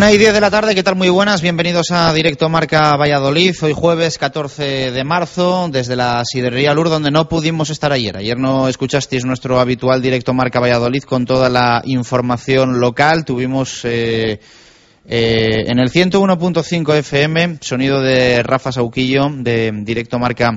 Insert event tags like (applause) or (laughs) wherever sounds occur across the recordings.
Una y diez de la tarde, ¿qué tal? Muy buenas, bienvenidos a Directo Marca Valladolid. Hoy jueves 14 de marzo, desde la Sidería Lur, donde no pudimos estar ayer. Ayer no escuchasteis nuestro habitual Directo Marca Valladolid con toda la información local. Tuvimos eh, eh, en el 101.5 FM, sonido de Rafa Sauquillo, de Directo Marca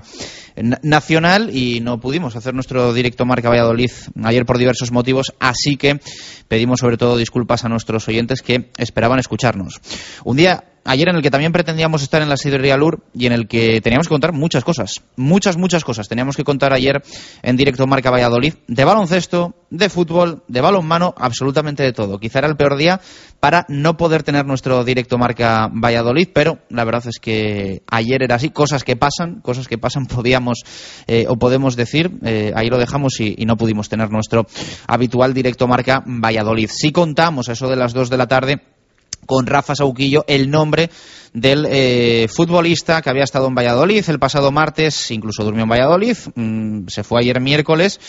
nacional y no pudimos hacer nuestro directo Marca Valladolid ayer por diversos motivos, así que pedimos sobre todo disculpas a nuestros oyentes que esperaban escucharnos. Un día ayer en el que también pretendíamos estar en la sidrería Lur y en el que teníamos que contar muchas cosas, muchas, muchas cosas. Teníamos que contar ayer en directo Marca Valladolid de baloncesto, de fútbol, de balonmano, absolutamente de todo. Quizá era el peor día para no poder tener nuestro directo Marca Valladolid, pero la verdad es que ayer era así, cosas que pasan, cosas que pasan (laughs) podíamos eh, o podemos decir, eh, ahí lo dejamos y, no pudimos tener nuestro habitual directo Marca Valladolid. Si contamos eso de las dos de la tarde con Rafa Sauquillo el nombre del eh, futbolista que había estado en Valladolid el pasado martes, incluso durmió en Valladolid, mmm, se fue ayer miércoles,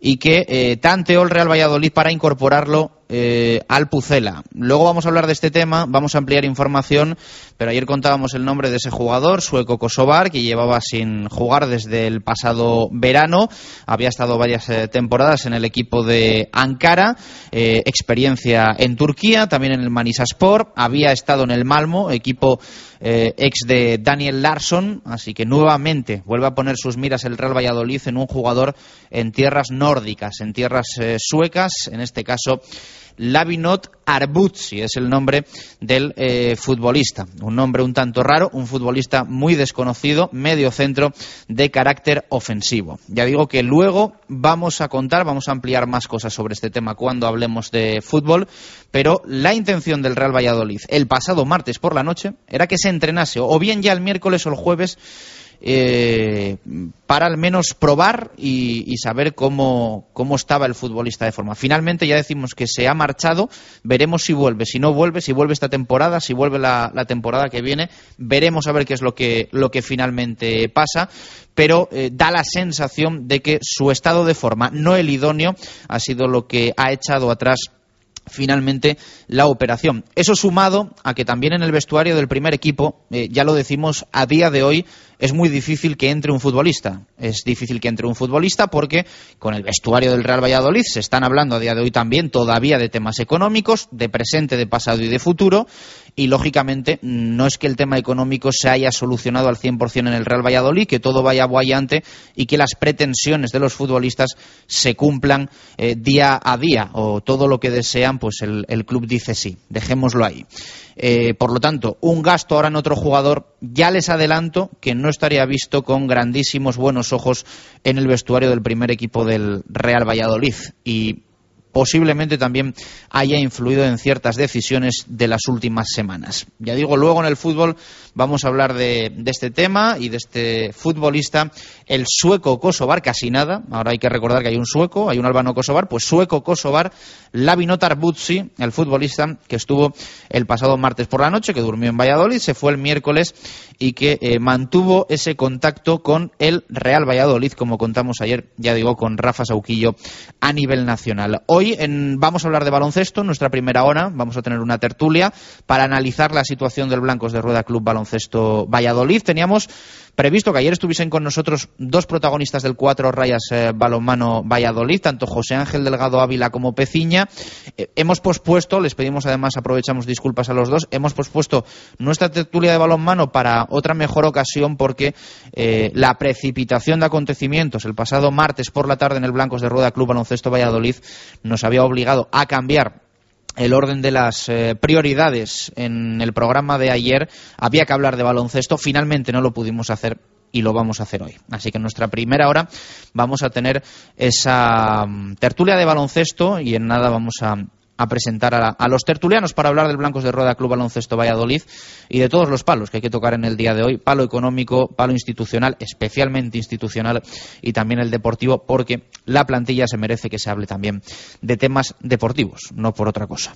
y que eh, tanteó el Real Valladolid para incorporarlo eh, al Pucela. Luego vamos a hablar de este tema, vamos a ampliar información, pero ayer contábamos el nombre de ese jugador, sueco Kosovar, que llevaba sin jugar desde el pasado verano, había estado varias temporadas en el equipo de Ankara, experiencia en Turquía, también en el Manisaspor, había estado en el Malmo, equipo eh, ex de Daniel Larsson, así que nuevamente vuelve a poner sus miras el Real Valladolid en un jugador en tierras nórdicas, en tierras eh, suecas, en este caso Lavinot Arbutsi es el nombre del eh, futbolista. Un nombre un tanto raro, un futbolista muy desconocido, medio centro de carácter ofensivo. Ya digo que luego vamos a contar, vamos a ampliar más cosas sobre este tema cuando hablemos de fútbol, pero la intención del Real Valladolid el pasado martes por la noche era que se entrenase o bien ya el miércoles o el jueves eh, para al menos probar y, saber cómo, cómo, estaba el futbolista de forma. Finalmente ya decimos que se ha marchado, veremos si vuelve, si no vuelve, si vuelve esta temporada, si vuelve la, la temporada que viene, veremos a ver qué es lo que, lo que finalmente pasa, pero eh, da la sensación de que su estado de forma, no el idóneo, ha sido lo que ha echado atrás finalmente la operación. Eso sumado a que también en el vestuario del primer equipo, eh, ya lo decimos, a día de hoy es muy difícil que entre un futbolista. Es difícil que entre un futbolista porque con el vestuario del Real Valladolid se están hablando a día de hoy también todavía de temas económicos, de presente, de pasado y de futuro, y lógicamente no es que el tema económico se haya solucionado al 100% en el Real Valladolid, que todo vaya guayante y que las pretensiones de los futbolistas se cumplan eh, día a día o todo lo que desean, pues el, el club dice sí. Dejémoslo ahí. Eh, por lo tanto, un gasto ahora en otro jugador, ya les adelanto que no estaría visto con grandísimos buenos ojos en el vestuario del primer equipo del Real Valladolid. Y posiblemente también haya influido en ciertas decisiones de las últimas semanas. Ya digo, luego en el fútbol vamos a hablar de, este tema y de este futbolista, el sueco Kosovar, casi nada. Ahora hay que recordar que hay un sueco, hay un albano Kosovar, pues sueco Kosovar, Lavinotar Butsi, el futbolista que estuvo el pasado martes por la noche, que durmió en Valladolid, se fue el miércoles y que eh, mantuvo ese contacto con el Real Valladolid, como contamos ayer, ya digo, con Rafa Sauquillo a nivel nacional. Hoy vamos a hablar de baloncesto, nuestra primera hora, vamos a tener una tertulia para analizar la situación del Blancos de Rueda Club Baloncesto Valladolid. Teníamos previsto que ayer estuviesen con nosotros dos protagonistas del Cuatro Rayas eh, Balonmano Valladolid, tanto José Ángel Delgado Ávila como Peciña. Eh, hemos pospuesto, les pedimos además, aprovechamos disculpas a los dos, hemos pospuesto nuestra tertulia de balonmano para otra mejor ocasión porque eh, la precipitación de acontecimientos el pasado martes por la tarde en el Blancos de Rueda Club Baloncesto Valladolid nos había obligado a cambiar el orden de las eh, prioridades en el programa de ayer. Había que hablar de baloncesto. Finalmente no lo pudimos hacer y lo vamos a hacer hoy. Así que en nuestra primera hora vamos a tener esa mm, tertulia de baloncesto y en nada vamos a a presentar a, los tertulianos para hablar del Blancos de Rueda Club Baloncesto Valladolid y de todos los palos que hay que tocar en el día de hoy, palo económico, palo institucional, especialmente institucional y también el deportivo, porque la plantilla se merece que se hable también de temas deportivos, no por otra cosa.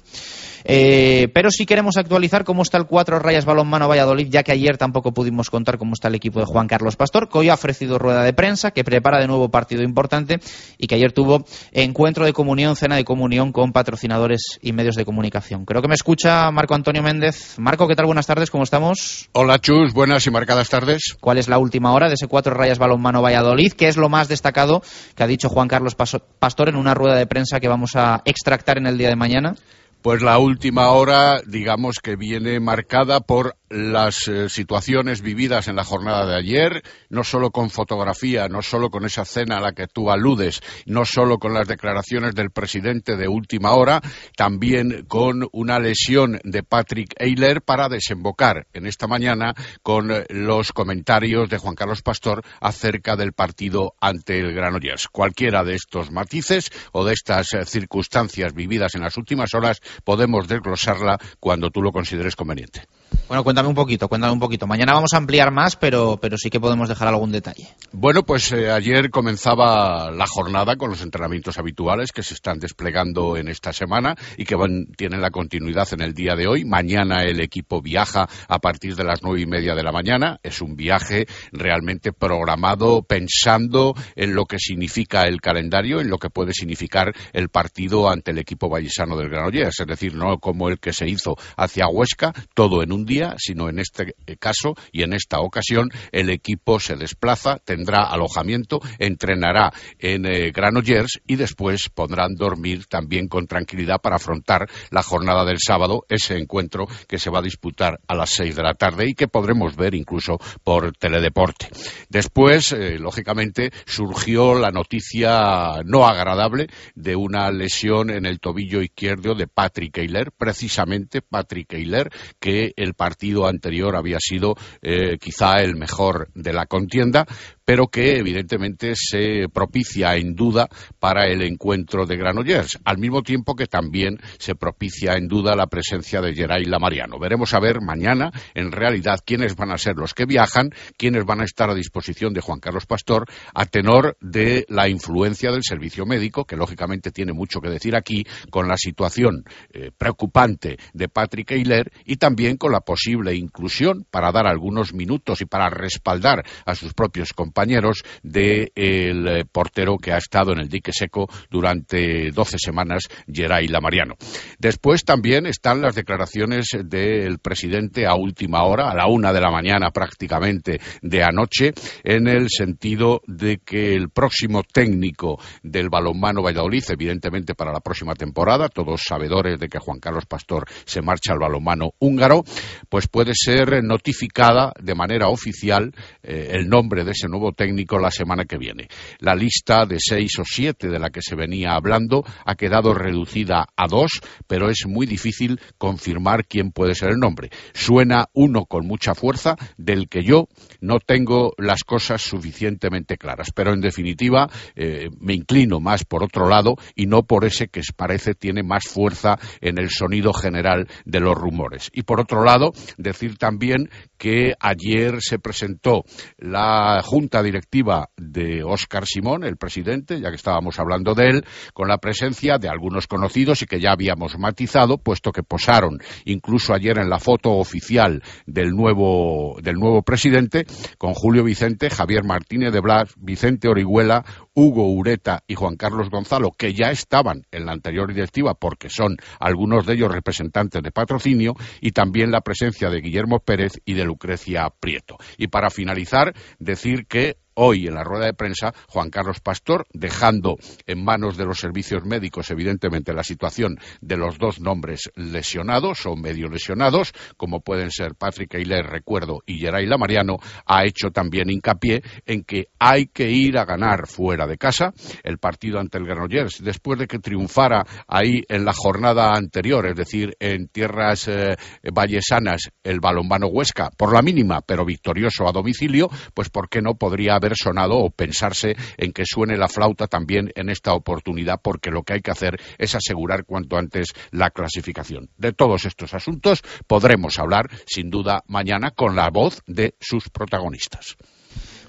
Eh, pero si queremos actualizar cómo está el cuatro rayas balonmano Valladolid, ya que ayer tampoco pudimos contar cómo está el equipo de Juan Carlos Pastor, que hoy ha ofrecido rueda de prensa, que prepara de nuevo partido importante y que ayer tuvo encuentro de comunión, cena de comunión con patrocinadores y medios de comunicación. Creo que me escucha Marco Antonio Méndez. Marco, ¿qué tal? Buenas tardes, ¿cómo estamos? Hola Chus, buenas y marcadas tardes. ¿Cuál es la última hora de ese cuatro rayas balonmano Valladolid? ¿Qué es lo más destacado que ha dicho Juan Carlos Pastor en una rueda de prensa que vamos a extractar en el día de mañana? Pues la última hora, digamos que viene marcada por las eh, situaciones vividas en la jornada de ayer, no solo con fotografía, no solo con esa cena a la que tú aludes, no solo con las declaraciones del presidente de última hora, también con una lesión de Patrick Eiler para desembocar en esta mañana con eh, los comentarios de Juan Carlos Pastor acerca del partido ante el Granollers. Cualquiera de estos matices o de estas eh, circunstancias vividas en las últimas horas podemos desglosarla cuando tú lo consideres conveniente. Bueno, cuéntame un poquito, cuéntame un poquito. Mañana vamos a ampliar más, pero, pero sí que podemos dejar algún detalle. Bueno, pues eh, ayer comenzaba la jornada con los entrenamientos habituales que se están desplegando en esta semana y que van, tienen la continuidad en el día de hoy. Mañana el equipo viaja a partir de las nueve y media de la mañana. Es un viaje realmente programado pensando en lo que significa el calendario, en lo que puede significar el partido ante el equipo vallisano del Granollers. Es decir, no como el que se hizo hacia Huesca, todo en un día, sino en este caso y en esta ocasión el equipo se desplaza, tendrá alojamiento, entrenará en eh, Granollers y después podrán dormir también con tranquilidad para afrontar la jornada del sábado, ese encuentro que se va a disputar a las seis de la tarde y que podremos ver incluso por teledeporte. Después, eh, lógicamente, surgió la noticia no agradable de una lesión en el tobillo izquierdo de Patrick Eiler, precisamente Patrick Eiler, que el partido anterior había sido eh, quizá el mejor de la contienda, pero que evidentemente se propicia en duda para el encuentro de Granollers, al mismo tiempo que también se propicia en duda la presencia de Geray Lamariano. Veremos a ver mañana, en realidad, quiénes van a ser los que viajan, quiénes van a estar a disposición de Juan Carlos Pastor, a tenor de la influencia del servicio médico, que lógicamente tiene mucho que decir aquí, con la situación eh, preocupante de Patrick Eiler y también con la posible inclusión para dar algunos minutos y para respaldar a sus propios compañeros compañeros del eh, portero que ha estado en el dique seco durante 12 semanas, Geray Lamariano. Después también están las declaraciones del presidente a última hora, a la una de la mañana prácticamente de anoche, en el sentido de que el próximo técnico del balonmano Valladolid, evidentemente para la próxima temporada, todos sabedores de que Juan Carlos Pastor se marcha al balonmano húngaro, pues puede ser notificada de manera oficial eh, el nombre de ese nuevo técnico la semana que viene. La lista de seis o siete de la que se venía hablando ha quedado reducida a dos, pero es muy difícil confirmar quién puede ser el nombre. Suena uno con mucha fuerza del que yo no tengo las cosas suficientemente claras, pero en definitiva eh, me inclino más por otro lado y no por ese que parece tiene más fuerza en el sonido general de los rumores. Y por otro lado, decir también que ayer se presentó la junta directiva de Óscar Simón, el presidente, ya que estábamos hablando de él, con la presencia de algunos conocidos y que ya habíamos matizado, puesto que posaron incluso ayer en la foto oficial del nuevo, del nuevo presidente, con Julio Vicente, Javier Martínez de Blas, Vicente Orihuela, Hugo Ureta y Juan Carlos Gonzalo, que ya estaban en la anterior directiva porque son algunos de ellos representantes de patrocinio, y también la presencia de Guillermo Pérez y de Lucrecia Prieto. Y para finalizar, decir que hoy en la rueda de prensa Juan Carlos Pastor, dejando en manos de los servicios médicos, evidentemente, la situación de los dos nombres lesionados o medio lesionados, como pueden ser Patrick Eiler, recuerdo, y Geray Lamariano, ha hecho también hincapié en que hay que ir a ganar fuera de casa. El partido ante el Granollers, después de que triunfara ahí en la jornada anterior, es decir, en tierras eh, vallesanas, el balonmano Huesca, por la mínima, pero victorioso a domicilio, pues ¿por qué no podría haber sonado o pensarse en que suene la flauta también en esta oportunidad, porque lo que hay que hacer es asegurar cuanto antes la clasificación. De todos estos asuntos podremos hablar, sin duda, mañana con la voz de sus protagonistas.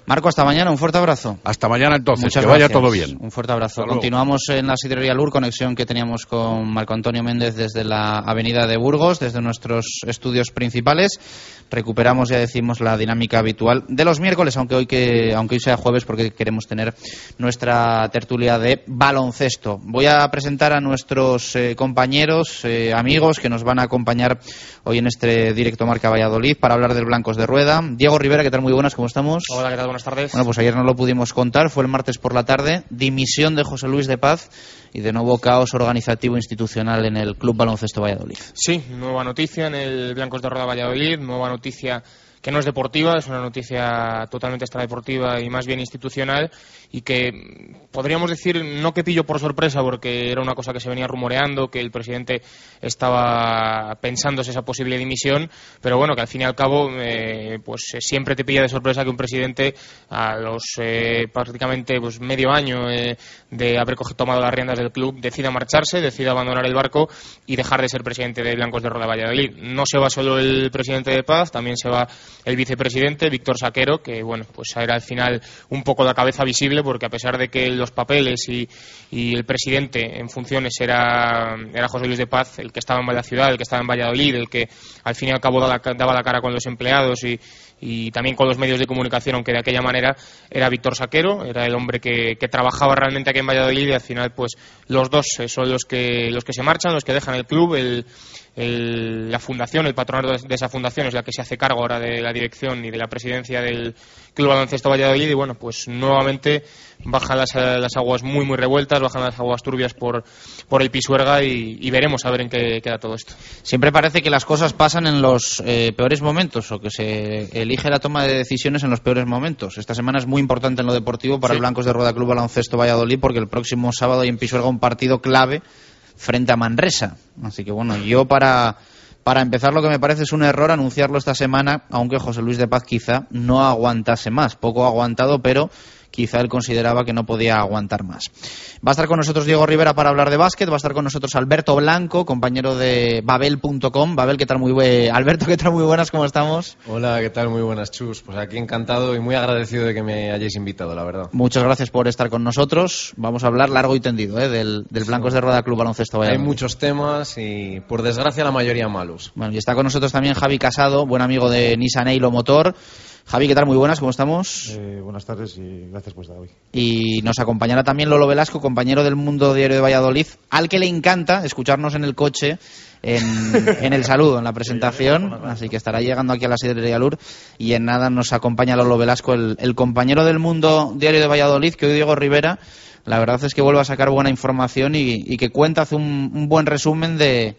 Marco, hasta mañana, un fuerte abrazo. Hasta mañana entonces, que vaya todo bien. Un fuerte abrazo. Continuamos en la sidrería Lur, conexión que teníamos con Marco Antonio Méndez desde la avenida de Burgos, desde nuestros estudios principales. Recuperamos, ya decimos, la dinámica habitual de los miércoles, aunque hoy, que, aunque hoy sea jueves, porque queremos tener nuestra tertulia de baloncesto. Voy a presentar a nuestros eh, compañeros, eh, amigos, que nos van a acompañar hoy en este directo Marca Valladolid para hablar del Blancos de Rueda. Diego Rivera, ¿qué tal? Muy buenas, ¿cómo estamos? Hola, ¿qué tal? Buenas tardes. Bueno, pues ayer no lo pudimos contar, fue el martes por la tarde, dimisión de José Luis de Paz y de nuevo caos organizativo institucional en el Club Baloncesto Valladolid. Sí, nueva noticia en el Blancos de Rueda Valladolid, nueva noticia que no es deportiva, es una noticia totalmente extradeportiva y más bien institucional y que podríamos decir no que pillo por sorpresa porque era una cosa que se venía rumoreando, que el presidente estaba pensándose esa posible dimisión, pero bueno, que al fin y al cabo eh, pues eh, siempre te pilla de sorpresa que un presidente a los eh, prácticamente pues medio año de haber tomado las riendas del club decida marcharse, decida abandonar el barco y dejar de ser presidente de Blancos de Roda Valladolid. No se va solo el presidente de Paz, también se va el vicepresidente Víctor Saquero, que bueno, pues era al final un poco la cabeza visible porque a pesar de que los papeles y, el presidente en funciones era, era José Luis de Paz, el que estaba en la ciudad, el que estaba en Valladolid, el que al fin y al cabo daba la, cara con los empleados y, también con los medios de comunicación, aunque de aquella manera era Víctor Saquero, era el hombre que, trabajaba realmente aquí en Valladolid y al final pues los dos son los que, los que se marchan, los que dejan el club, el, la fundación, el patronato de, esa fundación es la que se hace cargo ahora de la dirección y de la presidencia del Club Baloncesto Valladolid y bueno, pues nuevamente bajan las, aguas muy muy revueltas, bajan las aguas turbias por, por el Pisuerga y, veremos a ver en qué queda todo esto. Siempre parece que las cosas pasan en los eh, peores momentos o que se elige la toma de decisiones en los peores momentos. Esta semana es muy importante en lo deportivo para el Blancos de Rueda Club Baloncesto Valladolid porque el próximo sábado hay en Pisuerga un partido clave frente a Manresa. Así que bueno, yo para, para empezar lo que me parece es un error anunciarlo esta semana, aunque José Luis de Paz quizá no aguantase más, poco aguantado, pero quizá él consideraba que no podía aguantar más. Va a estar con nosotros Diego Rivera para hablar de básquet, va a estar con nosotros Alberto Blanco, compañero de babel.com. Babel, ¿qué tal? Muy buen... Alberto, ¿qué tal? Muy buenas, ¿cómo estamos? Hola, ¿qué tal? Muy buenas, Chus. Pues aquí encantado y muy agradecido de que me hayáis invitado, la verdad. Muchas gracias por estar con nosotros. Vamos a hablar largo y tendido ¿eh? del, Blancos de Rueda Club Baloncesto Hay muchos temas y, por desgracia, la mayoría malos. Bueno, y está con nosotros también Javi Casado, buen amigo de Nissan Eilo Motor Javi, ¿qué tal? Muy buenas, ¿cómo estamos? Eh, buenas tardes y gracias por estar hoy. Y nos acompañará también Lolo Velasco, compañero del Mundo Diario de Valladolid, al que le encanta escucharnos en el coche en, (laughs) el saludo, en la presentación, así que estará llegando aquí a la de Lur y en nada nos acompaña Lolo Velasco, el, compañero del Mundo Diario de Valladolid, que hoy Diego Rivera, la verdad es que vuelve a sacar buena información y, que cuenta, hace un buen resumen de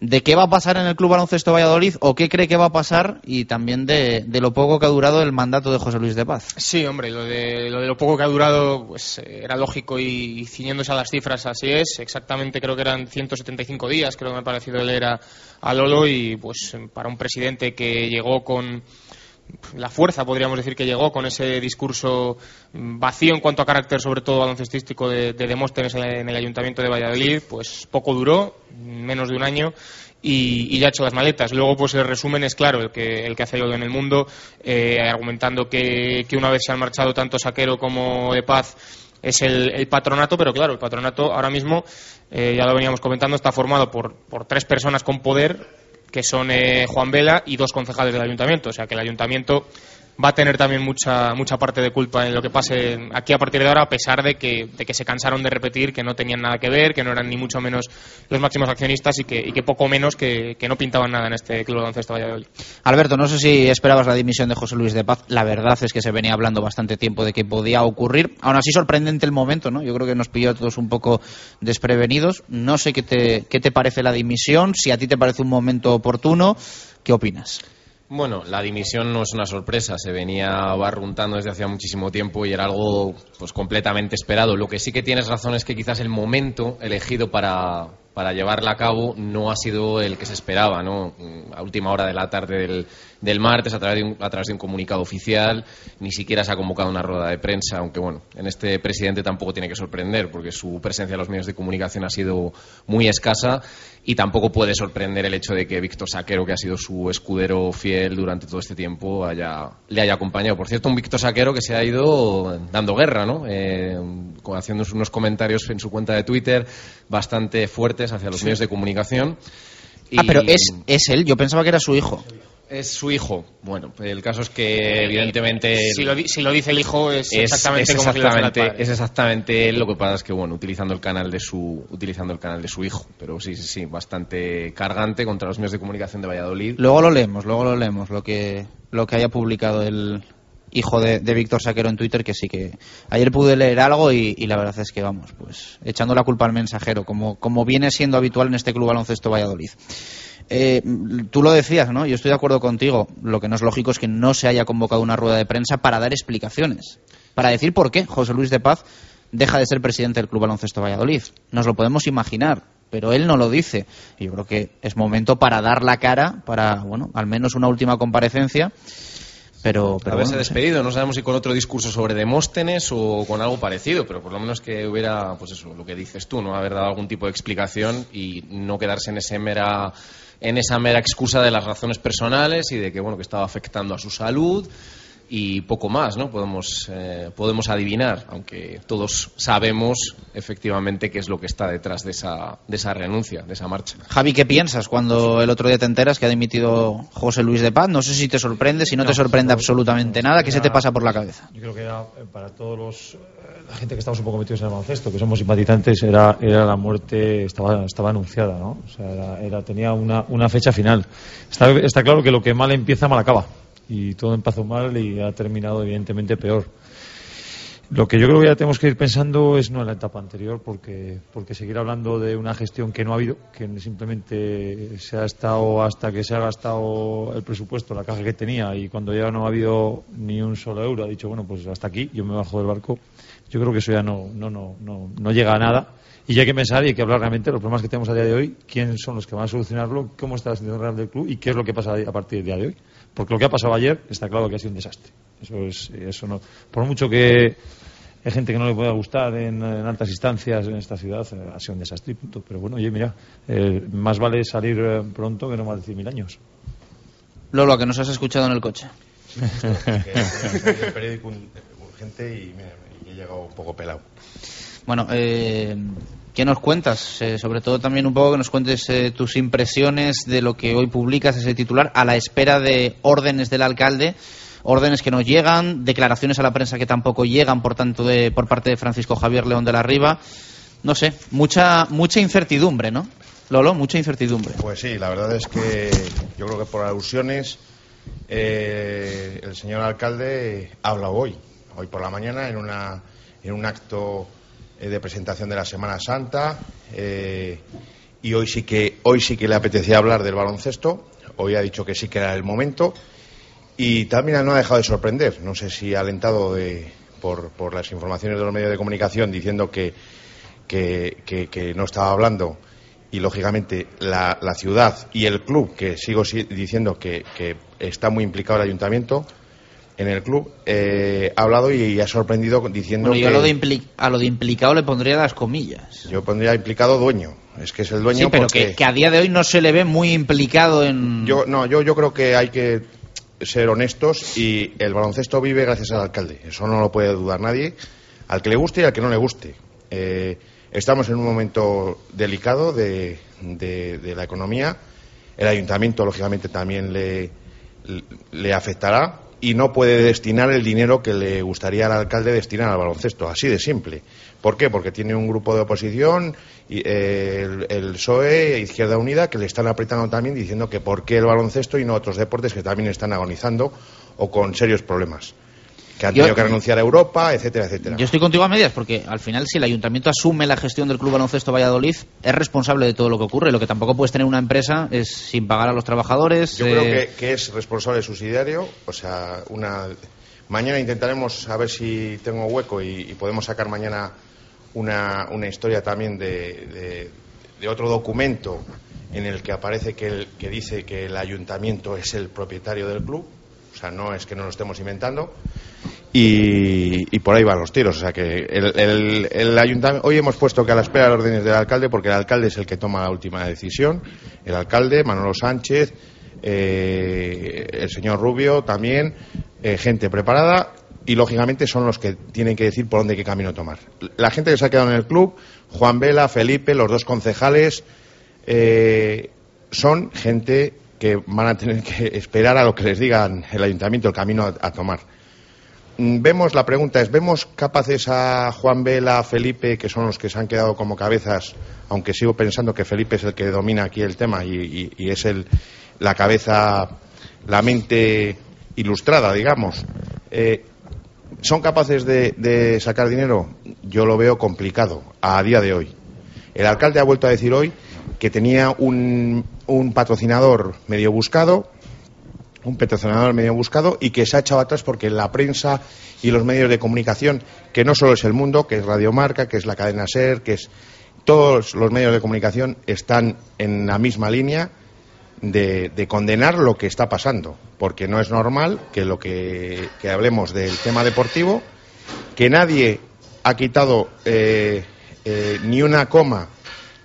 de qué va a pasar en el Club Baloncesto Valladolid o qué cree que va a pasar y también de, lo poco que ha durado el mandato de José Luis de Paz. Sí, hombre, lo de lo, de lo poco que ha durado pues era lógico y, ciñéndose a las cifras así es. Exactamente creo que eran 175 días, creo que me ha parecido leer a, a Lolo y pues para un presidente que llegó con la fuerza, podríamos decir, que llegó con ese discurso vacío en cuanto a carácter, sobre todo baloncestístico, de, de Demóstenes en el Ayuntamiento de Valladolid, pues poco duró, menos de un año, y, ya ha hecho las maletas. Luego, pues el resumen es claro, el que, el que hace en el mundo, eh, argumentando que, una vez se han marchado tanto Saquero como de Paz, es el, patronato, pero claro, el patronato ahora mismo, eh, ya lo veníamos comentando, está formado por, por tres personas con poder que son eh, Juan Vela y dos concejales del ayuntamiento. O sea que el ayuntamiento va a tener también mucha mucha parte de culpa en lo que pase aquí a partir de ahora, a pesar de que, de que se cansaron de repetir que no tenían nada que ver, que no eran ni mucho menos los máximos accionistas y que, y que poco menos que, que, no pintaban nada en este Club de Baloncesto Valladolid. Alberto, no sé si esperabas la dimisión de José Luis de Paz. La verdad es que se venía hablando bastante tiempo de que podía ocurrir. Aún así, sorprendente el momento, ¿no? Yo creo que nos pilló a todos un poco desprevenidos. No sé qué te, qué te parece la dimisión, si a ti te parece un momento oportuno. ¿Qué opinas? Bueno, la dimisión no es una sorpresa, se venía barruntando desde hacía muchísimo tiempo y era algo pues completamente esperado. Lo que sí que tienes razón es que quizás el momento elegido para, para llevarla a cabo no ha sido el que se esperaba, ¿no? A última hora de la tarde del, del martes, a través, de un, a través de un comunicado oficial, ni siquiera se ha convocado una rueda de prensa, aunque bueno, en este presidente tampoco tiene que sorprender, porque su presencia en los medios de comunicación ha sido muy escasa y tampoco puede sorprender el hecho de que Víctor Saquero, que ha sido su escudero fiel durante todo este tiempo, haya, le haya acompañado. Por cierto, un Víctor Saquero que se ha ido dando guerra, ¿no? Eh, haciendo unos comentarios en su cuenta de Twitter bastante fuertes hacia los medios de comunicación. Ah, pero es, es él, yo pensaba que era su hijo. Es su hijo. Bueno, el caso es que evidentemente... Si lo, si lo dice el hijo es, exactamente como exactamente, Es exactamente lo que pasa es que, bueno, utilizando el canal de su utilizando el canal de su hijo. Pero sí, sí, sí, bastante cargante contra los medios de comunicación de Valladolid. Luego lo leemos, luego lo leemos, lo que, lo que haya publicado el, hijo de, Víctor Saquero en Twitter, que sí que ayer pude leer algo y, la verdad es que vamos, pues echando la culpa al mensajero, como, como viene siendo habitual en este club baloncesto Valladolid. Eh, tú lo decías, ¿no? Yo estoy de acuerdo contigo. Lo que no es lógico es que no se haya convocado una rueda de prensa para dar explicaciones, para decir por qué José Luis de Paz deja de ser presidente del Club Baloncesto Valladolid. Nos lo podemos imaginar, pero él no lo dice. Y yo creo que es momento para dar la cara, para, bueno, al menos una última comparecencia pero, pero haberse despedido. No sabemos si con otro discurso sobre Demóstenes o con algo parecido, pero por lo menos que hubiera, pues eso, lo que dices tú, no haber dado algún tipo de explicación y no quedarse en ese mera en esa mera excusa de las razones personales y de que bueno que estaba afectando a su salud y poco más, ¿no? Podemos, eh, podemos adivinar, aunque todos sabemos efectivamente qué es lo que está detrás de esa, de esa renuncia, de esa marcha. Javi, ¿qué piensas cuando el otro día te enteras que ha dimitido José Luis de Paz? No sé si te sorprende, si no, te sorprende absolutamente nada, ¿qué se te pasa por la cabeza? Yo creo que era, eh, para todos los, eh, la gente que estamos un poco metidos en el baloncesto, que somos simpatizantes, era, era la muerte, estaba, estaba anunciada, ¿no? O sea, era, tenía una, una fecha final. Está, está claro que lo que mal empieza, mal acaba y todo empezó mal y ha terminado evidentemente peor. Lo que yo creo que ya tenemos que ir pensando es no en la etapa anterior, porque, porque seguir hablando de una gestión que no ha habido, que simplemente se ha estado hasta que se ha gastado el presupuesto, la caja que tenía, y cuando ya no ha habido ni un solo euro, ha dicho, bueno, pues hasta aquí, yo me bajo del barco. Yo creo que eso ya no, no, no, no, no llega a nada. Y hay que pensar y hay que hablar realmente de los problemas que tenemos a día de hoy, quiénes son los que van a solucionarlo, cómo está la situación real del club y qué es lo que pasa a partir del día de hoy. Porque lo que ha pasado ayer está claro que ha sido un desastre. Eso es, eso no, por mucho que hay gente que no le pueda gustar en, altas instancias en esta ciudad, eh, ha sido un desastre, punto. Pero bueno, oye, mira, eh, más vale salir eh, pronto que no más de mil años. Lolo, que nos has escuchado en el coche. (laughs) el periódico urgente y, he llegado un poco pelado. Bueno, eh, ¿Qué nos cuentas? Eh, sobre todo también un poco que nos cuentes eh, tus impresiones de lo que hoy publicas, ese titular, a la espera de órdenes del alcalde órdenes que no llegan, declaraciones a la prensa que tampoco llegan por tanto de, por parte de Francisco Javier León de la Riva. No sé, mucha, mucha incertidumbre, ¿no? Lolo, mucha incertidumbre. Pues sí, la verdad es que yo creo que por alusiones eh, el señor alcalde habla hoy, hoy por la mañana, en, una, en un acto eh, de presentación de la Semana Santa. Eh, y hoy sí que hoy sí que le apetecía hablar del baloncesto. Hoy ha dicho que sí que era el momento y también no ha dejado de sorprender. No sé si alentado de, por, las informaciones de los medios de comunicación diciendo que, que, no estaba hablando y lógicamente la, la, ciudad y el club, que sigo diciendo que está muy implicado el ayuntamiento, en el club, eh, ha hablado y ha sorprendido diciendo bueno, yo que... A lo, de a lo de implicado le pondría las comillas. Yo pondría implicado dueño. Es que es el dueño sí, pero porque... que, que, a día de hoy no se le ve muy implicado en... Yo, no, yo, yo creo que hay que ser honestos y el baloncesto vive gracias al alcalde. Eso no lo puede dudar nadie. Al que le guste y al que no le guste. Eh, estamos en un momento delicado de, de, de la economía. El ayuntamiento, lógicamente, también le, le afectará y no puede destinar el dinero que le gustaría al alcalde destinar al baloncesto, así de simple. ¿Por qué? Porque tiene un grupo de oposición, eh, el, el PSOE, Izquierda Unida, que le están apretando también diciendo que por qué el baloncesto y no otros deportes que también están agonizando o con serios problemas que han tenido Yo- que renunciar a Europa, etcétera, etcétera. Yo estoy contigo a medias porque al final si el ayuntamiento asume la gestión del Club Baloncesto Valladolid es responsable de todo lo que ocurre. Lo que tampoco puedes tener una empresa es sin pagar a los trabajadores. Yo creo eh, que, que es responsable subsidiario, o sea, una mañana intentaremos a ver si tengo hueco y, y podemos sacar mañana una, una historia también de, de- de otro documento en el que aparece que, el- que dice que el ayuntamiento es el propietario del club, o sea, no es que no lo estemos inventando. Y, por ahí van los tiros. O sea que el, ayuntamiento. Hoy hemos puesto que a la espera de las órdenes del alcalde, porque el alcalde es el que toma la última decisión. El alcalde, Manolo Sánchez, eh, el señor Rubio también, eh, gente preparada. Y lógicamente son los que tienen que decir por dónde qué camino tomar. La gente que se ha quedado en el club, Juan Vela, Felipe, los dos concejales, eh, son gente que van a tener que esperar a lo que les digan el ayuntamiento el camino a tomar. Mm, Vemos, la pregunta es, ¿vemos capaces a Juan Vela, a Felipe, que son los que se han quedado como cabezas, aunque sigo pensando que Felipe es el que domina aquí el tema y, es el, la cabeza, la mente ilustrada, digamos? Eh, ¿Son capaces de, de sacar dinero? Yo lo veo complicado a día de hoy. El alcalde ha vuelto a decir hoy que tenía un, un patrocinador medio buscado, un patrocinador medio buscado y que se ha echado atrás porque la prensa y los medios de comunicación, que no solo es el mundo, que es Radio Marca, que es la cadena SER, que es todos los medios de comunicación están en la misma línea de, de condenar lo que está pasando, porque no es normal que lo que, que hablemos del tema deportivo, que nadie ha quitado eh, eh, ni una coma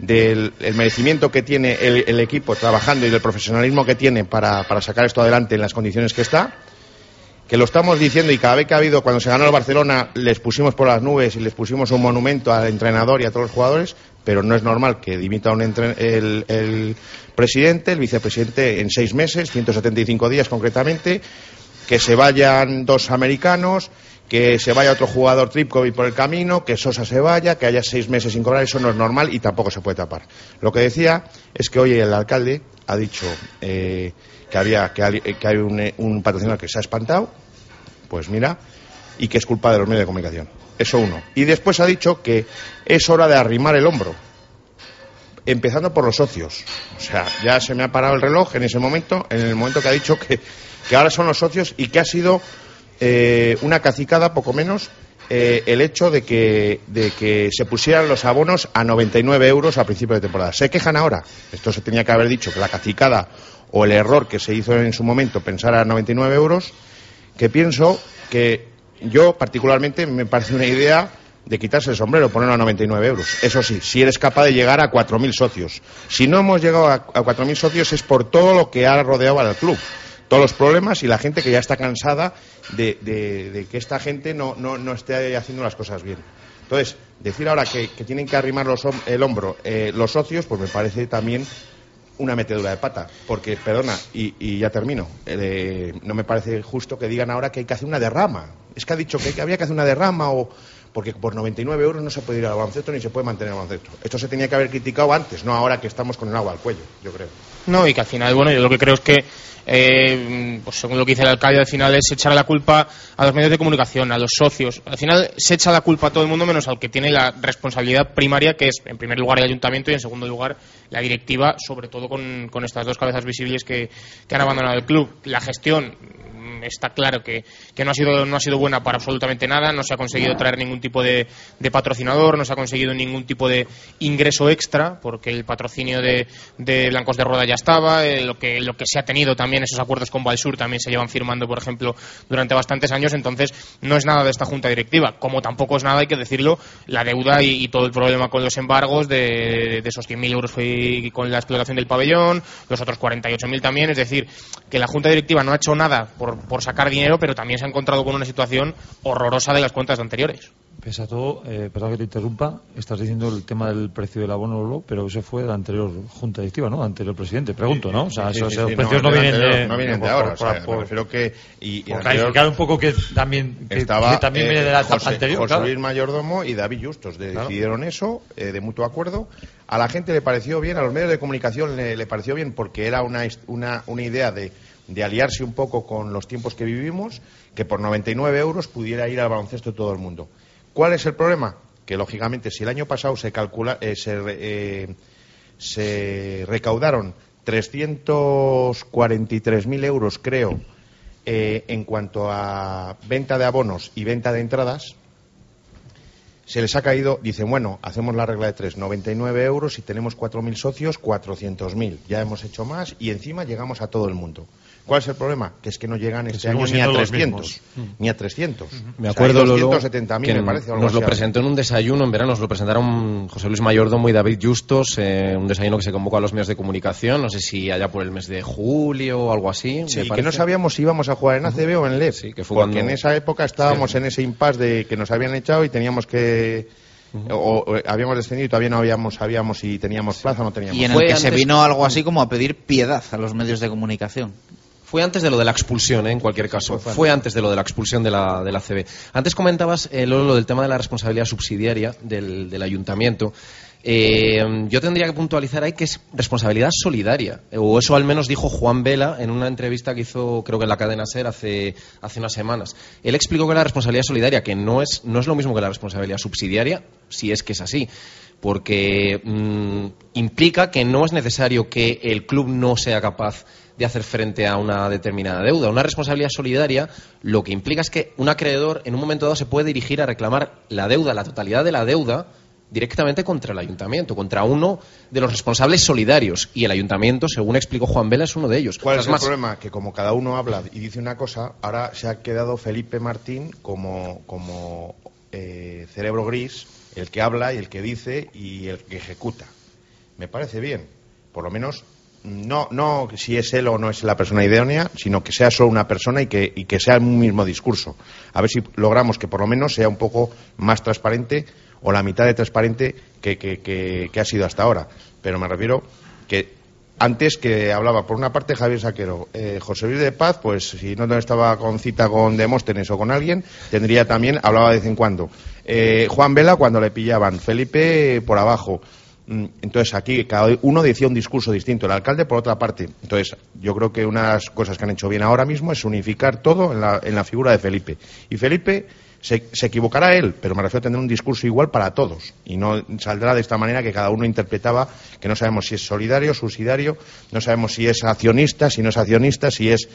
del el merecimiento que tiene el, equipo trabajando y del profesionalismo que tiene para, para sacar esto adelante en las condiciones que está, que lo estamos diciendo y cada vez que ha habido, cuando se ganó el Barcelona, les pusimos por las nubes y les pusimos un monumento al entrenador y a todos los jugadores, pero no es normal que dimita un el, el presidente, el vicepresidente en seis meses, 175 días concretamente, que se vayan dos americanos, que se vaya otro jugador Tripkovic por el camino, que Sosa se vaya, que haya seis meses sin cobrar, eso no es normal y tampoco se puede tapar. Lo que decía es que hoy el alcalde ha dicho eh, que había que, hay- que hay un, eh, un patrocinador que se ha espantado, pues mira, y que es culpa de los medios de comunicación. Eso uno. Y después ha dicho que es hora de arrimar el hombro, empezando por los socios. O sea, ya se me ha parado el reloj en ese momento, en el momento que ha dicho que, que ahora son los socios y que ha sido eh, una cacicada, poco menos, eh, el hecho de que, de que se pusieran los abonos a 99 euros a principio de temporada. Se quejan ahora. Esto se tenía que haber dicho, que la cacicada o el error que se hizo en su momento pensar a 99 euros, que pienso que yo particularmente me parece una idea de quitarse el sombrero, ponerlo a 99 euros. Eso sí, si eres capaz de llegar a 4.000 socios. Si no hemos llegado a, a 4.000 socios es por todo lo que ha rodeado al club. Todos los problemas y la gente que ya está cansada de, de- que esta gente no, no, no esté haciendo las cosas bien. Entonces, decir ahora que, tienen que arrimar los el hombro eh, los socios, pues me parece también una metedura de pata. Porque, perdona, y, ya termino, eh, no me parece justo que digan ahora que hay que hacer una derrama. Es que ha dicho que, que había que hacer una derrama o porque por 99 euros no se puede ir al baloncesto ni se puede mantener el baloncesto. Esto se tenía que haber criticado antes, no ahora que estamos con el agua al cuello, yo creo. No, y que al final, bueno, yo lo que creo es que, eh, pues según lo que dice el alcalde, al final es echar la culpa a los medios de comunicación, a los socios. Al final se echa la culpa a todo el mundo menos al que tiene la responsabilidad primaria, que es en primer lugar el ayuntamiento y en segundo lugar la directiva, sobre todo con, con estas dos cabezas visibles que, han abandonado el club. La gestión está claro que, que no, ha sido, no ha sido buena para absolutamente nada, no se ha conseguido traer ningún tipo de, de patrocinador, no se ha conseguido ningún tipo de ingreso extra, porque el patrocinio de, de Blancos de Roda ya estaba, eh, lo, que, lo que se ha tenido también, esos acuerdos con Valsur también se llevan firmando, por ejemplo, durante bastantes años, entonces no es nada de esta junta directiva, como tampoco es nada, hay que decirlo, la deuda y, y todo el problema con los embargos de, de esos 100.000 euros fue con la explotación del pabellón, los otros 48.000 también, es decir, que la junta directiva no ha hecho nada por sacar dinero, pero también se ha encontrado con una situación horrorosa de las cuentas anteriores. Pese a todo, eh, perdón que te interrumpa, estás diciendo el tema del precio del abono, Lolo, pero eso fue de la anterior junta directiva, ¿no? Anterior presidente, pregunto, ¿no? O sea, Sí, esos, sí, esos sí, precios no, vienen anterior, de, no vienen de por- ahora, por- o sea, por- me refiero que y, y por anterior clarificar un poco que también que, estaba que también eh, viene de la etapa José, anterior, José claro. Luis Mayordomo y David Justos de- Claro. decidieron eso eh, de mutuo acuerdo. A la gente le pareció bien, a los medios de comunicación le, le pareció bien porque era una, una, una idea de, de aliarse un poco con los tiempos que vivimos, que por 99 euros pudiera ir al baloncesto todo el mundo. ¿Cuál es el problema? Que lógicamente si el año pasado se calcula, eh, se, eh, se recaudaron 343.000 euros, creo, eh, en cuanto a venta de abonos y venta de entradas, se les ha caído, dicen, bueno, hacemos la regla de tres, 99 euros y tenemos 4.000 socios, 400.000. Ya hemos hecho más y encima llegamos a todo el mundo. ¿Cuál es el problema? Que es que no llegan este año ni a siendo los 300. mismos. Ni a 300. Me O sea, acuerdo, hay Lolo, 270.000, que me parece. o algo nos lo así. presentó en un desayuno en verano, nos lo presentaron José Luis Mayordomo y David Justos, eh, un desayuno que se convocó a los medios de comunicación, no sé si allá por el mes de julio o algo así. Sí, que no sabíamos si íbamos a jugar en ACB o en LEP. Sí, que fue porque cuando- en esa época estábamos en ese impasse de que nos habían echado y teníamos que... o, o habíamos descendido y todavía no habíamos, sabíamos si teníamos plaza o no teníamos. Y en el que se vino algo así como a pedir piedad a los medios de comunicación. Fue antes de lo de la expulsión, ¿eh? en cualquier caso. Fue antes de lo de la expulsión de la, de la CB. Antes comentabas, eh, Lolo, lo del tema de la responsabilidad subsidiaria del, del ayuntamiento. Eh, yo tendría que puntualizar ahí que es responsabilidad solidaria. O eso al menos dijo Juan Vela en una entrevista que hizo, creo que en la cadena SER hace, hace unas semanas. Él explicó que la responsabilidad solidaria, que no es, no es lo mismo que la responsabilidad subsidiaria, si es que es así porque mm, implica que no es necesario que el club no sea capaz de hacer frente a una determinada deuda. Una responsabilidad solidaria lo que implica es que un acreedor en un momento dado se puede dirigir a reclamar la deuda, la totalidad de la deuda, directamente contra el ayuntamiento, contra uno de los responsables solidarios. Y el ayuntamiento, según explicó Juan Vela, es uno de ellos. ¿Cuál es el problema? Que como cada uno habla y dice una cosa, ahora se ha quedado Felipe Martín como, como eh, cerebro gris, el que habla y el que dice y el que ejecuta. Me parece bien. Por lo menos, no, no si es él o no es la persona idónea, sino que sea solo una persona y que, y que sea un mismo discurso. A ver si logramos que por lo menos sea un poco más transparente o la mitad de transparente que, que- que- ha sido hasta ahora. Pero me refiero que antes que hablaba por una parte Javier Saquero, eh, José Luis de Paz, pues si no estaba con cita con Demóstenes o con alguien, tendría también, hablaba de vez en cuando. Eh, Juan Vela cuando le pillaban, Felipe por abajo. Mm, Entonces aquí cada uno decía un discurso distinto, el alcalde por otra parte. Entonces yo creo que una de las cosas que han hecho bien ahora mismo es unificar todo en la, en la figura de Felipe. Y Felipe se, se equivocará él, pero me refiero a tener un discurso igual para todos. Y no saldrá de esta manera que cada uno interpretaba que no sabemos si es solidario, subsidiario, no sabemos si es accionista, si no es accionista, si es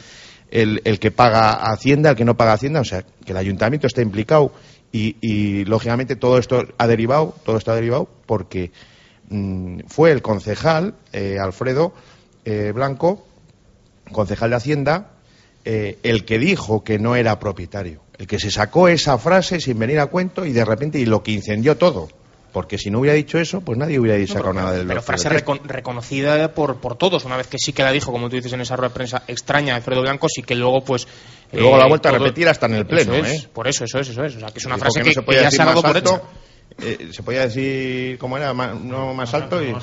el, el que paga Hacienda, el que no paga Hacienda. O sea, que el ayuntamiento está implicado y, y, lógicamente todo esto ha derivado, todo esto ha derivado porque mm, fue el concejal, eh, Alfredo eh, Blanco, concejal de Hacienda, eh, el que dijo que no era propietario, el que se sacó esa frase sin venir a cuento y de repente y lo que incendió todo. Porque si no hubiera dicho eso, pues nadie hubiera sacado nada del Pero frase recon- reconocida por, por todos, una vez que sí que la dijo, como tú dices en esa rueda de prensa extraña de Alfredo Blanco, sí que luego pues... Y luego la ha vuelto a repetir hasta en el pleno, Eso es, ¿eh? Por eso, eso es, eso es. O sea, que es una Dijo frase que que, no se que ya se ha dado por alto. Eh, se podía decir cómo era, no más alto y...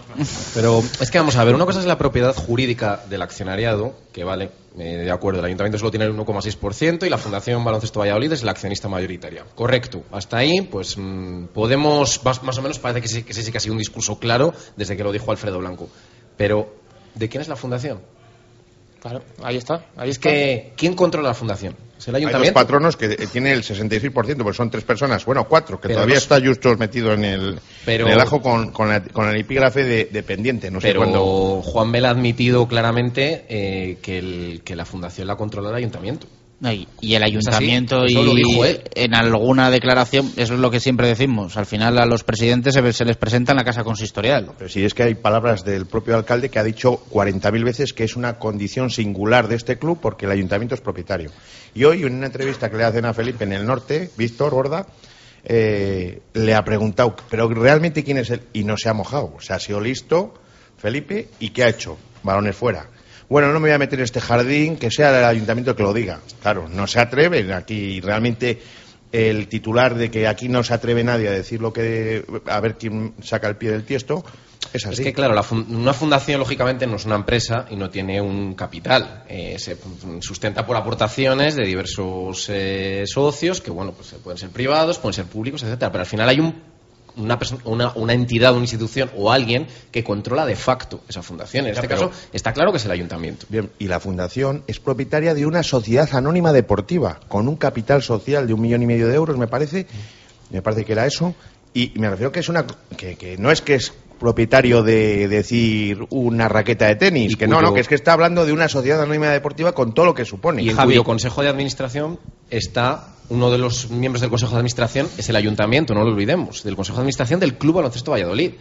Pero es que vamos a ver, una cosa es la propiedad jurídica del accionariado, que vale, eh, de acuerdo, el ayuntamiento solo tiene el 1,6% y la Fundación Baloncesto Valladolid es la accionista mayoritaria. Correcto. Hasta ahí, pues mm, podemos, más, más o menos parece que sí, que sí que ha sido un discurso claro desde que lo dijo Alfredo Blanco. Pero, ¿de quién es la fundación? Claro, ahí está. Ahí Es está. que, ¿quién controla la fundación? ¿Es el Hay dos patronos que eh, tiene el 66%, porque son tres personas, bueno, cuatro, que Pero todavía está Justos metido en el, Pero- en el ajo con, con, la- con el epígrafe de, de pendiente, no sé Pero cuándo. Juan Bel ha admitido claramente eh, que, el- que la fundación la controla el ayuntamiento. Y, el ayuntamiento así, y dijo en alguna declaración, eso es lo que siempre decimos, al final a los presidentes se, les presenta en la casa consistorial. Pero sí, es que hay palabras del propio alcalde que ha dicho 40.000 veces que es una condición singular de este club porque el ayuntamiento es propietario. Y hoy, en una entrevista que le hacen a Felipe en el norte, Víctor Borda, eh, le ha preguntado, ¿pero realmente quién es él? Y no se ha mojado. O sea, ha sido listo Felipe y ¿qué ha hecho? Balones fuera. Bueno, no me voy a meter en este jardín, que sea el ayuntamiento que lo diga. Claro, no se atreven aquí realmente el titular de que aquí no se atreve nadie a decir lo que a ver quién saca el pie del tiesto es así. Es que, claro, la fun- una fundación, lógicamente, no es una empresa y no tiene un capital. Eh, se sustenta por aportaciones de diversos eh, socios, que, bueno, pues pueden ser privados, pueden ser públicos, etcétera. Pero al final hay un- una, una, una entidad, una institución o alguien que controla de facto esa fundación. En este pero- caso, está claro que es el ayuntamiento. Bien, y la fundación es propietaria de una sociedad anónima deportiva con un capital social de un millón y medio de euros, me parece, me parece que era eso. Y me refiero que es una que, que no es que es propietario de decir una raqueta de tenis, Y que no, cuyo- no, que es que está hablando de una sociedad anónima deportiva con todo lo que supone. Y en Javi. cuyo consejo de administración está uno de los miembros del consejo de administración, es el ayuntamiento, no lo olvidemos, del consejo de administración del Club Baloncesto Valladolid.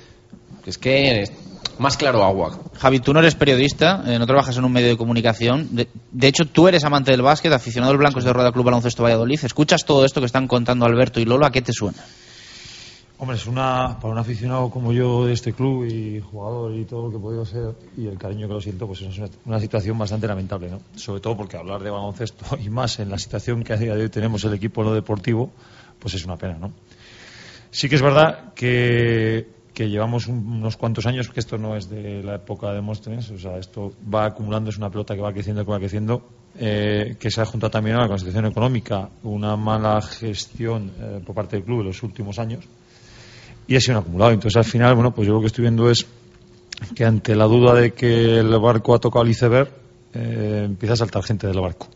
Es que es más claro agua. Javi, tú no eres periodista, eh, no trabajas en un medio de comunicación. De, de hecho, tú eres amante del básquet, aficionado al Blancos de Rueda Club Baloncesto Valladolid. ¿Escuchas todo esto que están contando Alberto y Lolo? ¿A qué te suena? Hombre, es una, para un aficionado como yo de este club y jugador y todo lo que he podido ser y el cariño que lo siento, pues es una, una situación bastante lamentable, ¿no? Sobre todo porque hablar de baloncesto (laughs) y más en la situación que a día de hoy tenemos el equipo en lo deportivo, pues es una pena, ¿no? Sí que es verdad que, que llevamos un- unos cuantos años, que esto no es de la época de Móstenes, o sea, esto va acumulando, es una pelota que va creciendo, que va creciendo, eh, que se ha juntado también a la situación económica, una mala gestión eh, por parte del club en los últimos años y ha sido un acumulado. Entonces, al final, bueno, pues yo lo que estoy viendo es que ante la duda de que el barco ha tocado el iceberg, eh, empieza a saltar gente del barco.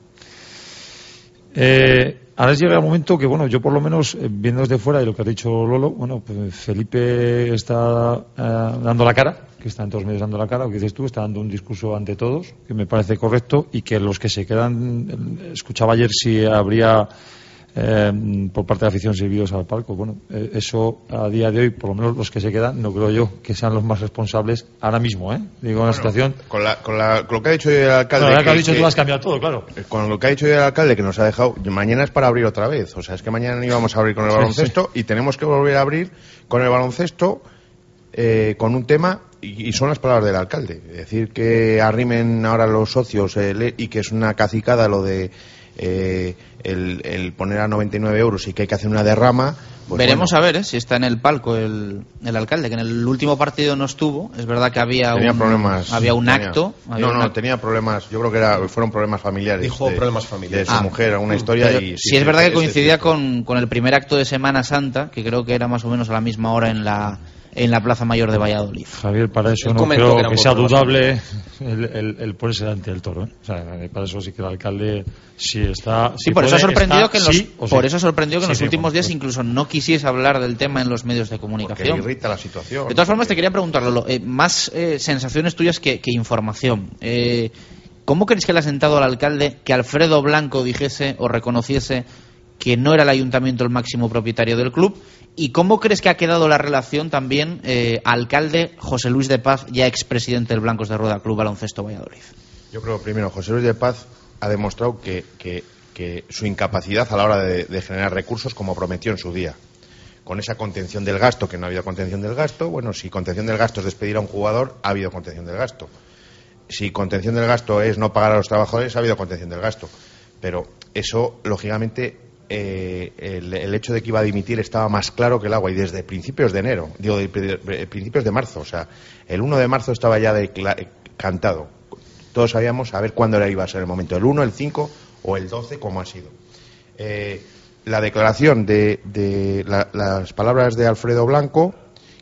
Eh, ahora llega el momento que, bueno, yo por lo menos, eh, viendo desde fuera y lo que ha dicho Lolo, bueno, pues Felipe está eh, dando la cara, que está en todos los medios dando la cara, lo que dices tú, está dando un discurso ante todos, que me parece correcto, y que los que se quedan, eh, escuchaba ayer si habría eh, por parte de la afición servidos al palco. Bueno, eh, eso a día de hoy, por lo menos los que se quedan, no creo yo que sean los más responsables ahora mismo, ¿eh? Digo, en la situación. Con, la- con la- con lo que ha dicho el alcalde. Claro, ahora que has que- dicho que- tú has cambiado todo, claro. Con lo que ha dicho el alcalde que nos ha dejado, mañana es para abrir otra vez. O sea, es que mañana íbamos a abrir con el Sí, baloncesto y tenemos que volver a abrir con el baloncesto eh, con un tema y, son las palabras del alcalde. Decir que arrimen ahora los socios eh, y que es una cacicada lo de eh, el, el poner a 99 euros y que hay que hacer una derrama. pues Veremos bueno, a ver eh, si está en el palco el, el alcalde, que en el último partido no estuvo. Es verdad que había Tenía un, problemas. había un tenía- acto. había no, un no, acto. tenía problemas. Yo creo que era, fueron problemas familiares. Dijo de- problemas familiares. De su Ah. mujer, alguna historia. Pero y, sí, es verdad que coincidía con, con el primer acto de Semana Santa, que creo que era más o menos a la misma hora en la, en la Plaza Mayor de Valladolid. Javier, para eso Él no creo que sea dudable (laughs) el, el, el ponerse delante del toro. ¿eh? O sea, para eso sí que el alcalde sí está. Sí, por eso ha puede, sorprendido está que en los, sí sí. por eso ha sorprendido que en Sí, los sí, últimos días incluso no quisiese hablar del tema en los medios de Porque comunicación. irrita la situación. De todas formas, te quería preguntar, Lolo, eh, más eh, sensaciones tuyas que, que información. Eh, ¿Cómo crees que le ha sentado al alcalde que Alfredo Blanco dijese o reconociese que no era el ayuntamiento el máximo propietario del club? ¿Y cómo crees que ha quedado la relación también eh, alcalde José Luis de Paz, ya expresidente del Blancos de Rueda Club Baloncesto Valladolid? Yo creo, primero, José Luis de Paz ha demostrado que, que- su incapacidad a la hora de, de generar recursos, como prometió en su día, con esa contención del gasto, que no ha habido contención del gasto, bueno, si contención del gasto es despedir a un jugador, ha habido contención del gasto. Si contención del gasto es no pagar a los trabajadores, ha habido contención del gasto. Pero eso, lógicamente, eh, el, hecho de que iba a dimitir estaba más claro que el agua y desde principios de enero, digo, de, principios de marzo, o sea, el 1 de marzo estaba ya de cla- cantado. Todos sabíamos a ver cuándo era iba a ser el momento, el 1, el 5 o el 12, como ha sido. Eh, la declaración de, de la- las palabras de Alfredo Blanco,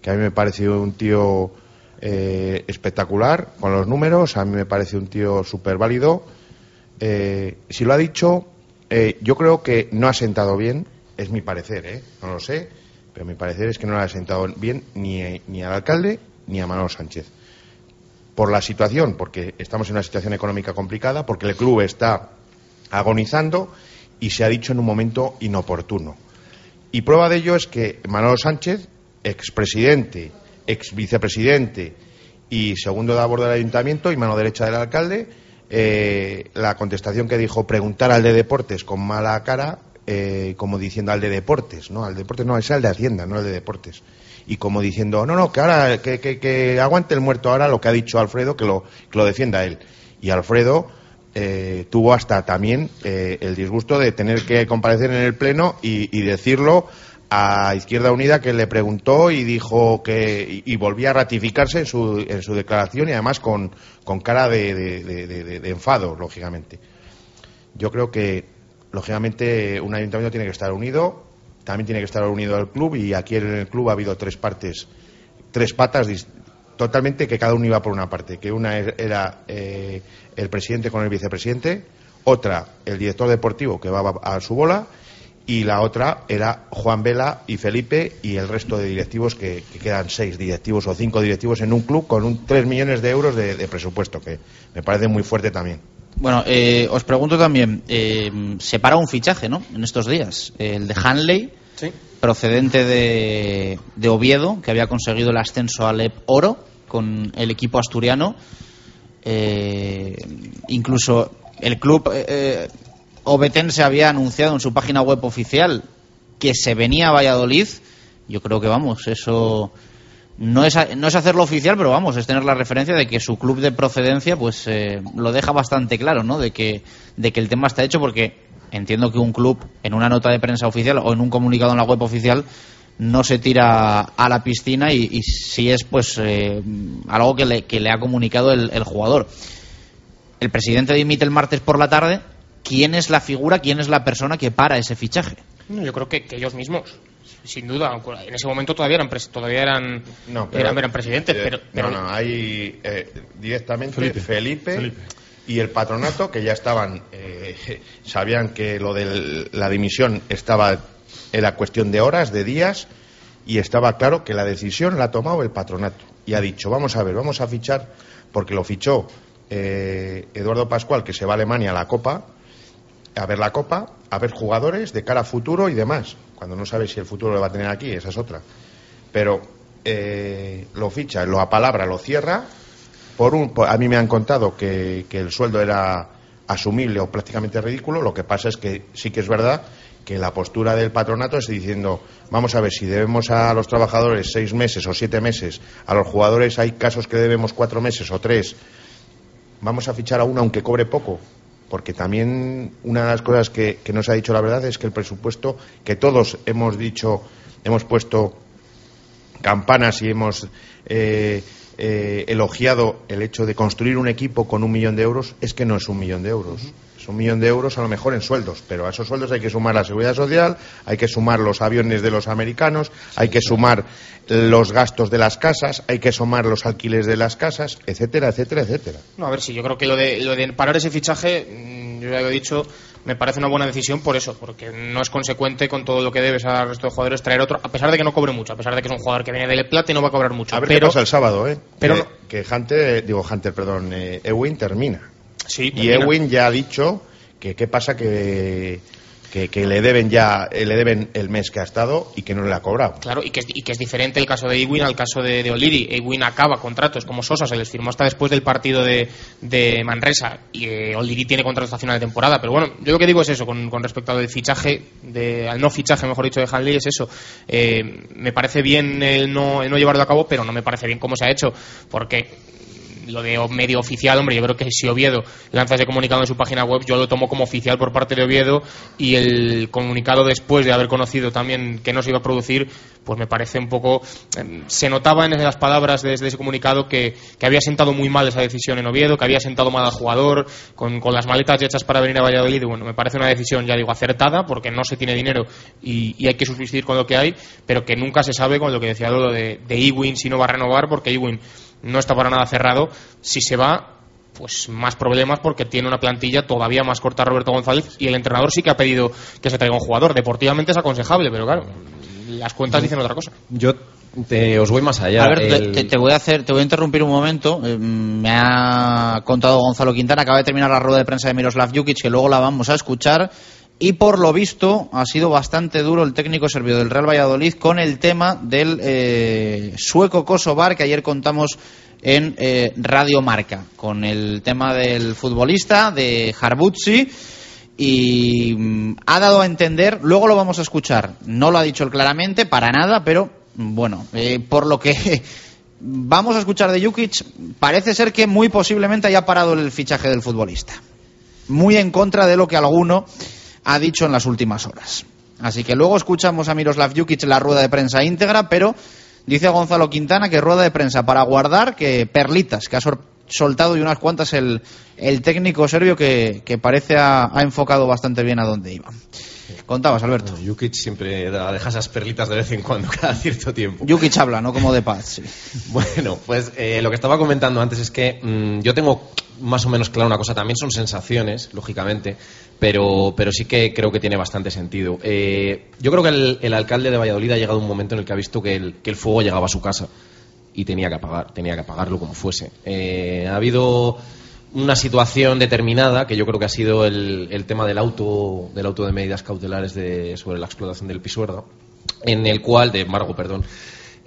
que a mí me pareció un tío eh, espectacular con los números, a mí me parece un tío súper válido. Eh, si lo ha dicho, eh, yo creo que no ha sentado bien, es mi parecer, ¿eh? no lo sé, pero mi parecer es que no le ha sentado bien ni, ni al alcalde ni a Manolo Sánchez. Por la situación, porque estamos en una situación económica complicada, porque el club está agonizando y se ha dicho en un momento inoportuno. Y prueba de ello es que Manolo Sánchez, expresidente, ex vicepresidente y segundo de a bordo del ayuntamiento y mano derecha del alcalde, eh, la contestación que dijo preguntar al de deportes con mala cara, eh, como diciendo al de deportes, no, al de deportes no, es al de Hacienda, no al de deportes. Y como diciendo, no, no, que ahora, que, que- aguante el muerto ahora lo que ha dicho Alfredo, que lo, que lo defienda él. Y Alfredo eh, tuvo hasta también eh, el disgusto de tener que comparecer en el Pleno y decirlo a Izquierda Unida que le preguntó y dijo que y, volvía a ratificarse en su, en su declaración y además con, con cara de, de- enfado, lógicamente. Yo creo que, lógicamente, un ayuntamiento tiene que estar unido, también tiene que estar unido al club y aquí en el club ha habido tres partes, tres patas totalmente que cada uno iba por una parte, que una er- era eh, el presidente con el vicepresidente, otra el director deportivo que va a su bola y la otra era Juan Vela y Felipe y el resto de directivos que, que quedan seis directivos o cinco directivos en un club con un 3 millones de euros de, de presupuesto que me parece muy fuerte también. Bueno, eh, os pregunto también, eh, se para un fichaje, ¿no? En estos días, el de Hanley, procedente de, de Oviedo, que había conseguido el ascenso al EP Oro con el equipo asturiano. Eh, incluso el club eh, eh, obetense había anunciado en su página web oficial que se venía a Valladolid. Yo creo que vamos, eso no es, no es hacerlo oficial, pero vamos, es tener la referencia de que su club de procedencia pues eh, lo deja bastante claro, ¿no? De que, de que el tema está hecho porque entiendo que un club en una nota de prensa oficial o en un comunicado en la web oficial no se tira a la piscina y, y si es pues eh, algo que le, que le ha comunicado el, el jugador. El presidente dimite el martes por la tarde. ¿Quién es la figura, quién es la persona que para ese fichaje? No, Yo creo que, que ellos mismos, sin duda. aunque En ese momento todavía eran, pres- todavía eran, No, pero- eran, eran presidentes, eh, pero, pero no, no, hay eh, directamente Felipe. Felipe, Felipe. y el patronato que ya estaban, eh, (laughs) sabían que lo de la dimisión estaba, era cuestión de horas, de días, y estaba claro que la decisión la ha tomado el patronato. Y ha dicho, vamos a ver, vamos a fichar, porque lo fichó eh, Eduardo Pascual, que se va a Alemania a la Copa, a ver la Copa, a ver jugadores de cara a futuro y demás. Cuando no sabe si el futuro lo va a tener aquí, esa es otra. Pero eh, lo ficha, lo apalabra, lo cierra. Por un, a mí me han contado que, que el sueldo era asumible o prácticamente ridículo. Lo que pasa es que sí que es verdad que la postura del patronato es diciendo, vamos a ver, si debemos a los trabajadores seis meses o siete meses, a los jugadores hay casos que debemos cuatro meses o tres, vamos a fichar a uno aunque cobre poco. Porque también una de las cosas que, no se ha dicho la verdad es que el presupuesto que todos hemos dicho, hemos puesto campanas y hemos eh, eh, elogiado el hecho de construir un equipo con un millón de euros, es que no es un millón de euros. Es un millón de euros a lo mejor en sueldos, pero a esos sueldos hay que sumar la seguridad social, hay que sumar los aviones de los americanos, hay que sumar los gastos de las casas, hay que sumar los alquileres de las casas, etcétera, etcétera, etcétera. No, a ver, si yo creo que lo de, lo de parar ese fichaje, mm, yo ya lo he dicho, me parece una buena decisión por eso, porque no es consecuente con todo lo que debes al resto de jugadores traer otro, a pesar de que no cobre mucho, a pesar de que es un jugador que viene del Plata y no va a cobrar mucho. A ver pero, qué pasa el sábado, ¿eh? pero que, no- que Hunter, digo Hunter, perdón, eh, Ewing termina. Sí, Y. Ewing ya ha dicho que qué pasa que, que, que le deben ya eh, le deben el mes que ha estado y que no le ha cobrado. Claro, y que, es, y que es diferente el caso de Ewing al caso de, de O'Leary. Ewing acaba contratos como Sosa, se les firmó hasta después del partido de, de Manresa. Y eh, O'Leary tiene contrato hasta final de temporada. Pero bueno, yo lo que digo es eso, con, con respecto al fichaje, de, al no fichaje, mejor dicho, de Hanley, es eso. Eh, me parece bien el no, el no llevarlo a cabo, pero no me parece bien cómo se ha hecho. Porque lo de medio oficial, hombre, yo creo que si Oviedo lanza ese comunicado en su página web, yo lo tomo como oficial por parte de Oviedo y el comunicado después de haber conocido también que no se iba a producir, pues me parece un poco. eh, se notaba en las palabras de, de ese comunicado que, había sentado muy mal esa decisión en Oviedo, que había sentado mal al jugador, con, con las maletas hechas para venir a Valladolid. Bueno, me parece una decisión, ya digo, acertada, porque no se tiene dinero y, y hay que subsistir con lo que hay, pero que nunca se sabe con lo que decía Lolo de, de Ewing si no va a renovar, porque Ewing no está para nada cerrado. Si se va, pues más problemas porque tiene una plantilla todavía más corta Roberto González y el entrenador sí que ha pedido que se traiga un jugador. Deportivamente es aconsejable, pero claro, las cuentas dicen otra cosa. Yo te, os voy más allá. El- te, te voy a hacer, te voy a interrumpir un momento. Eh, me ha contado Gonzalo Quintana, acaba de terminar la rueda de prensa de Miroslav Jukic, que luego la vamos a escuchar. Y por lo visto ha sido bastante duro el técnico serbio del Real Valladolid con el tema del eh, sueco Kosovar que ayer contamos en eh, Radio Marca, con el tema del futbolista, de Harbutsi y mm, ha dado a entender, luego lo vamos a escuchar, no lo ha dicho claramente, para nada, pero mm, bueno, eh, por lo que (laughs) vamos a escuchar de Jukic, parece ser que muy posiblemente haya parado el fichaje del futbolista. Muy en contra de lo que alguno ha dicho en las últimas horas. Así que luego escuchamos a Miroslav Jukic en la rueda de prensa íntegra, pero dice Gonzalo Quintana que rueda de prensa para guardar que perlitas, que ha soltado y unas cuantas el, el técnico serbio que, que parece ha, ha enfocado bastante bien a dónde iba. Contabas, Alberto. Bueno, Jukic siempre da- deja esas perlitas de vez en cuando, (laughs) cada cierto tiempo. Jukic habla, no como de paz. sí. (laughs) Bueno, pues eh, lo que estaba comentando antes es que mm, yo tengo más o menos claro una cosa, también son sensaciones, lógicamente, pero, pero sí que creo que tiene bastante sentido. Eh, yo creo que el, el alcalde de Valladolid ha llegado un momento en el que ha visto que el, fuego llegaba a su casa y tenía que apagar, tenía que apagarlo como fuese. Eh, ha habido una situación determinada que yo creo que ha sido el, tema del auto del auto de medidas cautelares de, sobre la explotación del Pisuerga en el cual de embargo perdón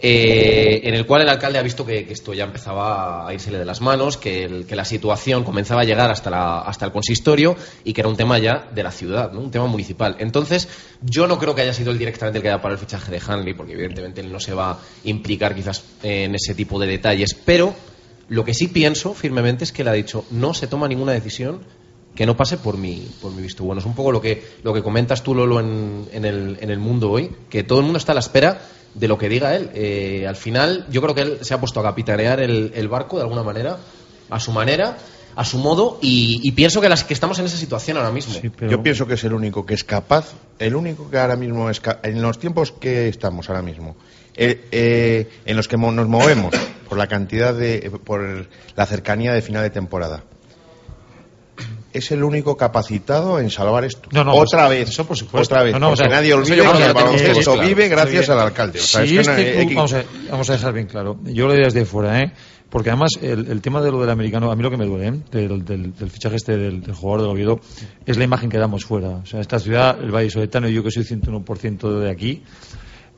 eh, en el cual el alcalde ha visto que, esto ya empezaba a irsele de las manos, que, la situación comenzaba a llegar hasta, la- hasta el consistorio y que era un tema ya de la ciudad, ¿no? un tema municipal. Entonces, yo no creo que haya sido él directamente el que haya parado el fichaje de Hanley, porque evidentemente él no se va a implicar quizás en ese tipo de detalles, pero lo que sí pienso firmemente es que él ha dicho no se toma ninguna decisión que no pase por mi, por mi visto bueno. Es un poco lo que, lo que comentas tú, Lolo, en, en el, en el mundo hoy, que todo el mundo está a la espera de lo que diga él. Eh, al final, yo creo que él se ha puesto a capitanear el, el barco de alguna manera, a su manera, a su modo, y, y pienso que, las, que estamos en esa situación ahora mismo. Sí, pero- Yo pienso que es el único que es capaz, el único que ahora mismo es en los tiempos que estamos ahora mismo, eh, eh, en los que mo- nos movemos por la cantidad de, por la cercanía de final de temporada, es el único capacitado en salvar esto. No, no, otra pues, vez, eso por supuesto. otra vez, No, no, o porque sea, nadie olvide que el baloncesto claro. vive gracias al alcalde. O sea, es que que tú- vamos, a, vamos a dejar bien claro. Yo lo diría desde fuera, ¿eh? Porque además el, el tema de lo del americano, a mí lo que me duele, ¿eh? del, del- del fichaje este del, del jugador del Oviedo, es la imagen que damos fuera. O sea, esta ciudad, el Valle Soletano, y yo que soy 101% de aquí,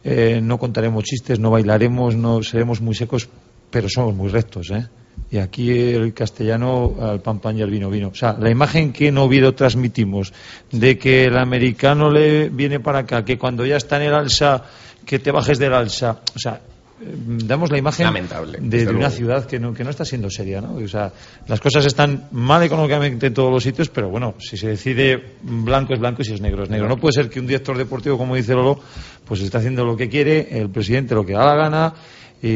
eh, no contaremos chistes, no bailaremos, no seremos muy secos, pero somos muy rectos, ¿eh? Y aquí el castellano al pan pan y al vino vino. O sea, la imagen que en Oviedo transmitimos de que el americano le viene para acá, que cuando ya está en el alza, que te bajes del alza. O sea, eh, damos la imagen Lamentable, de, de una ciudad que no, que no está siendo seria, ¿no? O sea, las cosas están mal económicamente en todos los sitios, pero bueno, si se decide blanco es blanco y si es negro es negro. No puede ser que un director deportivo, como dice Lolo, pues está haciendo lo que quiere, el presidente lo que da la gana y,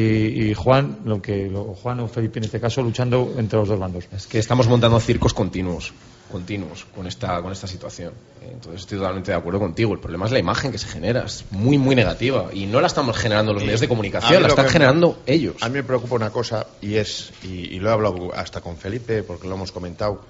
y Juan, lo que lo- Juan o Felipe en este caso, luchando entre los dos bandos. Es que estamos montando circos continuos, continuos con esta, con esta situación. Entonces estoy totalmente de acuerdo contigo. El problema es la imagen que se genera, es muy, muy negativa. Y no la estamos generando los medios de comunicación, la están generando ellos. A mí me preocupa una cosa y es, y, y lo he hablado hasta con Felipe porque lo hemos comentado,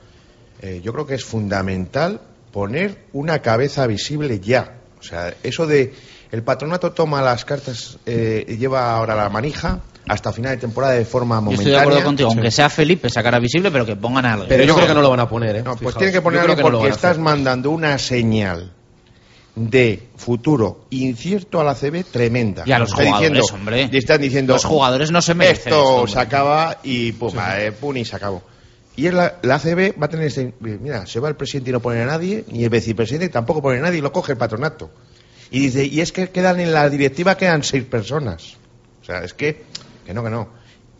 eh, yo creo que es fundamental poner una cabeza visible ya. O sea, eso de el patronato toma las cartas eh, y lleva ahora la manija hasta final de temporada de forma Yo momentánea. estoy de acuerdo contigo, aunque sea Felipe, esa cara visible, pero que pongan algo. Pero yo creo que no lo van a poner, ¿eh? No, pues Fijaos. tiene que poner algo que porque estás mandando una señal de futuro incierto a la CB tremenda. Y a los Está jugadores, diciendo- hombre. Y están diciendo Los jugadores no se merecen esto, se acaba y pum, eh, pum, y se acabó. Y es la, la ACB va a tener este, mira, se va el presidente y no pone a nadie, ni el vicepresidente tampoco pone a nadie y lo coge el patronato. Y dice, y es que quedan en la directiva quedan seis personas. O sea, es que, que no, que no.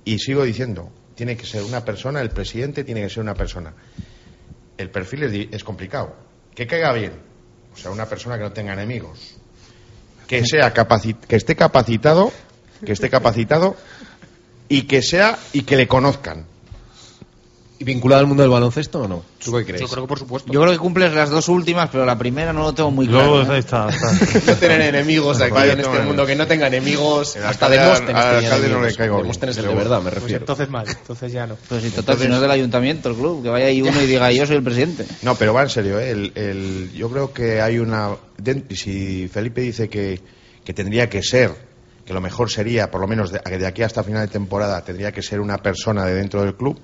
Y sigo diciendo, tiene que ser una persona, el presidente tiene que ser una persona. El perfil es, complicado. Que caiga bien, o sea, una persona que no tenga enemigos. Que sea capaci- que esté capacitado, que esté capacitado y que sea y que le conozcan. ¿Y vinculado al mundo del baloncesto o no? ¿Tú qué crees? Yo creo que por supuesto. Yo creo que cumples las dos últimas, pero la primera no lo tengo muy Luego claro. ¿eh? está, está. (laughs) No tener enemigos aquí en este mundo, que no tenga enemigos. El Hasta Demóstenes al alcalde no le caigo Demóstenes de verdad, me Pues refiero. entonces mal, entonces ya no. Pues si total, si no es del ayuntamiento, el club, que vaya ahí uno y diga yo soy el presidente. No, pero va en serio. ¿eh? El, el- yo creo que hay una. Si Felipe dice que, que tendría que ser, que lo mejor sería, por lo menos de, de aquí hasta final de temporada, tendría que ser una persona de dentro del club.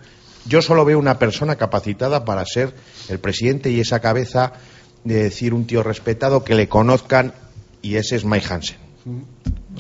Yo solo veo una persona capacitada para ser el presidente y esa cabeza de decir un tío respetado que le conozcan y ese es Mike Hansen.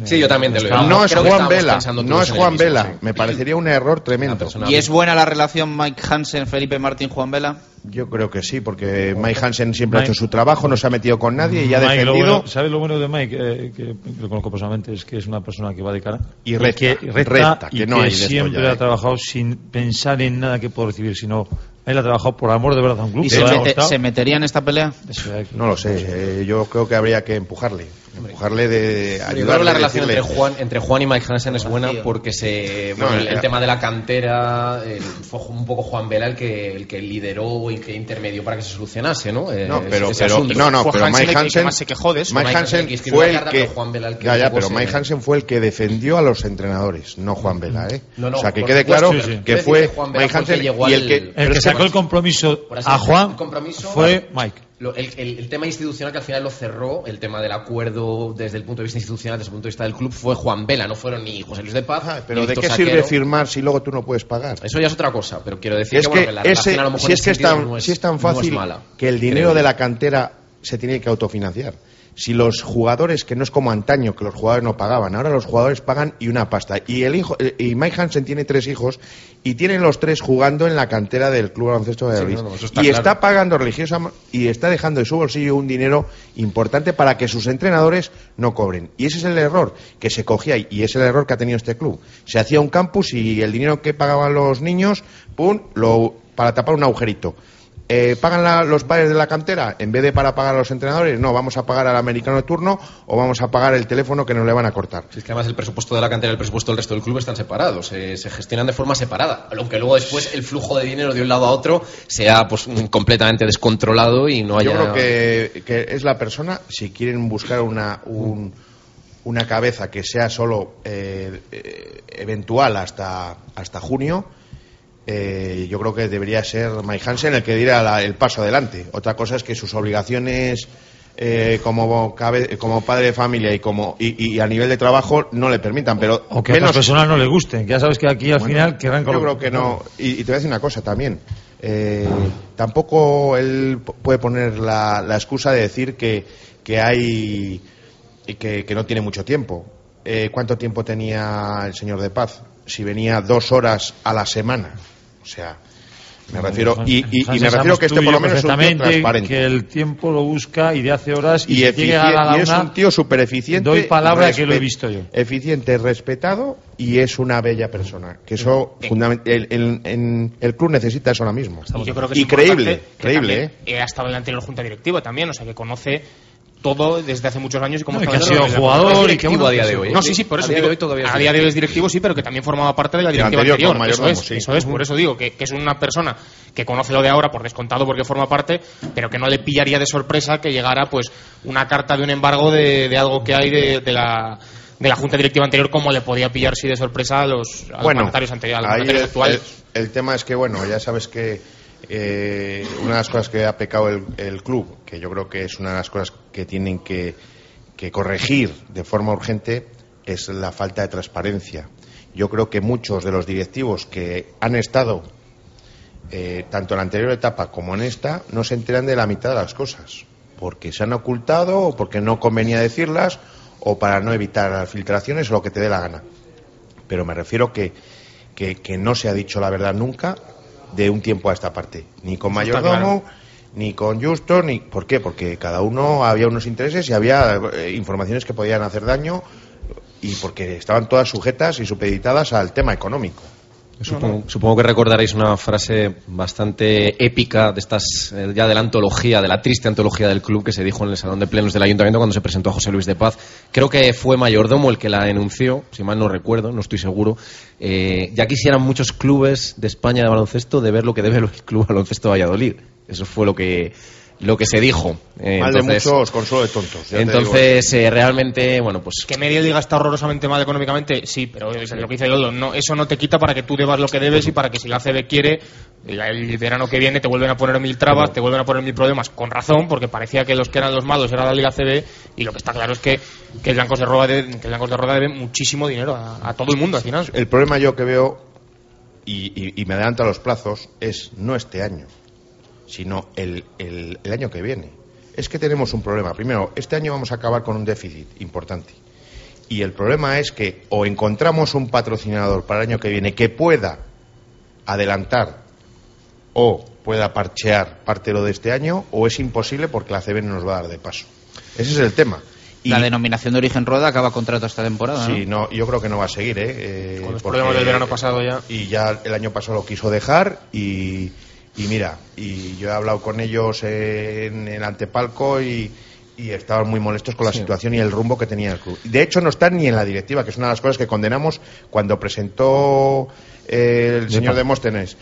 Sí, yo también te lo digo. No es Juan Vela, no es Juan Vela. Me parecería un error tremendo. ¿Y es buena la relación Mike Hansen, Felipe Martín, Juan Vela? Yo creo que sí, porque Mike Hansen siempre ha hecho su trabajo, no se ha metido con nadie y ha Mike, lo defendido. bueno- ¿Sabes lo bueno de Mike? Eh, que lo conozco personalmente, es que es una persona que va de cara. Y recta, que, recta, y no que hay esto siempre ya, ha eh. trabajado sin pensar en nada que pueda recibir, sino él ha trabajado por amor de verdad a un club. ¿Y se, mete- metería en esta pelea? No lo sé, eh, yo creo que habría que empujarle. Empujarle de Yo creo que ayudarle. la relación decirle- entre Juan, entre Juan y Mike Hansen es buena porque se No, bueno, el, eh, el tema de la cantera el- fue un poco Juan Vela el que el que lideró y que intermedió para que se solucionase, ¿no? Eh, No, pero, ese pero asunto. no, no, Fue pero Hansen Mike que Hansen, más se quejó de eso. Mike Mike Hansen fue el carta, que, pero Juan Vela el que ya, ya, pero ese- Mike Hansen fue el que defendió a los entrenadores, no Juan Vela, ¿eh? No, no, o sea, que quede claro sí, sí. que fue Mike Hansen y el que, El sacó el compromiso a Juan fue Mike. Lo- el, el- el tema institucional que al final lo cerró, el tema del acuerdo desde el punto de vista institucional, desde el punto de vista del club, fue Juan Vela, no fueron ni José Luis de Paz. Ajá, ni pero ¿de qué Saquero. sirve firmar si luego tú no puedes pagar? Eso ya es otra cosa, pero quiero decir es que, que, bueno, que la ese, a lo mejor si es que tan, no es, si es tan no fácil mala, que el dinero creo de la cantera se tiene que autofinanciar. Si los jugadores, que no es como antaño, que los jugadores no pagaban, ahora los jugadores pagan y una pasta. Y el hijo, eh, y Mike Hansen tiene tres hijos y tienen los tres jugando en la cantera del Club Baloncesto de no, no, está y claro. está pagando religiosa y está dejando de su bolsillo un dinero importante para que sus entrenadores no cobren. Y ese es el error que se cogía y es el error que ha tenido este club. Se hacía un campus y el dinero que pagaban los niños, pum, lo, para tapar un agujerito. Eh, ¿Pagan la- los padres de la cantera? En vez de para pagar a los entrenadores, no, vamos a pagar al americano de turno o vamos a pagar el teléfono que nos le van a cortar. Si es que además el presupuesto de la cantera y el presupuesto del resto del club están separados, se, se gestionan de forma separada, aunque luego después el flujo de dinero de un lado a otro sea pues mm, completamente descontrolado y no haya Yo creo que, que es la persona, si quieren buscar una, un- una cabeza que sea solo eh, eh, eventual hasta, hasta junio, eh, yo creo que debería ser Mike Hansen el que diera la- el paso adelante. Otra cosa es que sus obligaciones eh, como, cabe- como padre de familia y, como, y, y a nivel de trabajo no le permitan, pero O que a otras personas no le gusten, ya sabes que aquí al final querrán yo creo que no. Y, y te voy a decir una cosa también. Eh, tampoco él puede poner la, la excusa de decir que, que hay. y que, que no tiene mucho tiempo. Eh, ¿Cuánto tiempo tenía el señor de Paz? Si venía dos horas a la semana. O sea, me refiero. Y, y- y me refiero que este por lo menos es un tío transparente. que el tiempo lo busca y de hace horas y, y, si efici- llega a la y es una, un tío súper eficiente. doy palabra que lo he visto yo. Eficiente, respetado y es una bella persona. Que eso, fundament- el, el- en- el club necesita eso ahora mismo. Y yo creo que es y creíble, creíble, ¿eh? Ha estado en la anterior junta directiva también, o sea que conoce todo desde hace muchos años y cómo No, que ha sido jugador y que, a día de hoy. No, sí, sí, por A eso día de digo, hoy todavía a día de hoy es directivo, sí, pero que también formaba parte de la directiva anterior, anterior. Eso es, sí. eso es, por eso digo que, que es una persona que conoce lo de ahora por descontado porque forma parte, pero que no le pillaría de sorpresa que llegara pues una carta de un embargo de, de algo que hay de, de la de la junta directiva anterior como le podía pillar sí de sorpresa a los, a los Bueno, mandatarios anteriores, a los ahí mandatarios el, actuales. el- el tema es que, bueno, ya sabes que eh, una de las cosas que ha pecado el, el club, que yo creo que es una de las cosas que tienen que, corregir de forma urgente, es la falta de transparencia. Yo creo que muchos de los directivos que han estado eh, tanto en la anterior etapa como en esta, no se enteran de la mitad de las cosas, porque se han ocultado o porque no convenía decirlas o para no evitar las filtraciones o lo que te dé la gana. Pero me refiero que, que, que no se ha dicho la verdad nunca de un tiempo a esta parte, ni con mayordomo, ni con Justo, ni ¿por qué? Porque cada uno había unos intereses y había eh, informaciones que podían hacer daño y porque estaban todas sujetas y supeditadas al tema económico. Supongo, supongo que recordaréis una frase bastante épica de estas, eh, ya de la antología, de la triste antología del club que se dijo en el Salón de Plenos del Ayuntamiento cuando se presentó a José Luis de Paz. Creo que fue Mayordomo el que la enunció, si mal no recuerdo, no estoy seguro. Eh, ya quisieran muchos clubes de España de baloncesto de ver lo que debe el Club Baloncesto Valladolid. Eso fue lo que lo que se dijo. Eh, Mal de entonces- muchos, consuelo de tontos. ya te Entonces, eh, realmente, bueno, pues Que Media Liga está horrorosamente mal económicamente, sí, pero es lo que dice Goldo, no, eso no te quita para que tú debas lo que debes y para que si la CB quiere, el verano que viene te vuelven a poner mil trabas, te vuelven a poner mil problemas, con razón, porque parecía que los que eran los malos era la Liga CB y lo que está claro es que, que el Blancos de Roda debe, que el Blancos de Roda debe muchísimo dinero a, a todo el mundo al final. El problema yo que veo, y, y- y me adelanto a los plazos, es no este año, sino el, el- el año que viene. Es que tenemos un problema. Primero, este año vamos a acabar con un déficit importante. Y el problema es que o encontramos un patrocinador para el año que viene que pueda adelantar o pueda parchear parte de lo de este año, o es imposible porque la CB no nos va a dar de paso. Ese es el tema. Y- La denominación de origen rueda acaba contrato esta temporada. ¿no? Sí, no, yo creo que no va a seguir, ¿eh? Eh, Con los porque- problemas del verano pasado ya. Y ya el año pasado lo quiso dejar y, y mira, y yo he hablado con ellos en el antepalco y, y estaban muy molestos con la situación y el rumbo que tenía el club. De hecho, no están ni en la directiva, que es una de las cosas que condenamos cuando presentó eh, el señor Demóstenes.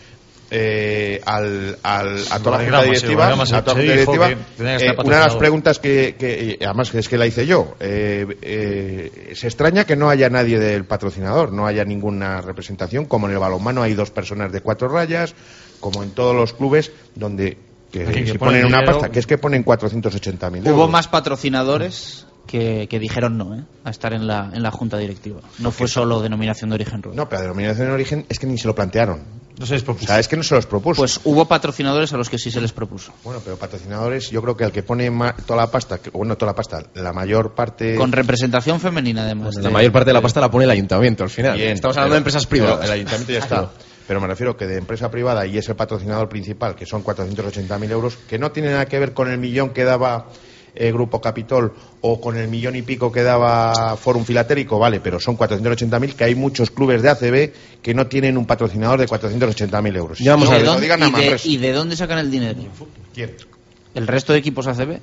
eh, al, al- a toda la junta organigrama, sí, directiva, a toda la eh, una de las preguntas que, que- y además que es que la hice yo eh, eh, se extraña que no haya nadie del patrocinador no haya ninguna representación como en el balonmano hay dos personas de cuatro rayas como en todos los clubes donde que que si ponen ponen una dinero. pasta que es que ponen 480.000 Hubo euros más patrocinadores que, que dijeron no ¿eh? a estar en la, en la junta directiva. No fue solo denominación de origen rueda. no pero la denominación de origen es que ni se lo plantearon No se les o propuso. sea es que no se los propuso Pues hubo patrocinadores a los que sí se les propuso. bueno pero patrocinadores yo creo que el que pone ma- toda la pasta que- bueno toda la pasta la mayor parte Con representación femenina, además. la de- mayor parte de la pasta la pone el ayuntamiento al final. Bien, Estamos hablando pero- de empresas privadas. El ayuntamiento ya está. Pero me refiero que de empresa privada y es el patrocinador principal, que son 480.000 euros, que no tiene nada que ver con el millón que daba el Grupo Capitol o con el millón y pico que daba Forum Filatérico, vale, pero son 480.000, que hay muchos clubes de ACB que no tienen un patrocinador de 480.000 euros. Ya vamos ¿Y a de ver. Lo dónde- digan y de- Manresa. ¿Y de dónde sacan el dinero? ¿Quién? ¿El resto de equipos ACB?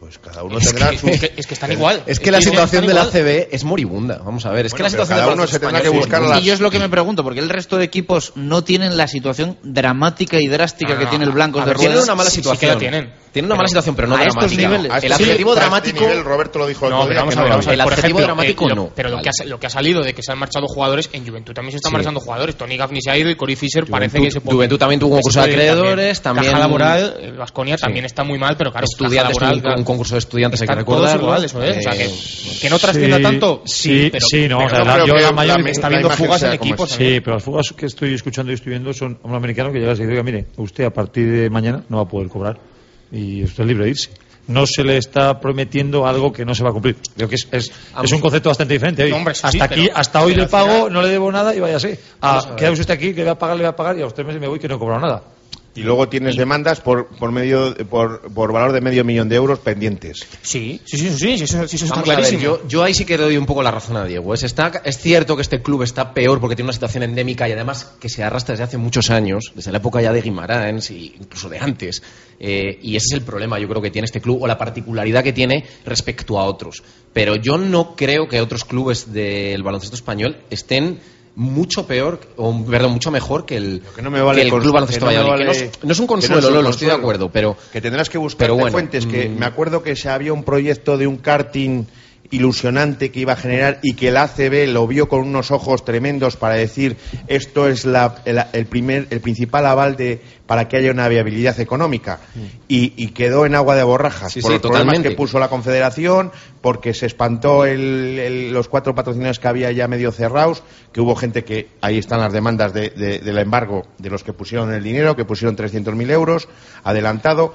Pues cada uno tendrá su... Es que, es que están igual. Es que la situación de la CB es moribunda. Vamos a ver, es que la situación cada uno se tendrá que es buscar las- Y yo es lo que me pregunto, porque el resto de equipos no tienen la situación dramática y drástica No, que no, tiene el Blancos de ver, Rueda. Tienen una mala Sí, sí que situación. la tienen. Tienen una mala situación, pero no a estos niveles. A El este- adjetivo este dramático. nivel, Roberto lo dijo No, pero vamos que a ver, vamos a ver. el Por adjetivo ejemplo, dramático eh, lo- no. Pero lo, que ha, Vale. lo que ha salido de que se han marchado jugadores, en Juventud también se están Sí. marchando jugadores. Tony Gaffney se ha ido y Cory Fisher parece que se Juventud- Juventud también tuvo un concurso de eh, acreedores, también- Caja laboral, Vasconia también está muy mal, pero claro, Estudiantes Caja laboral, concurso de estudiantes, hay que están todos recordarlo. igual, eso es. O sea, que, Eh, que no trascienda sí, tanto, sí, sí, pero, sí, no, pero o sea, no la- yo que mayor- la está viendo fugas en equipos. Sí, pero las fugas que estoy escuchando y estoy viendo son a un americano que llega y dice, oiga, mire, usted a partir de mañana no va a poder cobrar y usted es libre de irse. No se le está prometiendo algo que no se va a cumplir. Creo que es, es, es un concepto bastante diferente. Oye, No, hombre, eso hasta aquí, hasta hoy le pago, no le debo nada y váyase. Ah, queda usted aquí, que le voy a pagar, le voy a pagar y a los tres meses me voy que no he cobrado nada. Y luego tienes demandas por, por, medio, por, por valor de medio millón de euros pendientes. Sí, sí, sí, sí, sí, sí, eso, está ver, clarísimo. yo, yo ahí sí que doy un poco la razón a Diego. Es, está, es cierto que este club está peor porque tiene una situación endémica y además que se arrastra desde hace muchos años, desde la época ya de Guimarães e incluso de antes. Eh, y ese es el problema, yo creo que tiene este club o la particularidad que tiene respecto a otros. Pero yo no creo que otros clubes del baloncesto español estén mucho peor, o perdón, mucho mejor que el, que no me vale que el Club Baloncesto no que no, es, no es un no consuelo, Lolo, estoy de acuerdo, pero Que tendrás que buscar bueno, fuentes. Que mm. me acuerdo que se había un proyecto de un karting ilusionante que iba a generar y que el ACB lo vio con unos ojos tremendos para decir esto es la- el, el primer el principal aval de para que haya una viabilidad económica y, y quedó en agua de borrajas Mm. Sí, por sí, los problemas totalmente. que puso la Confederación porque se espantó el- el- los cuatro patrocinadores que había ya medio cerrados que hubo gente que ahí están las demandas de- de- del embargo de los que pusieron el dinero que pusieron 300.000 euros adelantado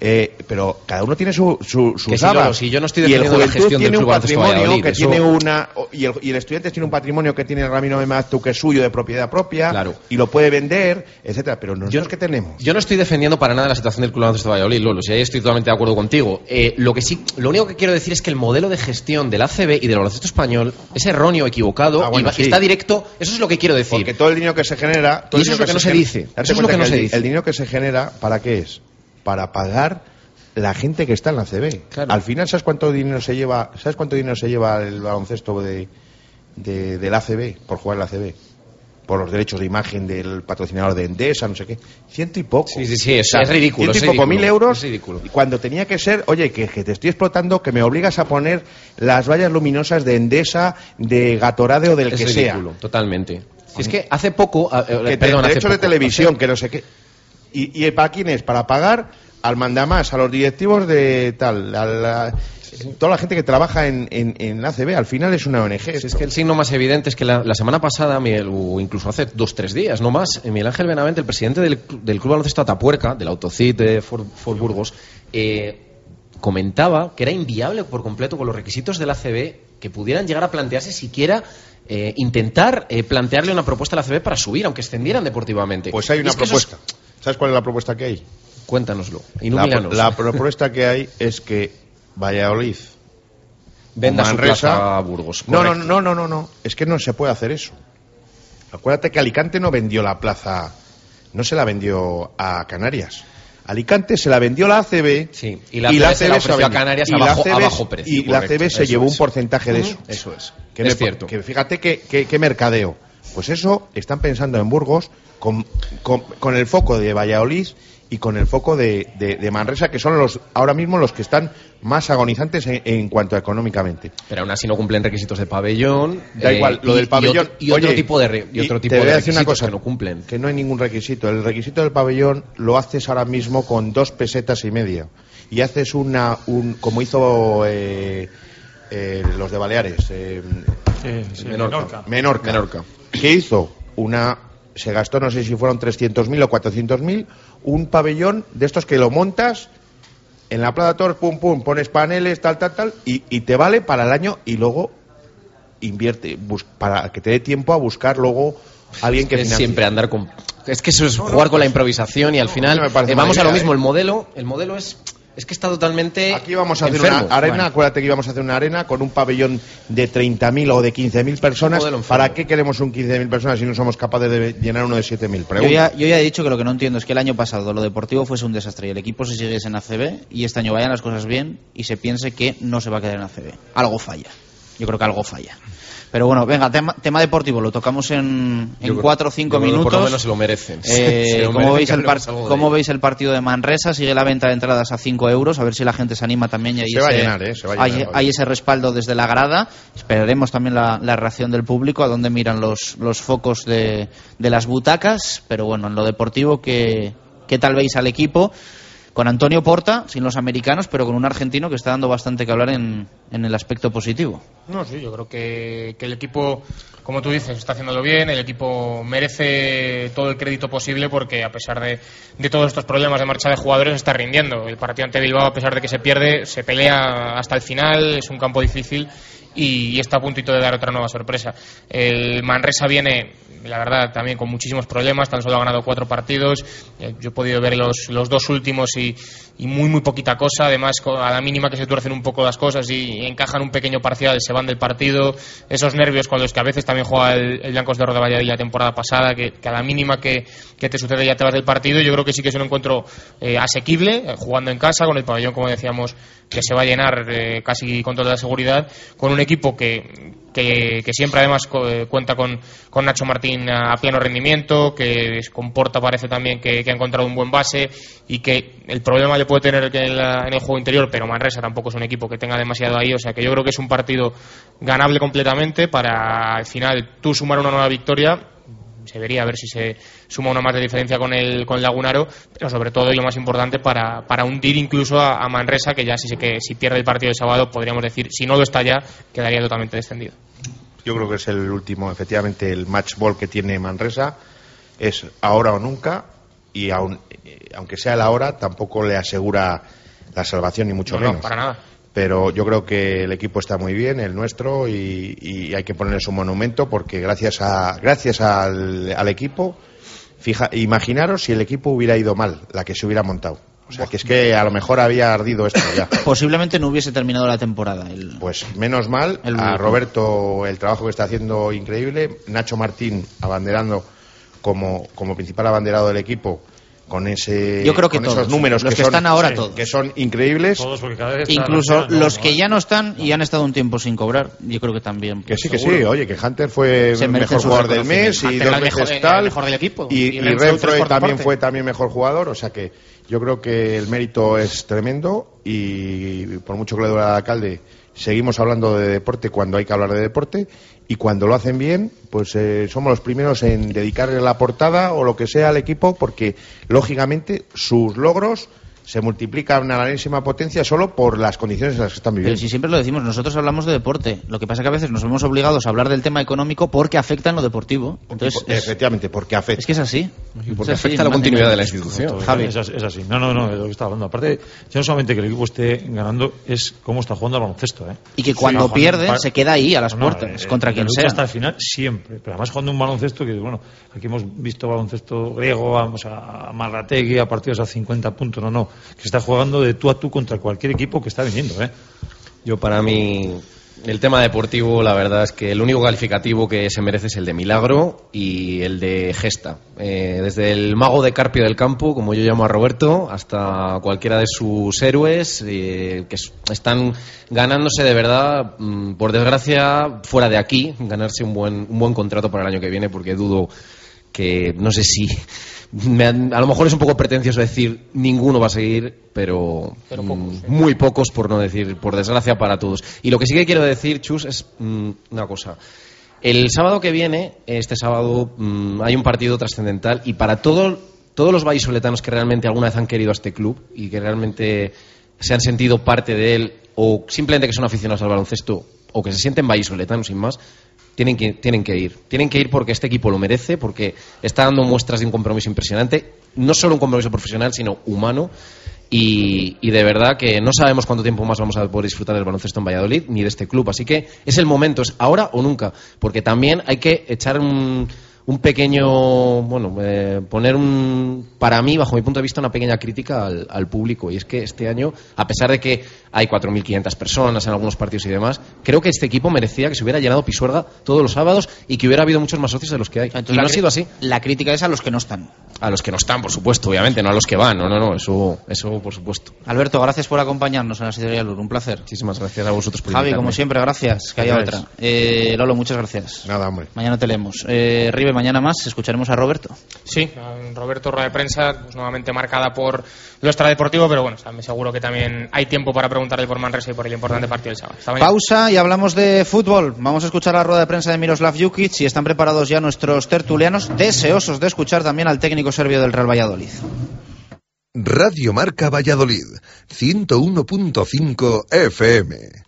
Eh, pero cada uno tiene su, su, sí, habas. Lolo, si yo no estoy y el defendiendo la Juventud gestión del tiene un patrimonio que eso- tiene una y el, y el estudiante tiene un patrimonio que tiene el Ramiro Memaztu que es suyo de propiedad propia Claro. y lo puede vender, etcétera. Pero nosotros que tenemos. Yo no estoy defendiendo para nada la situación del Club Baloncesto Valladolid, Lolo, si ahí estoy totalmente de acuerdo contigo. Eh, lo que sí, lo único que quiero decir es que el modelo de gestión del ACB y del baloncesto español es erróneo, equivocado Ah, bueno, y sí. está directo. Eso es lo que quiero decir. Porque todo el dinero que se genera. todo Y eso es lo que no se dice. Eso es lo que no se dice. El dinero que se genera, ¿para qué es? Para pagar la gente que está en la CB. Claro. Al final, ¿sabes cuánto dinero se lleva? ¿Sabes cuánto dinero se lleva el baloncesto de, de, del ACB por jugar en la ACB? Por los derechos de imagen del patrocinador de Endesa, no sé qué. Ciento y poco. Sí, sí, sí, es- es ridículo, Ciento y poco ridículo, mil euros. es ridículo. y Cuando tenía que ser, oye, que, que te estoy explotando, que me obligas a poner las vallas luminosas de Endesa, de Gatorade o del es que ridículo, sea. totalmente. Si es que hace poco, ah, eh, que perdón, hace derechos de televisión, que no sé qué. ¿Y, y para quién es? Para pagar al mandamás, a los directivos de tal, a la- toda la gente que trabaja en, en, en la ACB. Al final es una ONG. Si es que el signo más evidente es que la, la semana pasada, Miguel, o incluso hace dos tres días, no más, eh, Miguel Ángel Benavente, el presidente del, cl- del Club Baloncesto Atapuerca, del Autocit de Fort, Fort Burgos, eh, comentaba que era inviable por completo con los requisitos del ACB que pudieran llegar a plantearse siquiera eh, intentar eh, plantearle una propuesta al ACB para subir, aunque extendieran deportivamente. Pues hay una es que eso es- propuesta. ¿Sabes cuál es la propuesta que hay? Cuéntanoslo. La, Ilumínanos. la propuesta que hay es que Valladolid Venda su Manresa- plaza a Burgos. No, no, no, no, no, no. Es que no se puede hacer eso. Acuérdate que Alicante no vendió la plaza, no se la vendió a Canarias. Alicante se la vendió la ACB Sí, y la ACB se la ofreció a. Canarias Y a la bajo- a bajo precio, Y la ACB se llevó es. un porcentaje de eso. eso es. Que Es me- cierto. Que fíjate qué que, que mercadeo. Pues eso están pensando en Burgos con, con, con el foco de Valladolid y con el foco de, de- de Manresa, que son los ahora mismo los que están más agonizantes en, en cuanto a económicamente. Pero aún así no cumplen requisitos de pabellón. Da eh, igual, lo y- del pabellón. Y otro, y otro oye, tipo de, y otro tipo te voy de decir una requisitos cosa, que no cumplen. Que no hay ningún requisito. El requisito del pabellón lo haces ahora mismo con dos pesetas y media. Y haces una, un, como hizo eh, eh, los de Baleares, eh, Sí, sí, Menorca. Menorca. Menorca. Menorca. ¿Qué hizo? Una, se gastó, no sé si fueron 300.000 o 400.000, un pabellón de estos que lo montas en la Plaza Torres, pum, pum, pones paneles, tal, tal, tal, y, y te vale para el año y luego invierte, bus- para que te dé tiempo a buscar luego alguien que es financie. siempre andar con es que eso es jugar con la improvisación y al final no eh, vamos a lo mismo ¿eh? el modelo el modelo es es que está totalmente Aquí vamos a hacer enfermo. una arena, Bueno, acuérdate que íbamos a hacer una arena con un pabellón de 30.000 o de 15.000 personas. ¿Para qué queremos un 15.000 personas si no somos capaces de llenar uno de 7.000? Yo ya, yo ya he dicho que lo que no entiendo es que el año pasado lo deportivo fuese un desastre y el equipo se siguiese en ACB y este año vayan las cosas bien y se piense que no se va a quedar en ACB. Algo falla. Yo creo que algo falla. Pero bueno, venga, tema, tema deportivo, lo tocamos en, yo en creo- cuatro o cinco minutos. por lo menos se lo merecen Eh, (laughs) Se lo ¿cómo, merecen veis el cómo veis partido de Manresa? Sigue la venta de entradas a 5 euros, a ver si la gente se anima también. Y Se va a llenar, ¿eh? Se va a hay- ese respaldo desde la grada. Esperaremos también la, la reacción del público, a dónde miran los, los focos de, de las butacas. Pero bueno, en lo deportivo, ¿qué, qué tal veis al equipo? Con Antonio Porta, sin los americanos, pero con un argentino que está dando bastante que hablar en, el aspecto positivo. No, sí, yo creo que, que el equipo, como tú dices, está haciéndolo bien. El equipo merece todo el crédito posible porque, a pesar de, de todos estos problemas de marcha de jugadores, está rindiendo. El partido ante Bilbao, a pesar de que se pierde, se pelea hasta el final. Es un campo difícil y, está a puntito de dar otra nueva sorpresa. El Manresa viene, la verdad, también con muchísimos problemas. Tan solo ha ganado cuatro partidos. Eh, Yo he podido ver los, los dos últimos y, y muy, muy poquita cosa. Además, a la mínima que se tuercen un poco las cosas y, y encajan un pequeño parcial, se van del partido. Esos nervios con los que a veces también juega el, el Blancos de Roda Valladolid la temporada pasada, que, que a la mínima que, que te sucede ya te vas del partido. Yo creo que sí que es un encuentro eh, asequible, eh, jugando en casa, con el pabellón, como decíamos, que se va a llenar eh, casi con toda la seguridad, con un equipo que, que, que siempre además eh, cuenta con, con Nacho Martín a, pleno rendimiento, que comporta parece también que, ha encontrado un buen base y que el problema le puede tener en, la- en el juego interior, pero Manresa tampoco es un equipo que tenga demasiado ahí, o sea que yo creo que es un partido ganable completamente para al final tú sumar una nueva victoria se vería a ver si se suma una más de diferencia con el, con Lagunaro, pero sobre todo y lo más importante para, para hundir incluso a, a Manresa, que ya si, que si pierde el partido de sábado podríamos decir, si no lo está ya, quedaría totalmente descendido. Yo creo que es el último, efectivamente, el match ball que tiene Manresa. Es ahora o nunca. y aun- eh, aunque sea la hora, tampoco le asegura la salvación ni mucho No, no, menos. para nada. Pero yo creo que el equipo está muy bien, el nuestro, y, y hay que ponerle su monumento porque gracias a gracias al, al equipo, fija, imaginaros si el equipo hubiera ido mal, la que se hubiera montado. O sea, que es que a lo mejor había ardido esto ya. (laughs) Posiblemente no hubiese terminado la temporada. el- Pues menos mal, El a. Roberto el trabajo que está haciendo increíble, Nacho Martín abanderando como, como principal abanderado del equipo con ese Yo creo que con todos, esos números los que son- están ahora sí, todos. que son increíbles Todos, porque cada vez está Incluso los ¿no? que ya no están y han estado un tiempo sin cobrar, yo creo que también. que pues, sí que seguro. sí oye que Hunter fue Se mejor jugador del mes y dos mejor- veces el tal mejor del equipo. y, Y y por también parte. fue también mejor jugador o sea que yo creo que el mérito es tremendo y por mucho que le duele al alcalde seguimos hablando de deporte cuando hay que hablar de deporte y cuando lo hacen bien pues eh, somos los primeros en dedicarle la portada o lo que sea al equipo porque lógicamente sus logros se multiplican a la enésima potencia solo por las condiciones en las que están Pero viviendo si siempre lo decimos, nosotros hablamos de deporte. Lo que pasa que a veces nos vemos obligados a hablar del tema económico porque afecta en lo deportivo. Entonces, es, efectivamente porque afecta es que es así. Y Es porque así, afecta la no hay continuidad de la institución. Javi. Es, así- es así. No, no, no, de lo que está hablando. Aparte, ya no solamente que el equipo esté ganando, es cómo está jugando al baloncesto. ¿eh? Y que cuando pierde, se queda ahí a las No, puertas, eh, contra quien sea. hasta el final, siempre. Pero además jugando un baloncesto que, bueno, aquí hemos visto baloncesto griego, vamos a Marrategui, a partidos a 50 puntos. No, no. Que está jugando de tú a tú contra cualquier equipo que está viniendo, ¿eh? Yo para mí el tema deportivo la verdad es que el único calificativo que se merece es el de milagro y el de gesta. Eh, desde el mago de Carpio del campo, como yo llamo a Roberto, hasta cualquiera de sus héroes eh, que están ganándose de verdad, mm, por desgracia, fuera de aquí, ganarse un buen, un buen contrato para el año que viene porque dudo que no sé si me han- a lo mejor es un poco pretencioso decir ninguno va a seguir, pero, Pero mm, pocos, sí. muy pocos por no decir por desgracia para todos. Y lo que sí que quiero decir, Chus, es mm, una cosa. El sábado que viene, este sábado, mm, hay un partido trascendental y para todo- todos los vallisoletanos que realmente alguna vez han querido a este club y que realmente se han sentido parte de él o simplemente que son aficionados al baloncesto o que se sienten vallisoletanos sin más, tienen que, tienen que ir. Tienen que ir porque este equipo lo merece, porque está dando muestras de un compromiso impresionante, no solo un compromiso profesional, sino humano. Y, y de verdad que no sabemos cuánto tiempo más vamos a poder disfrutar del baloncesto en Valladolid ni de este club. Así que es el momento, es ahora o nunca. Porque también hay que echar un, un pequeño, bueno, eh, poner un, para mí, bajo mi punto de vista, una pequeña crítica al, al público. Y es que este año, a pesar de que hay 4.500 personas en algunos partidos y demás, creo que este equipo merecía que se hubiera llenado Pisuerga todos los sábados y que hubiera habido muchos más socios de los que hay. Entonces, y no ha sido así. La crítica es a los que no están. A los que no están, por supuesto, obviamente, no a los que van. No, no, no, eso, eso por supuesto. Alberto, gracias por acompañarnos en la Sidería Lur. Un placer. Muchísimas gracias a vosotros por Javi, como siempre, gracias. Que haya otra. Eh, Lolo, muchas gracias. nada hombre Mañana te leemos. Eh, Ribe, mañana más escucharemos a Roberto. Sí, eh, Roberto, rueda de prensa, pues nuevamente marcada por lo extradeportivo, pero bueno, también seguro que también hay tiempo para preguntarle por Manresa y por el importante partido del sábado. Pausa y hablamos de fútbol. Vamos a escuchar la rueda de prensa de Miroslav Jukic y están preparados ya nuestros tertulianos, deseosos de escuchar también al técnico serbio del Real Valladolid. Radio Marca Valladolid, 101.5 FM.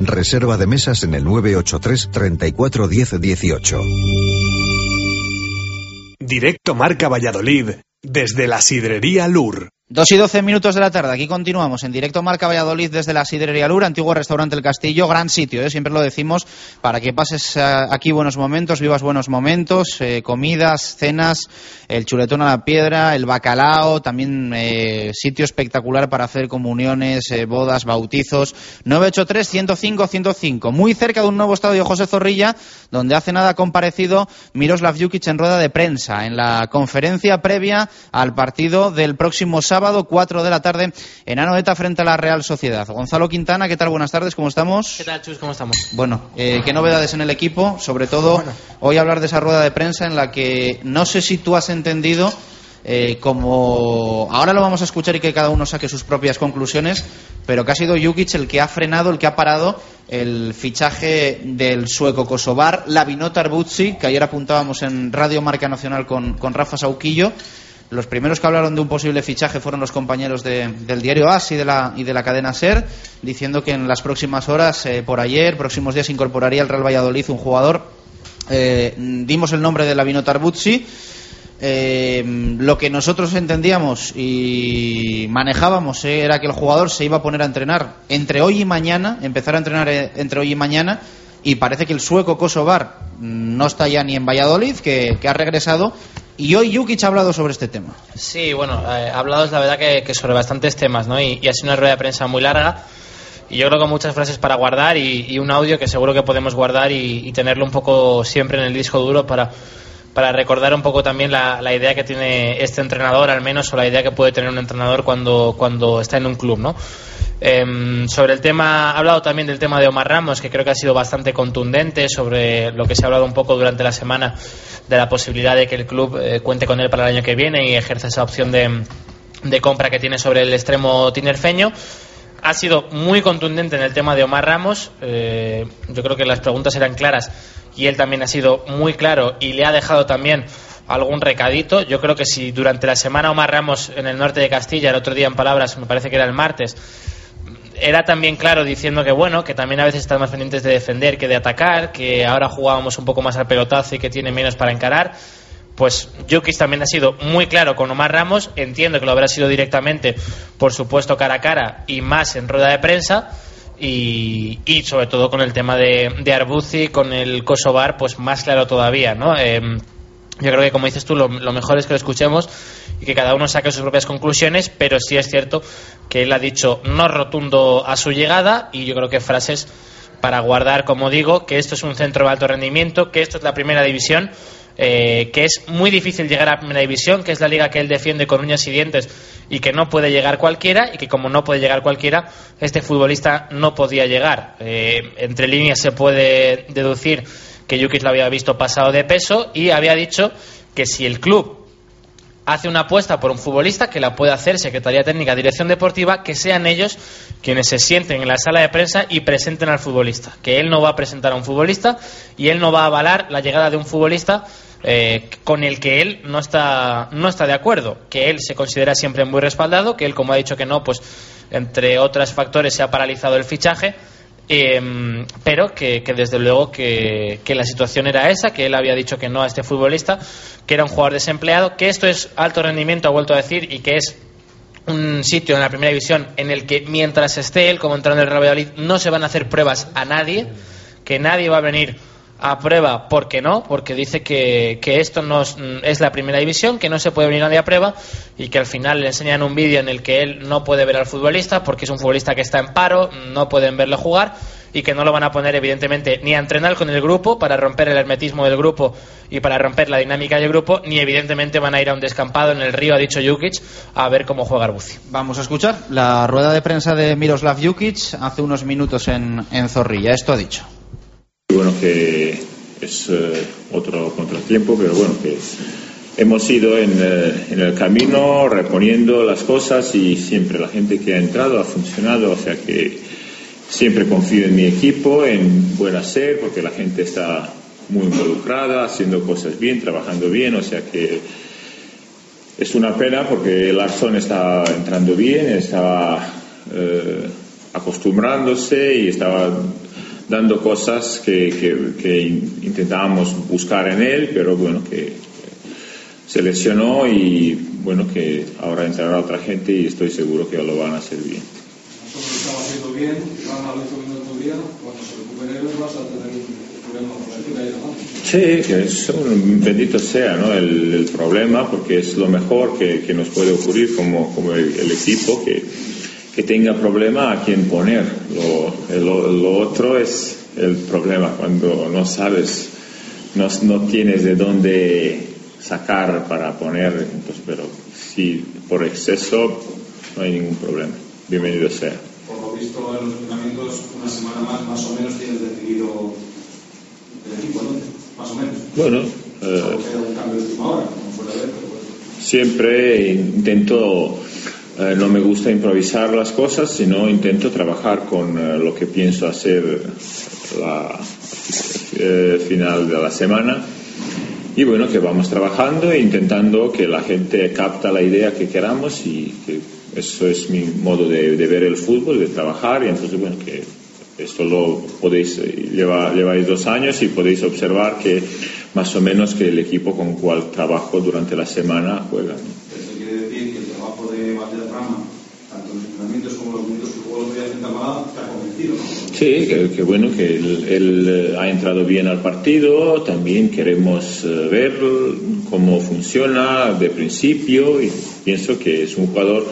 Reserva de mesas en el 983 34 10 18. Directo Marca Valladolid, desde la Sidrería Lur. Dos y doce minutos de la tarde, aquí continuamos en directo Marca Valladolid desde la Sidrería Lura, antiguo restaurante El Castillo, gran sitio, ¿eh? siempre lo decimos, para que pases eh, aquí buenos momentos, vivas buenos momentos, eh, comidas, cenas, el chuletón a la piedra, el bacalao, también eh, sitio espectacular para hacer comuniones, bodas, bautizos, 983-105-105, muy cerca de un nuevo estadio José Zorrilla, donde hace nada comparecido Miroslav Jukic en rueda de prensa, en la conferencia previa al partido del próximo sábado sábado, 4 de la tarde, en Anoeta frente a la Real Sociedad. Gonzalo Quintana, ¿qué tal? Buenas tardes, ¿cómo estamos? ¿Qué tal, Chus? ¿Cómo estamos? Bueno, eh, ¿qué novedades en el equipo? Sobre todo, hoy hablar de esa rueda de prensa en la que no sé si tú has entendido eh, como ahora lo vamos a escuchar y que cada uno saque sus propias conclusiones, pero que ha sido Jukic el que ha frenado, el que ha parado el fichaje del sueco kosovar Lavino Arbuzzi, que ayer apuntábamos en Radio Marca Nacional con, con Rafa Sauquillo. Los primeros que hablaron de un posible fichaje fueron los compañeros de- del diario AS y de, la, y de la cadena SER, diciendo que en las próximas horas, eh, por ayer, próximos días, incorporaría al Real Valladolid un jugador. Eh, dimos el nombre de Lavino Tarbuzzi. Eh, lo que nosotros entendíamos y manejábamos eh, era que el jugador se iba a poner a entrenar entre hoy y mañana, empezar a entrenar entre hoy y mañana, y parece que el sueco Kosovar no está ya ni en Valladolid, que ha regresado, y hoy Jukic ha hablado sobre este tema. Sí, bueno, eh, ha hablado, la verdad, que, que sobre bastantes temas, ¿no? Y, y ha sido una rueda de prensa muy larga. Y yo creo que muchas frases para guardar y, y un audio que seguro que podemos guardar y, y tenerlo un poco siempre en el disco duro para, para recordar un poco también la, la idea que tiene este entrenador, al menos, o la idea que puede tener un entrenador cuando, cuando está en un club, ¿no? Em, sobre el tema, ha hablado también del tema de Omar Ramos, que creo que ha sido bastante contundente sobre lo que se ha hablado un poco durante la semana de la posibilidad de que el club eh, cuente con él para el año que viene y ejerza esa opción de, de compra que tiene sobre el extremo tinerfeño. Ha sido muy contundente en el tema de Omar Ramos. eh, yo creo que las preguntas eran claras y él también ha sido muy claro y le ha dejado también algún recadito. Yo creo que si durante la semana Omar Ramos en el norte de Castilla, el otro día en palabras, me parece que era el martes, era también claro diciendo que bueno, que también a veces están más pendientes de defender que de atacar, que ahora jugábamos un poco más al pelotazo y que tiene menos para encarar. Pues Jukic también ha sido muy claro con Omar Ramos, entiendo que lo habrá sido directamente, por supuesto, cara a cara y más en rueda de prensa. Y, y sobre todo con el tema de, de con el Kosovar, pues más claro todavía, ¿no? Em, yo creo que, como dices tú, lo, lo mejor es que lo escuchemos y que cada uno saque sus propias conclusiones, pero sí es cierto que él ha dicho no rotundo a su llegada y yo creo que frases para guardar, como digo, que esto es un centro de alto rendimiento, que esto es la primera división, eh, que es muy difícil llegar a la primera división, que es la liga que él defiende con uñas y dientes y que no puede llegar cualquiera y que como no puede llegar cualquiera, este futbolista no podía llegar. Eh, entre líneas se puede deducir que Jukic lo había visto pasado de peso y había dicho que si el club hace una apuesta por un futbolista que la puede hacer Secretaría Técnica, Dirección Deportiva, que sean ellos quienes se sienten en la sala de prensa y presenten al futbolista. Que él no va a presentar a un futbolista y él no va a avalar la llegada de un futbolista eh, con el que él no está, no está de acuerdo. Que él se considera siempre muy respaldado, que él, como ha dicho que no, pues entre otros factores se ha paralizado el fichaje. Eh, pero que, desde luego que, la situación era esa, que él había dicho que no a este futbolista, que era un jugador desempleado, que esto es alto rendimiento, ha vuelto a decir, y que es un sitio en la primera división en el que mientras esté él como entrenador del Real Valladolid no se van a hacer pruebas a nadie, que nadie va a venir a prueba porque no, porque dice que, que esto no es, la primera división, que no se puede venir nadie a prueba y que al final le enseñan un vídeo en el que él no puede ver al futbolista porque es un futbolista que está en paro, no pueden verle jugar y que no lo van a poner evidentemente ni a entrenar con el grupo para romper el hermetismo del grupo y para romper la dinámica del grupo, ni evidentemente van a ir a un descampado en el río, ha dicho Jukic, a ver cómo juega Arbuzi. Vamos a escuchar la rueda de prensa de Miroslav Jukic hace unos minutos en, en Zorrilla. Esto ha dicho. Bueno, que es eh, otro contratiempo, pero bueno, que hemos ido en, eh, en, el camino reponiendo las cosas y siempre la gente que ha entrado ha funcionado, o sea que siempre confío en mi equipo, en buen hacer, porque la gente está muy involucrada, haciendo cosas bien, trabajando bien, o sea que es una pena porque Larson está entrando bien, estaba eh, acostumbrándose y estaba dando cosas que, que, que, intentábamos buscar en él, pero bueno, que se lesionó y bueno, que ahora entrará otra gente y estoy seguro que lo van a hacer bien. Nosotros lo estamos haciendo bien, Iván lo hizo bien otro día, cuando se recupere él vas a tener un problema. Sí, que es un bendito sea ¿no? el, el, problema, porque es lo mejor que, que nos puede ocurrir como, como el, el equipo, que que tenga problema a quién poner. Lo, lo, lo, otro es el problema cuando no sabes, no, no, tienes de dónde sacar para poner, entonces, pero si por exceso no hay ningún problema. Bienvenido sea. Por lo visto en los entrenamientos, una semana más, más o menos tienes decidido el equipo, ¿no? Más o menos. Bueno, eh, un cambio de última hora, como puede haber, pero bueno. siempre intento eh, no me gusta improvisar las cosas, sino intento trabajar con eh, lo que pienso hacer la eh, final de la semana. Y bueno, que vamos trabajando e intentando que la gente capta la idea que queramos y que eso es mi modo de, ver el fútbol, de trabajar. Y entonces, bueno, que esto lo podéis, lleva, lleváis dos años y podéis observar que más o menos que el equipo con cual trabajo durante la semana juega. Eso quiere decir que el trabajo de Valderrama, tanto los entrenamientos como los minutos que jugó el otro día en Tamara, te ha convencido, ¿no? Sí, que, bueno, que él, él, ha entrado bien al partido, también queremos uh, ver cómo funciona de principio y pienso que es un jugador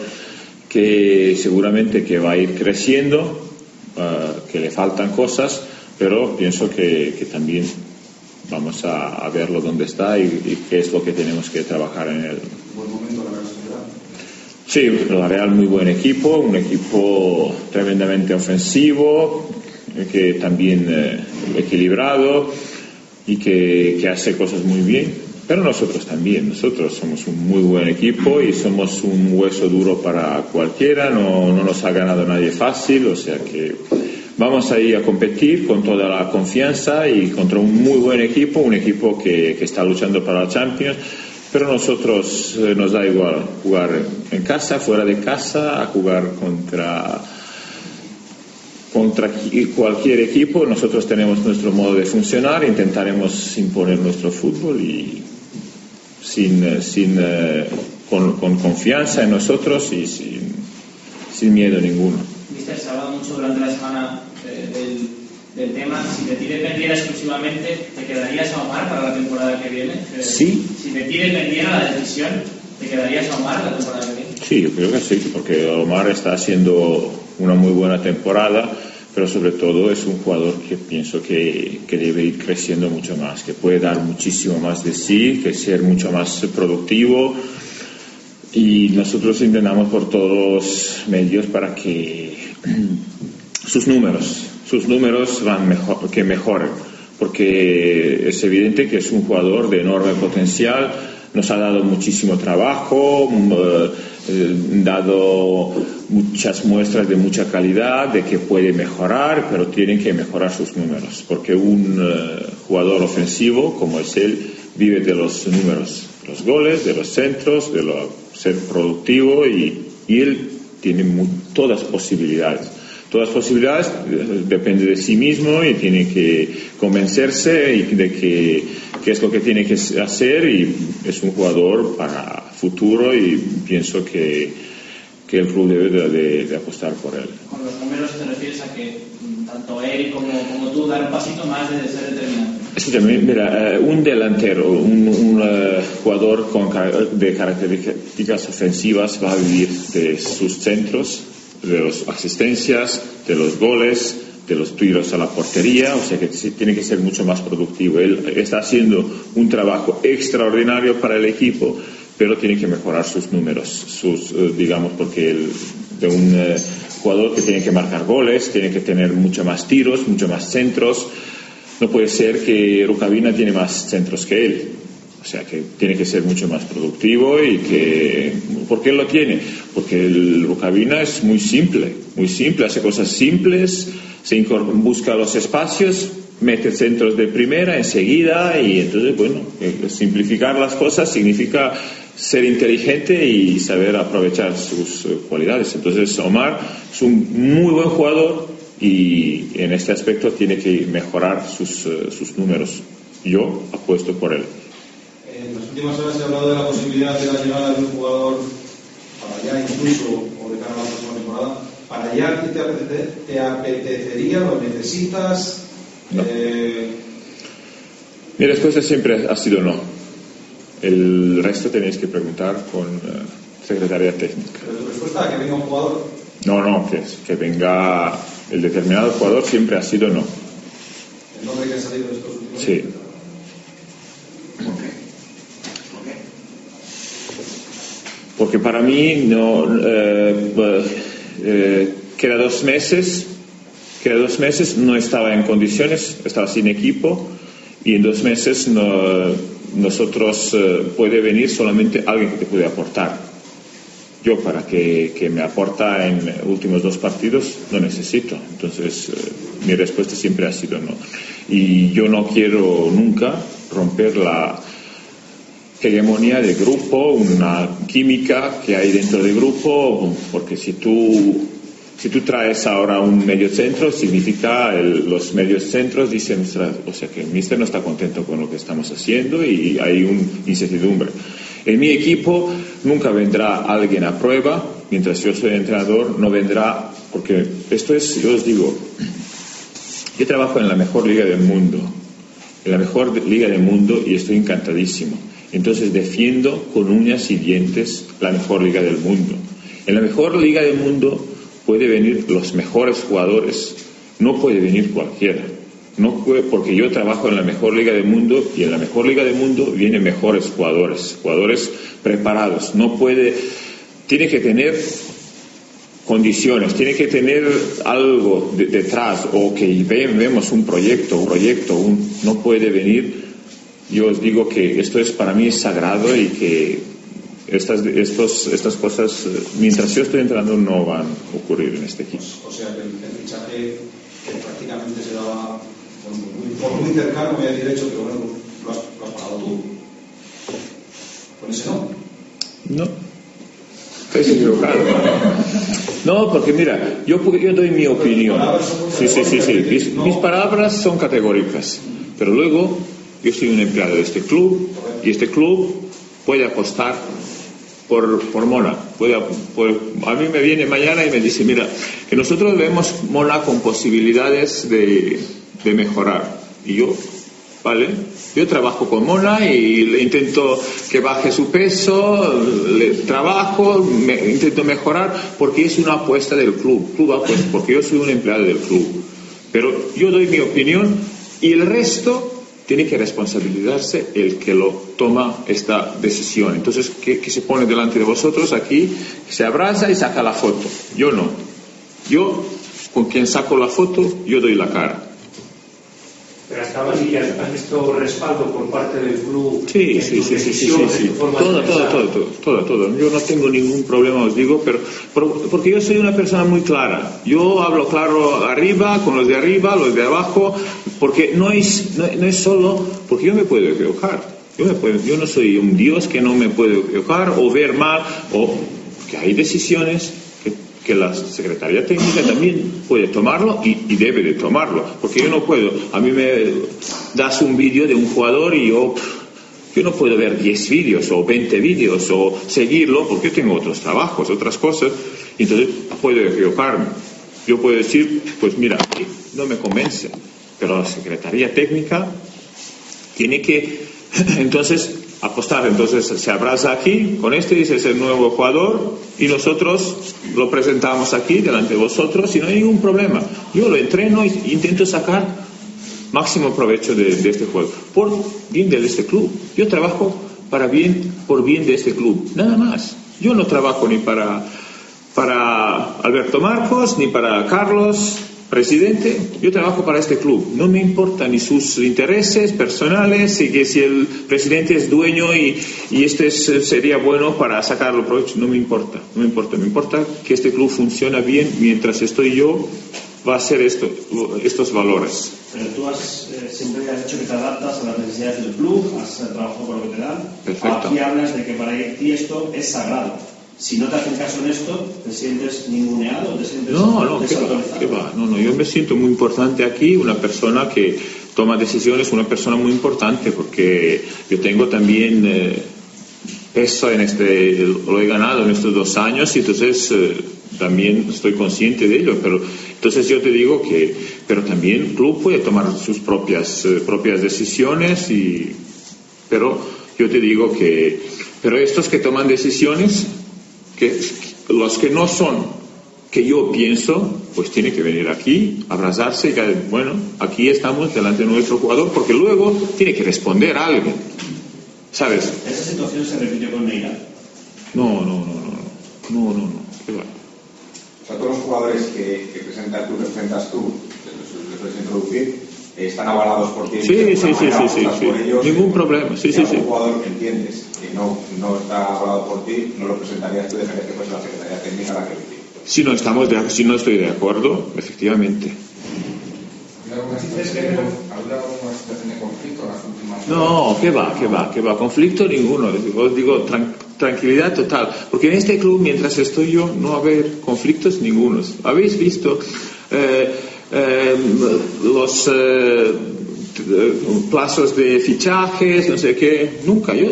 que seguramente que va a ir creciendo, uh, que le faltan cosas, pero pienso que, también vamos a, a, verlo dónde está y, y, qué es lo que tenemos que trabajar en él. Sí, la Real muy buen equipo, un equipo tremendamente ofensivo, que también eh, equilibrado y que, que, hace cosas muy bien. Pero nosotros también, nosotros somos un muy buen equipo y somos un hueso duro para cualquiera, no, no nos ha ganado nadie fácil, o sea que vamos a a competir con toda la confianza y contra un muy buen equipo, un equipo que, que está luchando para la Champions pero nosotros eh, nos da igual jugar en casa, fuera de casa, a jugar contra contra cualquier equipo. Nosotros tenemos nuestro modo de funcionar, intentaremos imponer nuestro fútbol y sin, sin eh, con, con, confianza en nosotros y sin, sin miedo ninguno. Mister, se ha mucho durante la semana eh, del tema, si de ti dependiera exclusivamente, ¿te quedarías a Omar para la temporada que viene? Sí. Si de ti dependiera la decisión, ¿te quedarías a Omar la temporada que viene? Sí, yo creo que sí, porque Omar está haciendo una muy buena temporada, pero sobre todo es un jugador que pienso que, que debe ir creciendo mucho más, que puede dar muchísimo más de sí, que ser mucho más productivo y nosotros intentamos por todos los medios para que (clears throat) sus números sus números van mejor, que mejoren, porque es evidente que es un jugador de enorme potencial, nos ha dado muchísimo trabajo, eh, dado muchas muestras de mucha calidad, de que puede mejorar, pero tienen que mejorar sus números, porque un eh, jugador ofensivo como es él vive de los números, los goles, de los centros, de ser productivo y, y él tiene muy, todas posibilidades todas las posibilidades, depende de sí mismo y tiene que convencerse y de que, qué es lo que tiene que hacer y es un jugador para futuro y pienso que, que el club debe de, de, de, apostar por él. Con los números te refieres a que tanto él como, como tú dar un pasito más de ser determinante. Escúchame, mira, uh, un delantero, un, un uh, jugador con, de características ofensivas va a vivir de sus centros de las asistencias, de los goles, de los tiros a la portería, o sea que tiene que ser mucho más productivo. Él está haciendo un trabajo extraordinario para el equipo, pero tiene que mejorar sus números, sus, eh, digamos, porque de un eh, jugador que tiene que marcar goles, tiene que tener mucho más tiros, mucho más centros. No puede ser que Rukavina tiene más centros que él. O sea que tiene que ser mucho más productivo y que... ¿Por qué lo tiene? Porque el Rukavina es muy simple, muy simple, hace cosas simples, se busca los espacios, mete centros de primera enseguida y entonces, bueno, eh, simplificar las cosas significa ser inteligente y saber aprovechar sus eh, cualidades. Entonces, Omar es un muy buen jugador y en este aspecto tiene que mejorar sus, eh, sus números. Yo apuesto por él. En las últimas horas se ha hablado de la posibilidad de la llegada de un jugador para allá incluso o de cara a la próxima temporada. ¿Para allá te, apetece, te apetecería, lo necesitas? Eh, Mi respuesta siempre ha sido no. El resto tenéis que preguntar con eh, Secretaría Técnica. ¿Pero tu respuesta a que venga un jugador? No, no, que, que venga el determinado jugador siempre ha sido no. ¿El nombre que ha salido de estos últimos Sí. días? Porque para mí no eh, eh, queda dos meses, queda dos meses, no estaba en condiciones, estaba sin equipo y en dos meses no, nosotros eh, puede venir solamente alguien que te puede aportar. Yo para que, que me aporta en últimos dos partidos no necesito. Entonces eh, mi respuesta siempre ha sido no. Y yo no quiero nunca romper la, hegemonía de grupo, una química que hay dentro del grupo, porque si tú, si tú traes ahora un medio centro, significa el- los medios centros dicen, "Ostras, o sea que el míster no está contento con lo que estamos haciendo y hay una incertidumbre. En mi equipo nunca vendrá alguien a prueba, mientras yo soy entrenador, no vendrá, porque esto es, yo os digo, yo trabajo en la mejor liga del mundo, en la mejor liga del mundo y estoy encantadísimo. Entonces defiendo con uñas y dientes la mejor liga del mundo. En la mejor liga del mundo puede venir los mejores jugadores, no puede venir cualquiera. No puede, porque yo trabajo en la mejor liga del mundo y en la mejor liga del mundo vienen mejores jugadores, jugadores preparados. No puede, tiene que tener condiciones, tiene que tener algo de- detrás o que ve- vemos un proyecto, un proyecto, un- no puede venir. Yo os digo que esto es para mí sagrado y que estas, estos, estas cosas, eh, mientras yo estoy entrando, no van a ocurrir en este equipo. O sea que el, el fichaje que prácticamente se daba por muy, por muy cercano, me había dicho, pero bueno, lo has, lo has pagado tú. Con ese no. No. Estáis equivocado. No, porque mira, yo, yo doy mi opinión. Sí, sí, sí, sí. Mis, mis palabras son categóricas. Pero luego, yo soy un empleado de este club y este club puede apostar por, por Mona. Puede, a mí me viene mañana y me dice, mira, que nosotros vemos Mona con posibilidades de, de mejorar. Y yo, ¿vale? Yo trabajo con Mona y le intento que baje su peso, le trabajo, intento mejorar porque es una apuesta del club, club apuesta, porque yo soy un empleado del club. Pero yo doy mi opinión y el resto tiene que responsabilizarse el que lo toma esta decisión. Entonces, que, que se pone delante de vosotros aquí, se abraza y saca la foto. Yo no. Yo, con quien saco la foto, yo doy la cara. Pero hasta ahora has visto respaldo por parte del club. Sí, sí, sí, sí, sí, Todo, todo, todo, todo. Yo no tengo ningún problema, os digo, pero por- porque yo soy una persona muy clara. Yo hablo claro arriba, con los de arriba, los de abajo, porque no es, no, no es solo, porque yo me puedo equivocar. Yo, me puedo- yo no soy un Dios que no me puedo equivocar o ver mal, o que hay decisiones que, que la Secretaría Técnica también puede tomarlo y, y debe de tomarlo, porque yo no puedo. A mí me das un vídeo de un jugador y yo yo no puedo ver 10 vídeos o 20 vídeos o seguirlo porque yo tengo otros trabajos, otras cosas, entonces puedo equivocarme. Yo puedo decir, pues mira, no me convence, pero la Secretaría Técnica tiene que (laughs) entonces apostar. Entonces se abraza aquí con este, dice es el nuevo jugador y nosotros lo presentamos aquí delante de vosotros y no hay ningún problema. Yo lo entreno e intento sacar máximo provecho de, de este juego por bien de este club. Yo trabajo para bien, por bien de este club, nada más. Yo no trabajo ni para, para Alberto Marcos, ni para Carlos, presidente, yo trabajo para este club. No me importa ni sus intereses personales y que si el presidente es dueño y, y este es- sería bueno para sacarlo provecho, no me importa, no me importa. Me importa que este club funcione bien mientras estoy yo, va a ser esto, estos valores. Pero tú has, eh, siempre has dicho que te adaptas a las necesidades del club, has eh, trabajado con lo que te dan. Perfecto. Aquí hablas de que para ti esto es sagrado. Si no te hacen caso en esto, ¿te sientes ninguneado? ¿Te sientes No, no, ¿qué va? ¿Qué va? No, no, yo me siento muy importante aquí, una persona que toma decisiones, una persona muy importante, porque yo tengo también eh, peso en este, lo he ganado en estos dos años y entonces eh, también estoy consciente de ello, pero entonces yo te digo que, pero también el club puede tomar sus propias, eh, propias decisiones y, pero yo te digo que, pero estos que toman decisiones, que los que no son que yo pienso, pues tiene que venir aquí, abrazarse y bueno, aquí estamos delante de nuestro jugador, porque luego tiene que responder algo, ¿sabes? Esa situación se repitió con Neira. No, no, no, no, no, no, no, no, qué va. O sea, todos los jugadores que, que presenta tú, que presentas tú, que los puedes introducir, están avalados por ti. Sí, sí, sí, sí, sí, sí. ellos. Ningún problema, sí, sí, sí. jugador que entiendes que no, no está avalado por ti, no lo presentarías tú, dejarías que fuese la Secretaría Técnica la que lo. Si no, estamos de, si no estoy de acuerdo, efectivamente. ¿Alguna situación de conflicto en las últimas No, ¿qué va? ¿Qué va? ¿Qué va? Conflicto ninguno. Os digo, tran- tranquilidad total. Porque en este club, mientras estoy yo, no va a haber conflictos ningunos. ¿Habéis visto eh, eh, los eh, plazos de fichajes, no sé qué? Nunca. Yo,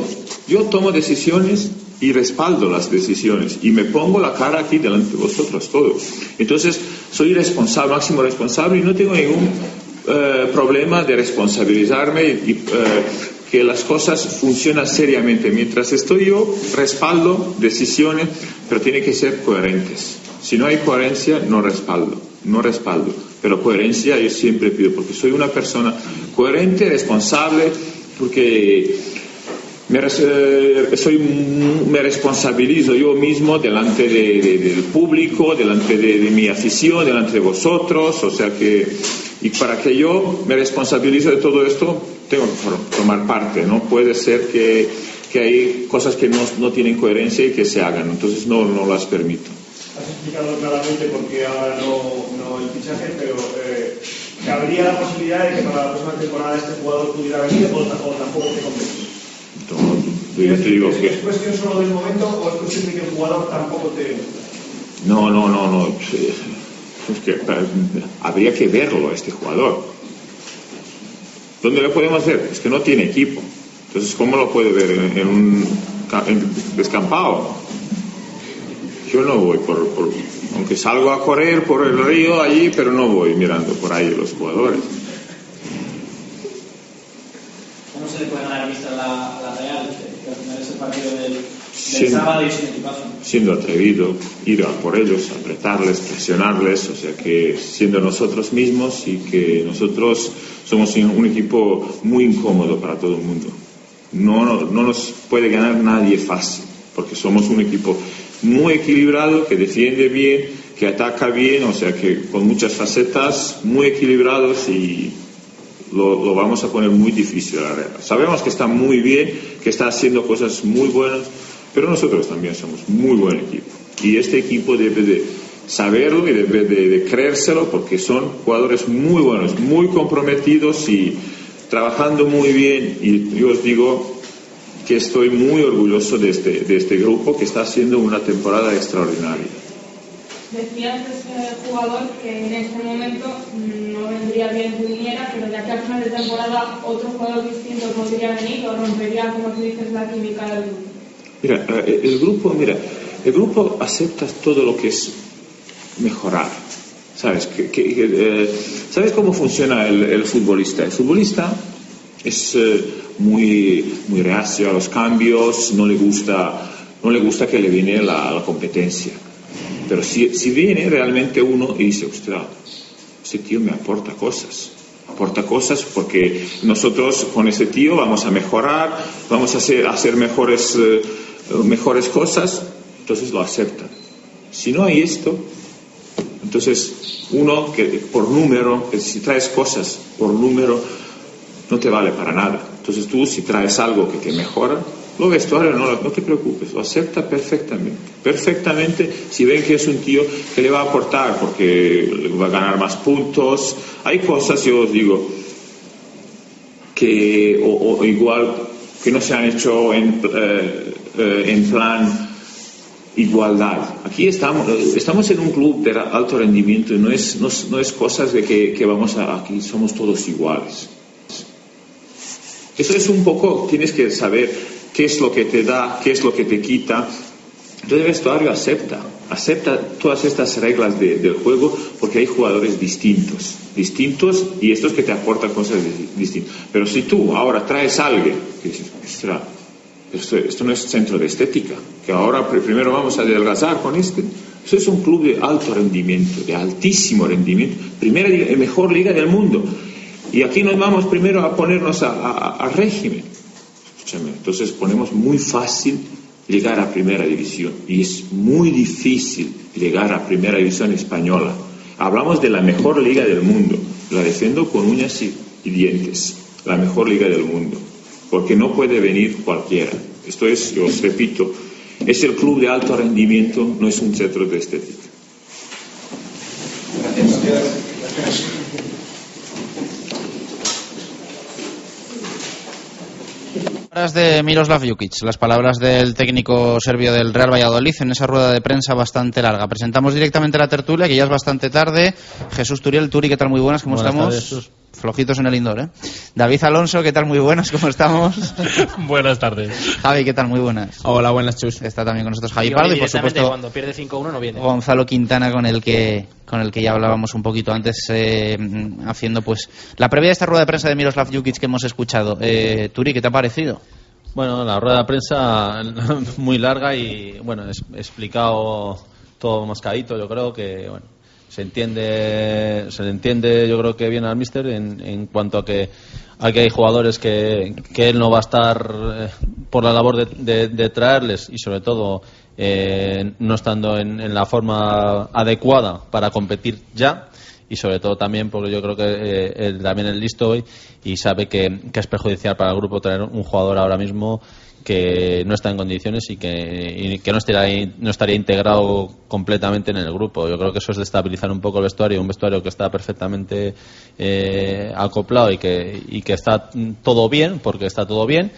yo tomo decisiones y respaldo las decisiones y me pongo la cara aquí delante de vosotros todos. Entonces, soy responsable, máximo responsable y no tengo ningún eh, problema de responsabilizarme y eh, que las cosas funcionan seriamente. Mientras estoy yo, respaldo decisiones, pero tiene que ser coherentes. Si no hay coherencia, no respaldo, no respaldo. Pero coherencia yo siempre pido, porque soy una persona coherente, responsable, porque me, eh, soy, me responsabilizo yo mismo delante de- de- del público, delante de, de mi afición, delante de vosotros, o sea que, y para que yo me responsabilice de todo esto, tengo que tomar parte, ¿no? Puede ser que, que hay cosas que no, no tienen coherencia y que se hagan, entonces no, no las permito. Has explicado claramente por qué ahora no, no el fichaje, pero eh, ¿cabría la posibilidad de que para la próxima temporada este jugador pudiera venir o tampoco te convence? Yo ya te digo ¿Es, que... ¿Es cuestión solo del momento o es cuestión de que el jugador tampoco te... No, no, no, no. Es que habría que verlo a este jugador. ¿Dónde lo podemos ver? Es que no tiene equipo. Entonces, ¿cómo lo puede ver en, en un en descampado? Yo no voy por, por- aunque salgo a correr por el río allí, pero no voy mirando por ahí los jugadores. ¿Cómo se le puede ganar vista a la, a la Real? Que, que al final es el partido del, del Sí. sábado y sin equipazo. siendo atrevido, ir a por ellos, apretarles, presionarles, o sea que siendo nosotros mismos y que nosotros somos un equipo muy incómodo para todo el mundo. No, no, no nos puede ganar nadie fácil, porque somos un equipo muy equilibrado, que defiende bien, que ataca bien, o sea que con muchas facetas, muy equilibrados y lo, vamos a poner muy difícil a la Real. Sabemos que está muy bien, que está haciendo cosas muy buenas, pero nosotros también somos muy buen equipo. Y este equipo debe de saberlo y debe de, de creérselo porque son jugadores muy buenos, muy comprometidos y trabajando muy bien. Y yo os digo que estoy muy orgulloso de este, de este grupo que está haciendo una temporada extraordinaria. Decías de ese jugador que en este momento no vendría bien que viniera, pero de aquí al final de temporada otro jugador distinto podría venir o rompería, como tú dices, la química del grupo. Mira, eh, el grupo, mira, el grupo acepta todo lo que es mejorar. ¿Sabes? Que- que- que, eh, ¿Sabes cómo funciona el, el futbolista? El futbolista es eh, muy, muy reacio a los cambios, no le gusta, no le gusta que le viene la, la competencia. Pero si, si viene realmente uno y dice, ostras, ese tío me aporta cosas, aporta cosas porque nosotros con ese tío vamos a mejorar, vamos a hacer, hacer mejores, eh, mejores cosas, entonces lo aceptan. Si no hay esto, entonces uno que por número, si traes cosas por número, no te vale para nada. Entonces tú si traes algo que te mejora, lo vestuario no, no te preocupes, lo acepta perfectamente. Perfectamente si ven que es un tío que le va a aportar porque va a ganar más puntos. Hay cosas, yo os digo, que o, igual que no se han hecho en, eh, eh, en plan igualdad. Aquí estamos, estamos en un club de alto rendimiento y no es, no, no es cosas de que, que vamos a, aquí somos todos iguales. Eso es un poco, tienes que saber qué es lo que te da, qué es lo que te quita. Entonces el vestuario acepta, acepta todas estas reglas de, del juego porque hay jugadores distintos, distintos y estos que te aportan cosas distintas. Pero si tú ahora traes a alguien que esto, esto, no es centro de estética, que ahora primero vamos a adelgazar con este. Eso es un club de alto rendimiento, de altísimo rendimiento, primera mejor liga del mundo. Y aquí nos vamos primero a ponernos a, a, a régimen. Entonces ponemos muy fácil llegar a primera división y es muy difícil llegar a primera división española. Hablamos de la mejor liga del mundo, la defiendo con uñas y, y dientes, la mejor liga del mundo porque no puede venir cualquiera. Esto es, yo os repito, es el club de alto rendimiento, no es un centro de estética. Gracias. Palabras de Miroslav Jukic, las palabras del técnico serbio del Real Valladolid en esa rueda de prensa bastante larga. Presentamos directamente la tertulia, que ya es bastante tarde. Jesús Turiel, Turi, ¿qué tal? Muy buenas, ¿cómo Buenas estamos? tardes. Flojitos en el indoor, ¿eh? David Alonso, ¿qué tal? Muy buenas, ¿cómo estamos? (laughs) Buenas tardes. Javi, ¿qué tal? Muy buenas. Hola, buenas, Chus. Está también con nosotros Javi Y Pardo y, por supuesto, cuando pierde 5-1 no viene. Gonzalo Quintana con el que con el que ya hablábamos un poquito antes eh, haciendo pues la previa de esta rueda de prensa de Miroslav Jukic que hemos escuchado. Eh, Turi, ¿qué te ha parecido? Bueno, la rueda de prensa (laughs) muy larga y, bueno, es explicado todo mascadito. Yo creo que, bueno, se entiende, se le entiende, yo creo que bien al míster en, en cuanto a que, a que hay jugadores que, que él no va a estar eh, por la labor de, de- de traerles y, sobre todo, eh, no estando en, en la forma adecuada para competir ya y sobre todo también porque yo creo que eh, él también es listo hoy y sabe que, que es perjudicial para el grupo traer un jugador ahora mismo que no está en condiciones y que, que no, estaría, no estaría integrado completamente en el grupo. Yo creo que eso es destabilizar un poco el vestuario, un vestuario que está perfectamente eh, acoplado y que, y que está todo bien, porque está todo bien.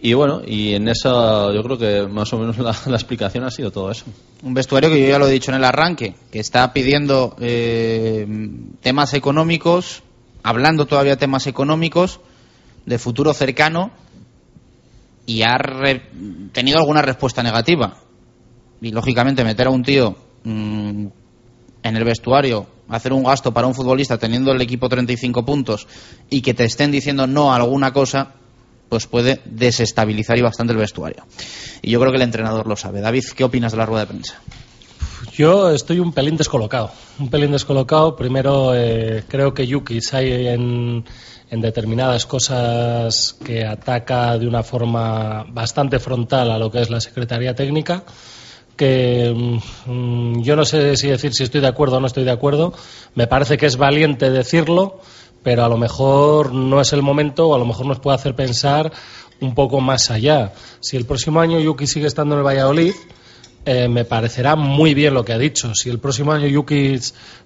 Y bueno, y en eso yo creo que más o menos (laughs) la, la explicación ha sido todo eso. Un vestuario que yo ya lo he dicho en el arranque, que está pidiendo eh, temas económicos, hablando todavía temas económicos, de futuro cercano, y ha re- tenido alguna respuesta negativa. Y lógicamente meter a un tío mm, en el vestuario, hacer un gasto para un futbolista teniendo el equipo 35 puntos y que te estén diciendo no a alguna cosa, pues puede desestabilizar y bastante el vestuario. Y yo creo que el entrenador lo sabe. David, ¿qué opinas de la rueda de prensa? Yo estoy un pelín descolocado. Un pelín descolocado. Primero, eh, creo que Yuki hay en, en determinadas cosas que ataca de una forma bastante frontal a lo que es la Secretaría Técnica. Que mm, yo no sé si decir si estoy de acuerdo o no estoy de acuerdo. Me parece que es valiente decirlo, pero a lo mejor no es el momento o a lo mejor nos puede hacer pensar un poco más allá. Si el próximo año Yuki sigue estando en el Valladolid, eh, me parecerá muy bien lo que ha dicho. Si el próximo año Yuki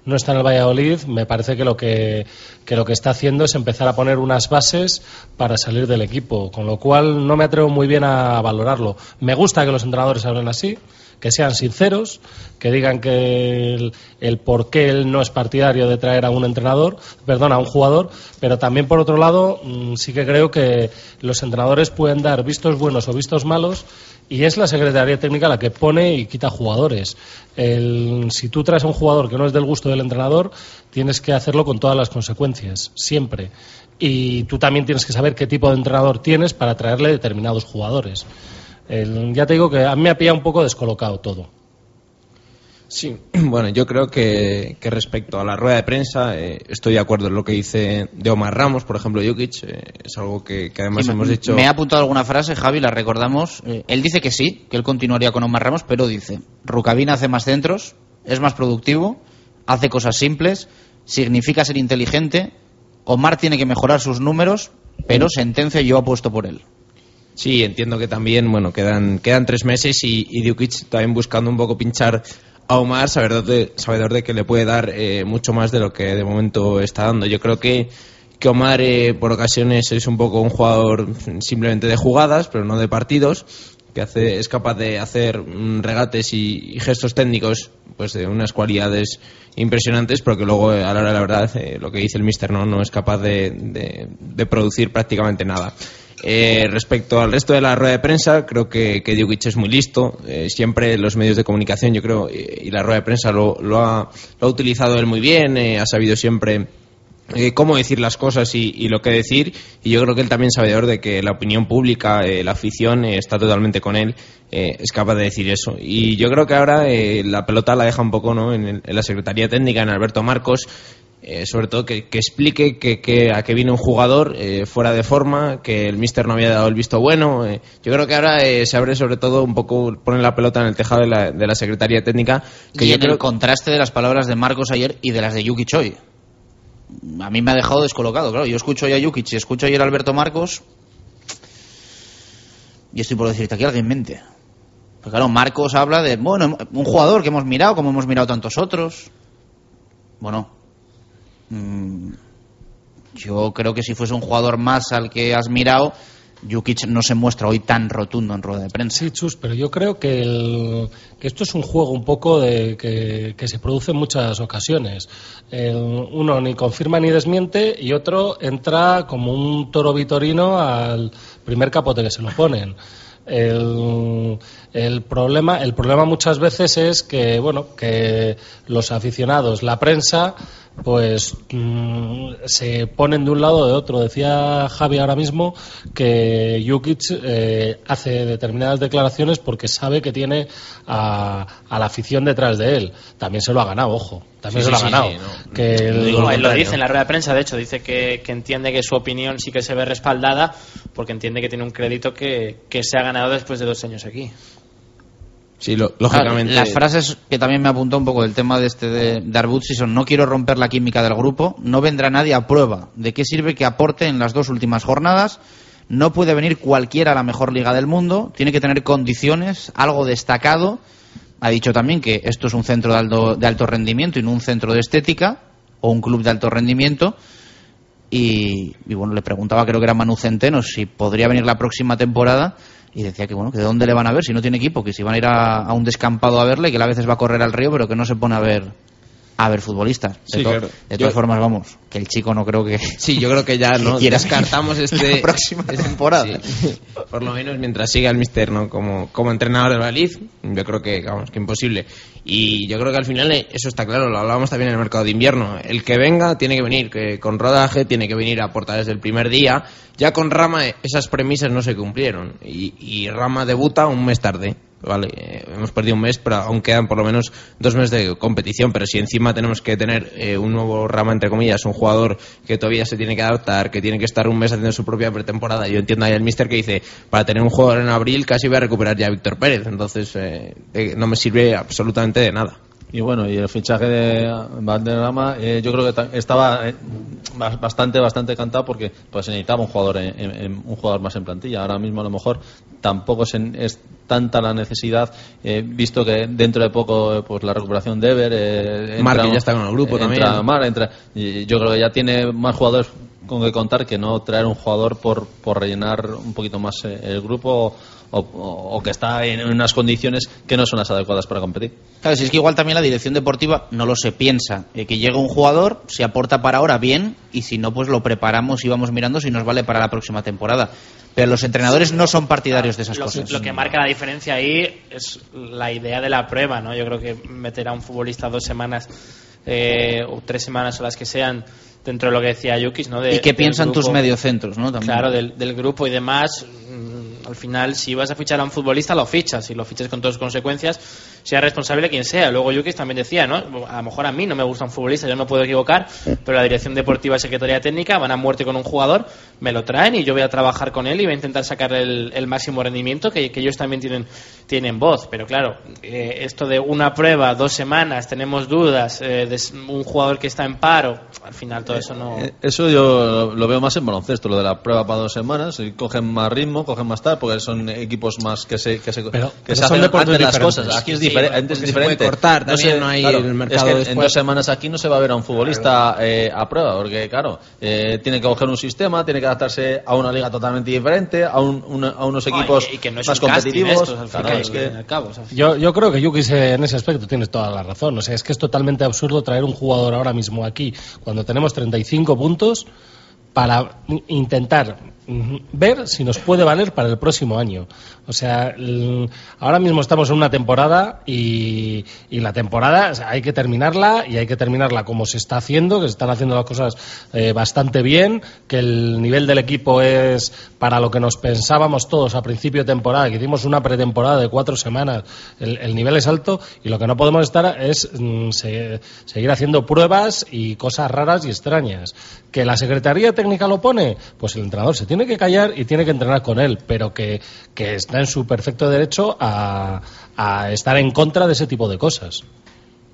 no está en el Valladolid, me parece que lo que, que lo que está haciendo es empezar a poner unas bases para salir del equipo, con lo cual no me atrevo muy bien a valorarlo. Me gusta que los entrenadores hablen así, que sean sinceros, que digan que el, por qué él no es partidario de traer a un entrenador, perdón, a un jugador, pero también por otro lado mm, sí que creo que los entrenadores pueden dar vistos buenos o vistos malos y es la Secretaría Técnica la que pone pone y quita jugadores. El- si tú traes a un jugador que no es del gusto del entrenador, tienes que hacerlo con todas las consecuencias, siempre. Y tú también tienes que saber qué tipo de entrenador tienes para traerle determinados jugadores. El- ya te digo que a mí me ha pillado un poco descolocado todo. Sí, (clears throat) bueno, yo creo que, que respecto a la rueda de prensa, eh, estoy de acuerdo en lo que dice de Omar Ramos, por ejemplo, Jokic, eh, es algo que, que además Sí, hemos dicho. Me ha apuntado alguna frase, Javi, la recordamos. Eh, él dice que sí, que él continuaría con Omar Ramos, pero dice, Rucabina hace más centros, es más productivo, hace cosas simples, significa ser inteligente, Omar tiene que mejorar sus números, pero sentencia yo apuesto por él. Sí, entiendo que también, bueno, quedan, quedan tres meses y, y Dukic también buscando un poco pinchar a Omar, sabedor de, sabedor de que le puede dar eh, mucho más de lo que de momento está dando. Yo creo que, que Omar eh, por ocasiones es un poco un jugador simplemente de jugadas, pero no de partidos, que hace, es capaz de hacer mm, regates y, gestos técnicos pues de unas cualidades impresionantes, pero que luego eh, a la hora de la verdad eh, lo que dice el mister no, no es capaz de, de- de producir prácticamente nada. Eh, respecto al resto de la rueda de prensa, creo que, que es muy listo. Eh, siempre los medios de comunicación, yo creo, y la rueda de prensa lo, ha, lo ha utilizado él muy bien, eh, ha sabido siempre eh, cómo decir las cosas y, lo que decir. Y yo creo que él también sabedor de que la opinión pública, la afición, está totalmente con él, es capaz de decir eso. Y yo creo que ahora la pelota la deja un poco ¿no? en, el- en la Secretaría Técnica, en Alberto Marcos. Eh, sobre todo que, que explique que, que a qué viene un jugador eh, fuera de forma, que el míster no había dado el visto bueno. eh. yo creo que ahora eh, se abre sobre todo un poco, pone la pelota en el tejado de la, de la Secretaría Técnica. Que y yo en creo el contraste de las palabras de Marcos ayer y de las de Yukic hoy. A mí me ha dejado descolocado, claro. Yo escucho hoy a Yukic y escucho ayer a Alberto Marcos y estoy por decirte aquí alguien mente. Porque claro, Marcos habla de, bueno, un jugador que hemos mirado, como hemos mirado tantos otros. Bueno, yo creo que si fuese un jugador más al que has mirado, Jukic no se muestra hoy tan rotundo en rueda de prensa. Sí, Chus, pero yo creo que, el- que esto es un juego un poco de que, se produce en muchas ocasiones. Uno ni confirma ni desmiente y otro entra como un toro vitorino al primer capote que se lo ponen. El, el problema el problema muchas veces es que bueno que los aficionados la prensa pues mm, se ponen de un lado o de otro. Decía Javi ahora mismo que Jukic eh, hace determinadas declaraciones porque sabe que tiene a, a la afición detrás de él. También se lo ha ganado ojo también Sí, se lo sí, ha ganado sí, no. que No, él lo dice en la rueda de prensa, de hecho, dice que, que entiende que su opinión sí que se ve respaldada porque entiende que tiene un crédito que, que se ha ganado después de dos años aquí. Sí, lo- Claro, lógicamente. las frases que también me apuntó un poco del tema de este de, de Arbuzzi son no quiero romper la química del grupo, no vendrá nadie a prueba. ¿De qué sirve que aporte en las dos últimas jornadas? No puede venir cualquiera a la mejor liga del mundo, tiene que tener condiciones, algo destacado. Ha dicho también que esto es un centro de alto, de alto rendimiento y no un centro de estética o un club de alto rendimiento. Y, y bueno, le preguntaba, creo que era Manu Centeno, si podría venir la próxima temporada. Y decía que bueno, que de dónde le van a ver si no tiene equipo, que si van a ir a, a un descampado a verle, que a veces va a correr al río, pero que no se pone a ver a ver futbolistas. De, Sí, to- claro. de Yo- todas formas, vamos, que el chico no creo que. (laughs) Sí, yo creo que ya (laughs) no descartamos (laughs) este la próxima temporada. Sí. Por lo menos mientras siga el Mister ¿no? como, como entrenador del Valid, yo creo que vamos que imposible. Y yo creo que al final eh, eso está claro, lo hablábamos también en el mercado de invierno. El que venga tiene que venir que con rodaje, tiene que venir a aportar desde el primer día. Ya con Rama eh, esas premisas no se cumplieron y, y Rama debuta un mes tarde. Vale, eh, hemos perdido un mes, pero aún quedan por lo menos dos meses de competición. Pero si encima tenemos que tener eh, un nuevo rama, entre comillas, un jugador que todavía se tiene que adaptar, que tiene que estar un mes haciendo su propia pretemporada. Yo entiendo ahí al mister que dice: para tener un jugador en abril casi voy a recuperar ya a Víctor Pérez. Entonces, eh, eh, no me sirve absolutamente de nada. Y bueno, y el fichaje de Valderrama, eh, yo creo que ta- estaba eh, bas- bastante, bastante cantado porque pues se necesitaba un jugador, en- en- un jugador más en plantilla. Ahora mismo a lo mejor tampoco es, en- es tanta la necesidad, eh, visto que dentro de poco eh, pues la recuperación de Ever, eh, que ya está con el grupo entra también. Mar, entra- y yo creo que ya tiene más jugadores con que contar que no traer un jugador por, por rellenar un poquito más eh, el grupo o, o- o que está en unas condiciones que no son las adecuadas para competir. Claro, si es que igual también la dirección deportiva no lo se piensa. eh, que llega un jugador, se aporta para ahora bien, y si no, pues lo preparamos y vamos mirando si nos vale para la próxima temporada. Pero los entrenadores no son partidarios de esas lo, cosas. lo que marca la diferencia ahí es la idea de la prueba, ¿no? Yo creo que meter a un futbolista dos semanas eh, o tres semanas o las que sean dentro de lo que decía Yukis, ¿no? De- y qué piensan tus mediocentros, ¿no? También. Claro, del, del grupo y demás. Al final, si vas a fichar a un futbolista, lo fichas. Y lo fichas con todas sus consecuencias, sea responsable quien sea. Luego Yukis también decía, ¿no? A lo mejor a mí no me gusta un futbolista, yo no puedo equivocar, pero la dirección deportiva y secretaría técnica van a muerte con un jugador, me lo traen y yo voy a trabajar con él y voy a intentar sacar el, el máximo rendimiento, que, que ellos también tienen, tienen voz. Pero claro, eh, esto de una prueba, dos semanas, tenemos dudas, eh, de un jugador que está en paro, al final todo eso no... Eh, Eso yo lo veo más en baloncesto, lo de la prueba para dos semanas, y cogen más ritmo, cogen más tal, porque son equipos más que se, que se, que pero se son hacen deportes antes las cosas. Aquí es Sí, diferente. porque antes es se puede diferente. cortar también, no hay claro, el mercado es que en después. dos semanas aquí no se va a ver a un futbolista eh, a prueba, porque claro, eh, tiene que coger un sistema, tiene que adaptarse a una liga totalmente diferente, a, un- una- a unos equipos y que no es más competitivos. al Claro, es que- cabo, Yo, yo creo que Yukis eh, en ese aspecto tienes toda la razón. O sea, es que es totalmente absurdo traer un jugador ahora mismo aquí cuando tenemos 35 puntos para intentar ver si nos puede valer para el próximo año. O sea, ahora mismo estamos en una temporada y, y la temporada hay que terminarla y hay que terminarla como se está haciendo, que se están haciendo las cosas eh, bastante bien, que el nivel del equipo es para lo que nos pensábamos todos a principio de temporada, que hicimos una pretemporada de cuatro semanas, el, el nivel es alto y lo que no podemos estar es mm, se- seguir haciendo pruebas y cosas raras y extrañas. Que la Secretaría Técnica lo pone, pues el entrenador se tiene que callar y tiene que entrenar con él, pero que, que está en su perfecto derecho a, a estar en contra de ese tipo de cosas.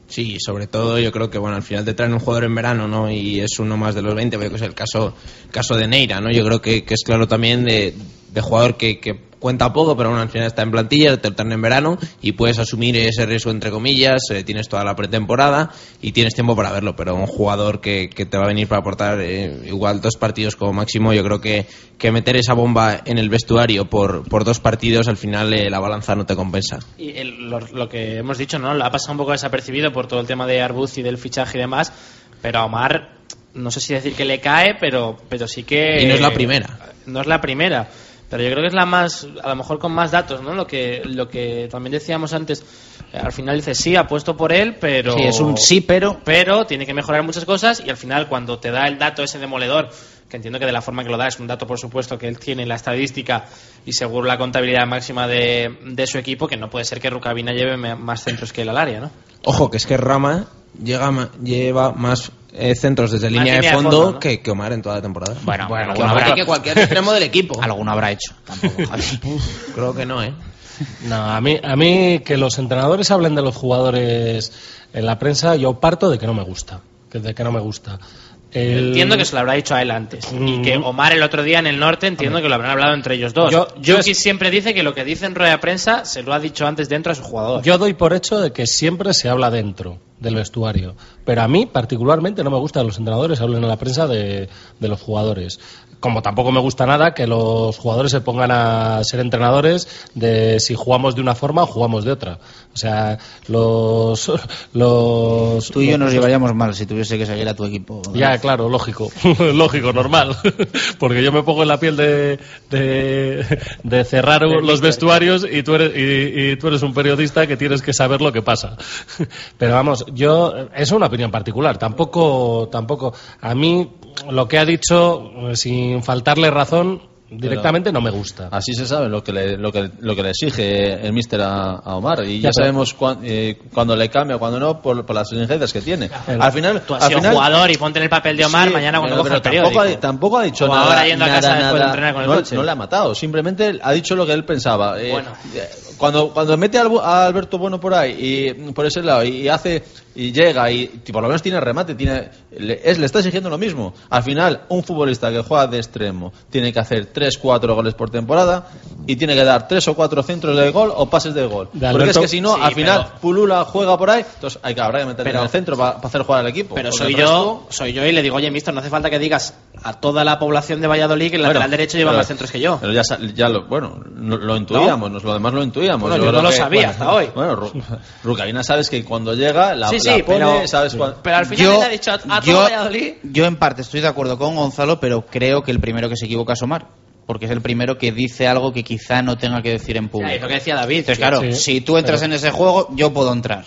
Sí, sobre todo yo creo que bueno, al final te traen un jugador en verano, ¿no? Y es uno más de los 20, veo que es el caso caso de Neira, ¿no? Yo creo que, que es claro también de, de jugador que, que cuenta poco, pero bueno, al final está en plantilla, te traen en verano y puedes asumir ese riesgo entre comillas, eh, tienes toda la pretemporada y tienes tiempo para verlo, pero un jugador que, que te va a venir para aportar eh, igual dos partidos como máximo, yo creo que, que meter esa bomba en el vestuario por, por dos partidos, al final eh, la balanza no te compensa. Y el- lo, lo que hemos dicho, ¿no? Lo ha pasado un poco desapercibido por todo el tema de Arbuz y del fichaje y demás, pero a Omar, no sé si decir que le cae, pero, pero sí que... Y no es la primera. No es la primera, pero yo creo que es la más, a lo mejor con más datos, ¿no? Lo que, lo que también decíamos antes, eh, al final dice sí, apuesto por él, pero... Sí, es un sí, pero... Pero tiene que mejorar muchas cosas y al final cuando te da el dato ese demoledor, que entiendo que de la forma que lo da es un dato por supuesto que él tiene la estadística y seguro la contabilidad máxima de, de su equipo, que no puede ser que Rucabina lleve más centros que el Alaria, ¿no? Ojo, que es que Rama llega lleva más eh, centros desde línea, línea de de fondo, que, que Omar en toda la temporada. Bueno, bueno, habrá- que cualquier (laughs) extremo del equipo. Alguno habrá hecho. Tampoco, (laughs) Javi. Creo que no, ¿eh? No, a mí, a mí que los entrenadores hablen de los jugadores en la prensa, yo parto de que no me gusta. que- De que no me gusta. El- Entiendo que se lo habrá dicho a él antes. Y que Omar el otro día en el norte entiendo que lo habrán hablado entre ellos dos. Yo- yo Yuki siempre dice que lo que dice en rueda de prensa se lo ha dicho antes dentro a su jugador. Yo doy por hecho de que siempre se habla dentro del vestuario. Pero a mí, particularmente, no me gusta que los entrenadores hablen a la prensa de, de los jugadores. Como tampoco me gusta nada que los jugadores se pongan a ser entrenadores de si jugamos de una forma o jugamos de otra. O sea, los. (laughs) los Tú y yo nos llevaríamos mal si tuviese que seguir a tu equipo. Ya, claro, lógico. (laughs) lógico, normal. (laughs) Porque yo me pongo en la piel de, de, de cerrar los vestuarios y tú, eres, y, y tú eres un periodista que tienes que saber lo que pasa. Pero vamos, yo, es una opinión particular. Tampoco, tampoco, a mí lo que ha dicho, eh, sin faltarle razón, directamente no me gusta. Así se sabe lo que le, lo que, lo que le exige el míster a, a Omar y ya, sabemos cuán- eh, cuándo le cambia, cuándo no, por, por las exigencias que tiene. Al final, Tú has al sido final- jugador y ponte en el papel de Omar Sí, mañana cuando pero- coja el pero tampoco, periódico. ha, tampoco ha dicho O nada. ahora yendo a nada, casa después de entrenar con el no, coche. no le ha matado, simplemente ha dicho lo que él pensaba. Eh, Bueno. eh, cuando, cuando mete a Alberto Bueno por ahí, y por ese lado, y hace, y llega, y, por lo menos tiene remate, tiene, le, es, le está exigiendo lo mismo. Al final, un futbolista que juega de extremo tiene que hacer 3, 4 goles por temporada, y tiene que dar 3 o 4 centros de gol o pases de gol. De Porque es que si no, Sí, al final, pero- Pulula juega por ahí, entonces hay que, habrá que meterle Pero- en el centro para hacer jugar al equipo. Pero soy yo, soy yo y le digo, oye, mister, no hace falta que digas a toda la población de Valladolid que el lateral derecho lleva pero- más centros que yo. Pero ya, ya lo, bueno, no- lo intuíamos, nos- lo demás lo intuíamos. Bueno, yo creo no lo que, sabía bueno, hasta hoy. Bueno, sabes que cuando llega la, Sí, la sí, pone, pero- sabes cuán- Pero al final Yo- le ha dicho a, a todo yo, Valladolid. yo en parte estoy de acuerdo con Gonzalo, pero creo que el primero que se equivoca es Omar. Porque es el primero que dice algo que quizá no tenga que decir en público. Es lo que decía David. Entonces, claro, Sí. si tú entras Pero- en ese juego, yo puedo entrar.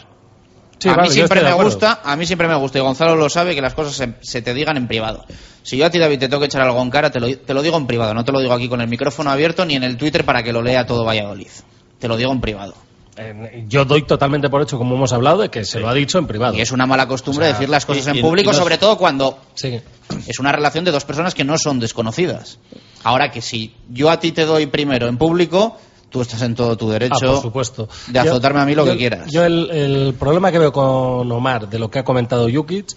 Sí, a vale, mí siempre me gusta, a mí siempre me gusta y Gonzalo lo sabe que las cosas se, se te digan en privado. Si yo a ti David te tengo que echar algo en cara, te lo, te lo digo en privado, no te lo digo aquí con el micrófono abierto ni en el Twitter para que lo lea todo Valladolid. Te lo digo en privado. Eh, Yo doy totalmente por hecho, como hemos hablado, de que se lo ha dicho en privado. Y es una mala costumbre O sea, decir las cosas y- en y- público, y no- sobre todo cuando Sí. es una relación de dos personas que no son desconocidas. Ahora que si yo a ti te doy primero en público, tú estás en todo tu derecho Ah, por supuesto. de azotarme a mí lo Yo- que quieras. Yo el, el problema que veo con Omar, de lo que ha comentado Jukic,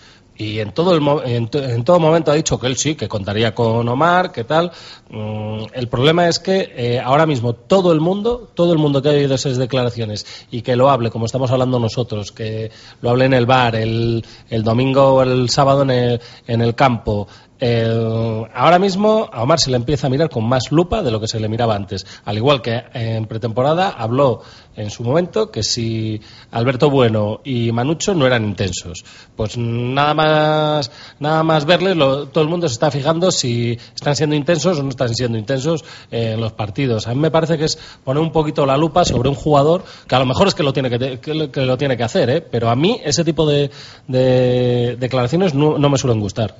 y en todo, el, en, en todo momento ha dicho que él sí, que contaría con Omar, que tal. Mm, el problema es que eh, ahora mismo todo el mundo, todo el mundo que ha oído esas declaraciones y que lo hable, como estamos hablando nosotros, que lo hable en el bar, el, el domingo o el sábado en el, en el campo, eh, ahora mismo a Omar se le empieza a mirar con más lupa de lo que se le miraba antes. Al igual que en pretemporada habló en su momento que si Alberto Bueno y Manucho no eran intensos. Pues nada más, nada más verles, lo- todo el mundo se está fijando si están siendo intensos o no están siendo intensos eh, en los partidos. A mí me parece que es poner un poquito la lupa sobre un jugador que a lo mejor es que lo tiene que, que lo- que lo tiene que hacer, ¿eh? pero a mí ese tipo de, de declaraciones no, no me suelen gustar.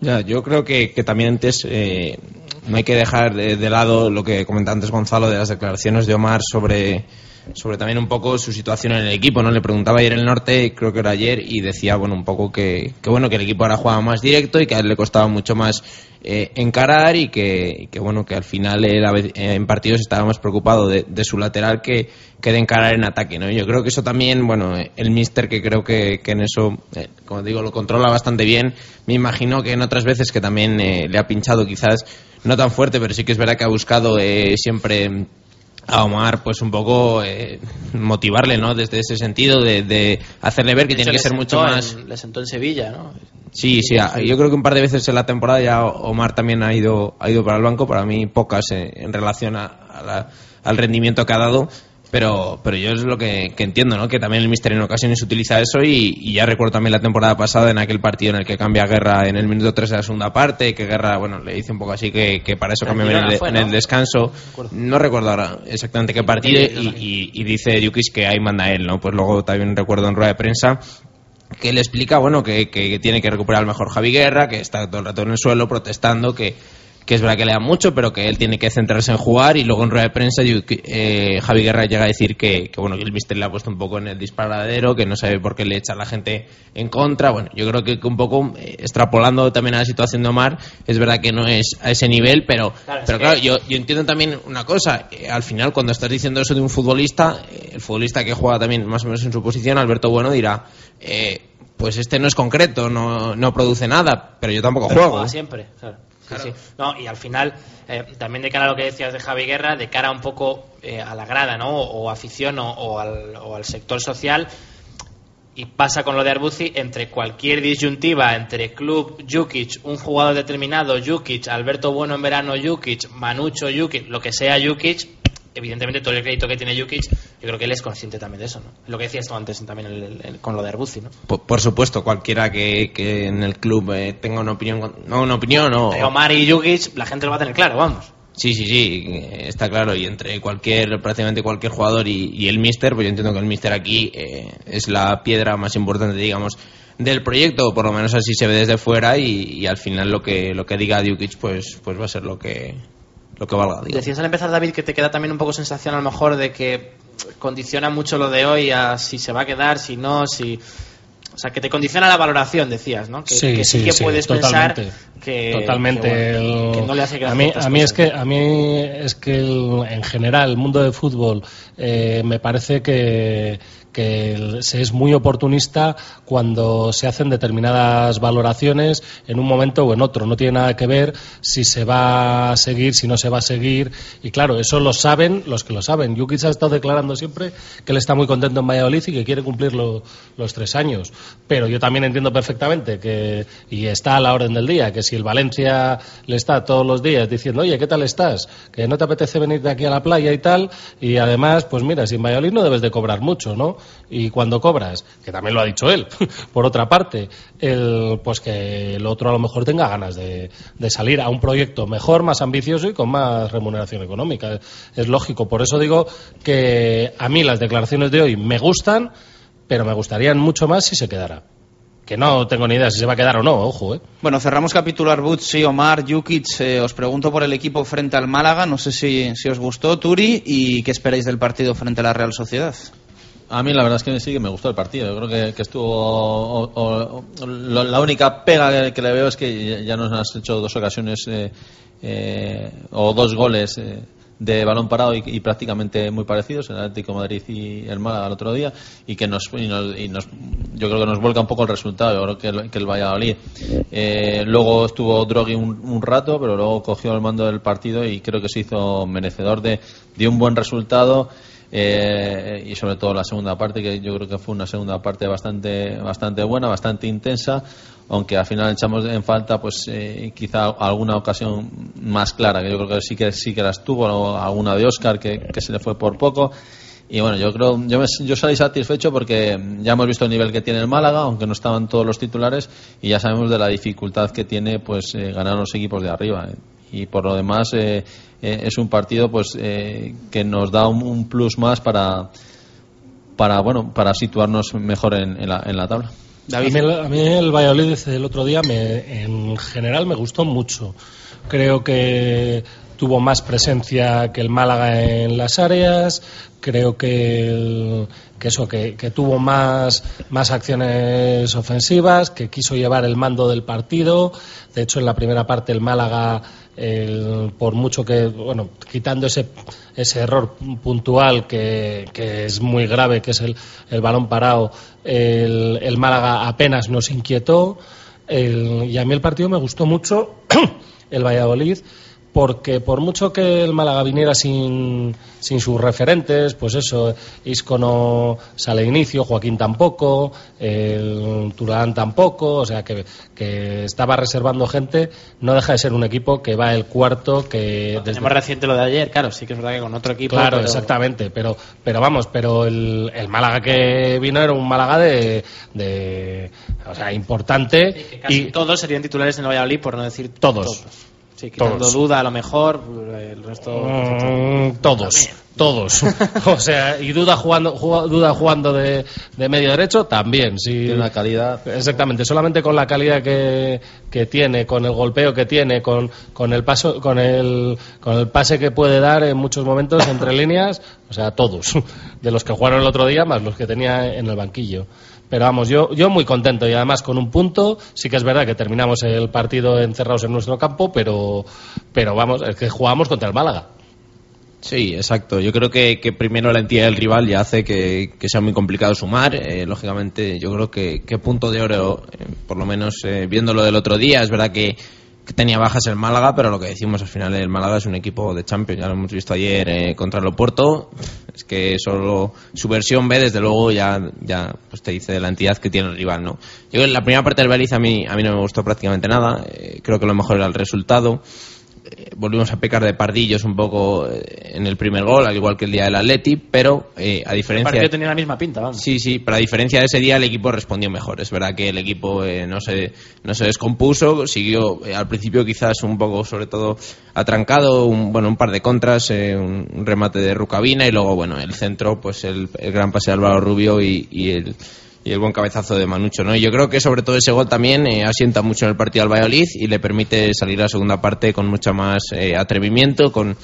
Ya, yo creo que, también antes eh, no hay que dejar de, de lado lo que comentaba antes Gonzalo de las declaraciones de Omar sobre, sobre también un poco su situación en el equipo, ¿no? Le preguntaba ayer el norte, creo que era ayer, y decía, bueno, un poco que, que bueno, que el equipo ahora jugaba más directo y que a él le costaba mucho más eh, encarar y que, que, bueno, que al final él en partidos estaba más preocupado de, su lateral que, que de encarar en ataque, ¿no? Yo creo que eso también, bueno, el míster que creo que, que en eso, eh, como digo, lo controla bastante bien, me imagino que en otras veces que también eh, le ha pinchado quizás no tan fuerte, pero sí que es verdad que ha buscado eh, siempre a Omar pues un poco eh, motivarle no desde ese sentido de, de hacerle ver que De tiene hecho, que ser mucho más en- le sentó en Sevilla, ¿no? Sí, sí, yo creo que un par de veces en la temporada ya Omar también ha ido, ha ido para el banco, para mí pocas eh, en relación a, a la- al rendimiento que ha dado, pero, pero yo es lo que, que entiendo, ¿no? que también el Mister en ocasiones utiliza eso y, y ya recuerdo también la temporada pasada en aquel partido en el que cambia Guerra en el minuto 3 de la segunda parte, que Guerra, bueno, le dice un poco así que, que para eso cambia en el, en el descanso, no recuerdo ahora exactamente qué partido Sí, y, y- y dice Yukis que ahí manda él, ¿no? Pues luego también recuerdo en rueda de prensa que le explica, bueno, que, que tiene que recuperar al mejor Javi Guerra, que está todo el rato en el suelo protestando, que, que es verdad que le da mucho, pero que él tiene que centrarse en jugar y luego en rueda de prensa eh, Javi Guerra llega a decir que, que, bueno, que el mister le ha puesto un poco en el disparadero, que no sabe por qué le echa a la gente en contra. Bueno, yo creo que, un poco eh, extrapolando también a la situación de Omar, es verdad que no es a ese nivel, pero Claro, pero yo, yo entiendo también una cosa, eh, al final cuando estás diciendo eso de un futbolista, eh, el futbolista que juega también más o menos en su posición, Alberto Bueno dirá, eh, pues este no es concreto, no, no produce nada, pero yo tampoco Pero juego. juega siempre, claro. Sí, sí. No, y al final, eh, también de cara a lo que decías de Javi Guerra, de cara un poco eh, a la grada, ¿no? O afición o, o al, o al sector social. Y pasa con lo de Arbuzi, entre cualquier disyuntiva, entre club, Jukic, un jugador determinado, Jukic, Alberto Bueno en verano, Jukic, Manucho, Jukic, lo que sea Jukic, evidentemente todo el crédito que tiene Jukic, yo creo que él es consciente también de eso, ¿no? Lo que decías tú antes también el- con lo de Arbuzi, ¿no? Por, por supuesto, cualquiera que, que en el club eh, tenga una opinión, no una opinión, o, Entre Omar y Jukic, la gente lo va a tener claro, vamos. Sí, sí, sí, está claro. Y entre cualquier, prácticamente cualquier jugador y, y el míster, pues yo entiendo que el míster aquí eh, es la piedra más importante, digamos, del proyecto, por lo menos así se ve desde fuera y, y al final lo que lo que diga Djukic pues pues va a ser lo que lo que valga. digo. Decías al empezar, David, que te queda también un poco sensación a lo mejor de que condiciona mucho lo de hoy a si se va a quedar, si no, si... O sea, que te condiciona la valoración, decías, ¿no? Que sí, que sí, que sí, puedes totalmente, pensar que, totalmente que, bueno, que no le hace a mí a mí es que a mí es que el- en general el mundo del fútbol eh, me parece que que se es muy oportunista cuando se hacen determinadas valoraciones en un momento o en otro. No tiene nada que ver si se va a seguir, si no se va a seguir. Y claro, eso lo saben los que lo saben. Jukic ha estado declarando siempre que él está muy contento en Valladolid y que quiere cumplir lo- los tres años. Pero yo también entiendo perfectamente que, y está a la orden del día, que si el Valencia le está todos los días diciendo, oye, ¿qué tal estás? Que no te apetece venir de aquí a la playa y tal. Y además, pues mira, si en Valladolid no debes de cobrar mucho, ¿no? Y cuando cobras, que también lo ha dicho él, (laughs) por otra parte, el, pues que el otro a lo mejor tenga ganas de, salir a un proyecto mejor, más ambicioso y con más remuneración económica. Es lógico. Por eso digo que a mí las declaraciones de hoy me gustan, pero me gustarían mucho más si se quedara. Que no tengo ni idea si se va a quedar o no, ojo, ¿eh? Bueno, cerramos capítulo Arbut, sí, Omar, Jukic. eh, os pregunto por el equipo frente al Málaga. No sé si, si os gustó, Turi, y qué esperáis del partido frente a la Real Sociedad. A mí la verdad es que sí que me gustó el partido. Yo creo que, que estuvo... o- lo- la única pega que, le veo es que ya- nos has hecho dos ocasiones eh, eh, o dos goles eh, de balón parado y, y prácticamente muy parecidos, el Atlético Madrid y el Málaga el otro día, y que nos, y nos, y nos- yo creo que nos vuelca un poco el resultado, yo creo que el, que el Valladolid. Eh, luego estuvo Droghi un, un rato, pero luego cogió el mando del partido y creo que se hizo merecedor de un buen resultado. Eh, y sobre todo la segunda parte que yo creo que fue una segunda parte bastante bastante buena bastante intensa aunque al final echamos en falta pues eh, quizá alguna ocasión más clara que yo creo que sí que sí que las tuvo alguna de Oscar que, que se le fue por poco y bueno yo creo yo, me- yo salí satisfecho porque ya hemos visto el nivel que tiene el Málaga aunque no estaban todos los titulares y ya sabemos de la dificultad que tiene pues eh, ganar los equipos de arriba eh. Y por lo demás eh, eh, es un partido pues eh, que nos da un, un plus más para para bueno para situarnos mejor en, en la, en la tabla A mí, el- a mí el Valladolid el otro día me, en general me gustó mucho. Creo que tuvo más presencia que el Málaga en las áreas. Creo que, el- que eso, que, que tuvo más, más acciones ofensivas, que quiso llevar el mando del partido. De hecho, en la primera parte el Málaga, el- por mucho que, bueno, quitando ese, ese error puntual que, que es muy grave, que es el, el balón parado, el, el Málaga apenas nos inquietó. Y a mí el partido me gustó mucho, (clears throat) el Valladolid, porque por mucho que el Málaga viniera sin, sin sus referentes, pues eso, Isco no sale de inicio, Joaquín tampoco, el Turán tampoco, o sea que, que estaba reservando gente, no deja de ser un equipo que va el cuarto, que desde Tenemos reciente lo de ayer, claro, sí que es verdad que con otro equipo. Claro, pero- exactamente, pero pero vamos, pero el, el Málaga que vino era un Málaga de, de o sea, importante que casi y todos serían titulares en el Valladolid, por no decir Todos. Sí, quitando Todos. duda a lo mejor, el resto. Mm, todos, todos. (laughs) o sea, y duda jugando ju- duda jugando de, de medio derecho también, sí. Tiene una calidad. Exactamente, solamente con la calidad que, que tiene, con el golpeo que tiene, con, con el paso, con el, con el pase que puede dar en muchos momentos entre líneas, o sea, todos, (laughs) de los que jugaron el otro día más los que tenía en el banquillo. Pero vamos, yo, yo muy contento y además con un punto, sí que es verdad que terminamos el partido encerrados en nuestro campo, pero, pero vamos, es que jugamos contra el Málaga. Sí, exacto. Yo creo que, que primero la entidad del rival ya hace que, que sea muy complicado sumar. Eh, lógicamente, yo creo que, que punto de oro, eh, por lo menos eh, viéndolo del otro día, es verdad que, que tenía bajas el Málaga, pero lo que decimos al final, el Málaga es un equipo de Champions. Ya lo hemos visto ayer eh, contra el Oporto. Es que solo su versión B, desde luego, ya, ya pues te dice de la entidad que tiene el rival. ¿no? Yo en la primera parte del Beliz a mí, a mí no me gustó prácticamente nada. Eh, creo que lo mejor era el resultado volvimos a pecar de pardillos un poco eh, en el primer gol, al igual que el día del Atleti, pero eh, a El diferencia partido tenía la misma pinta, vamos. Sí, sí, pero a diferencia de ese día el equipo respondió mejor. Es verdad que el equipo eh, no se no se descompuso, siguió eh, al principio quizás un poco sobre todo atrancado, un, bueno, un par de contras, eh, un, un remate de Rucabina y luego bueno, el centro, pues el, el gran pase de Álvaro Rubio y, y el y el buen cabezazo de Manucho, ¿no? Y yo creo que sobre todo ese gol también eh, asienta mucho en el partido al Valladolid y le permite salir a la segunda parte con mucho más eh, atrevimiento, con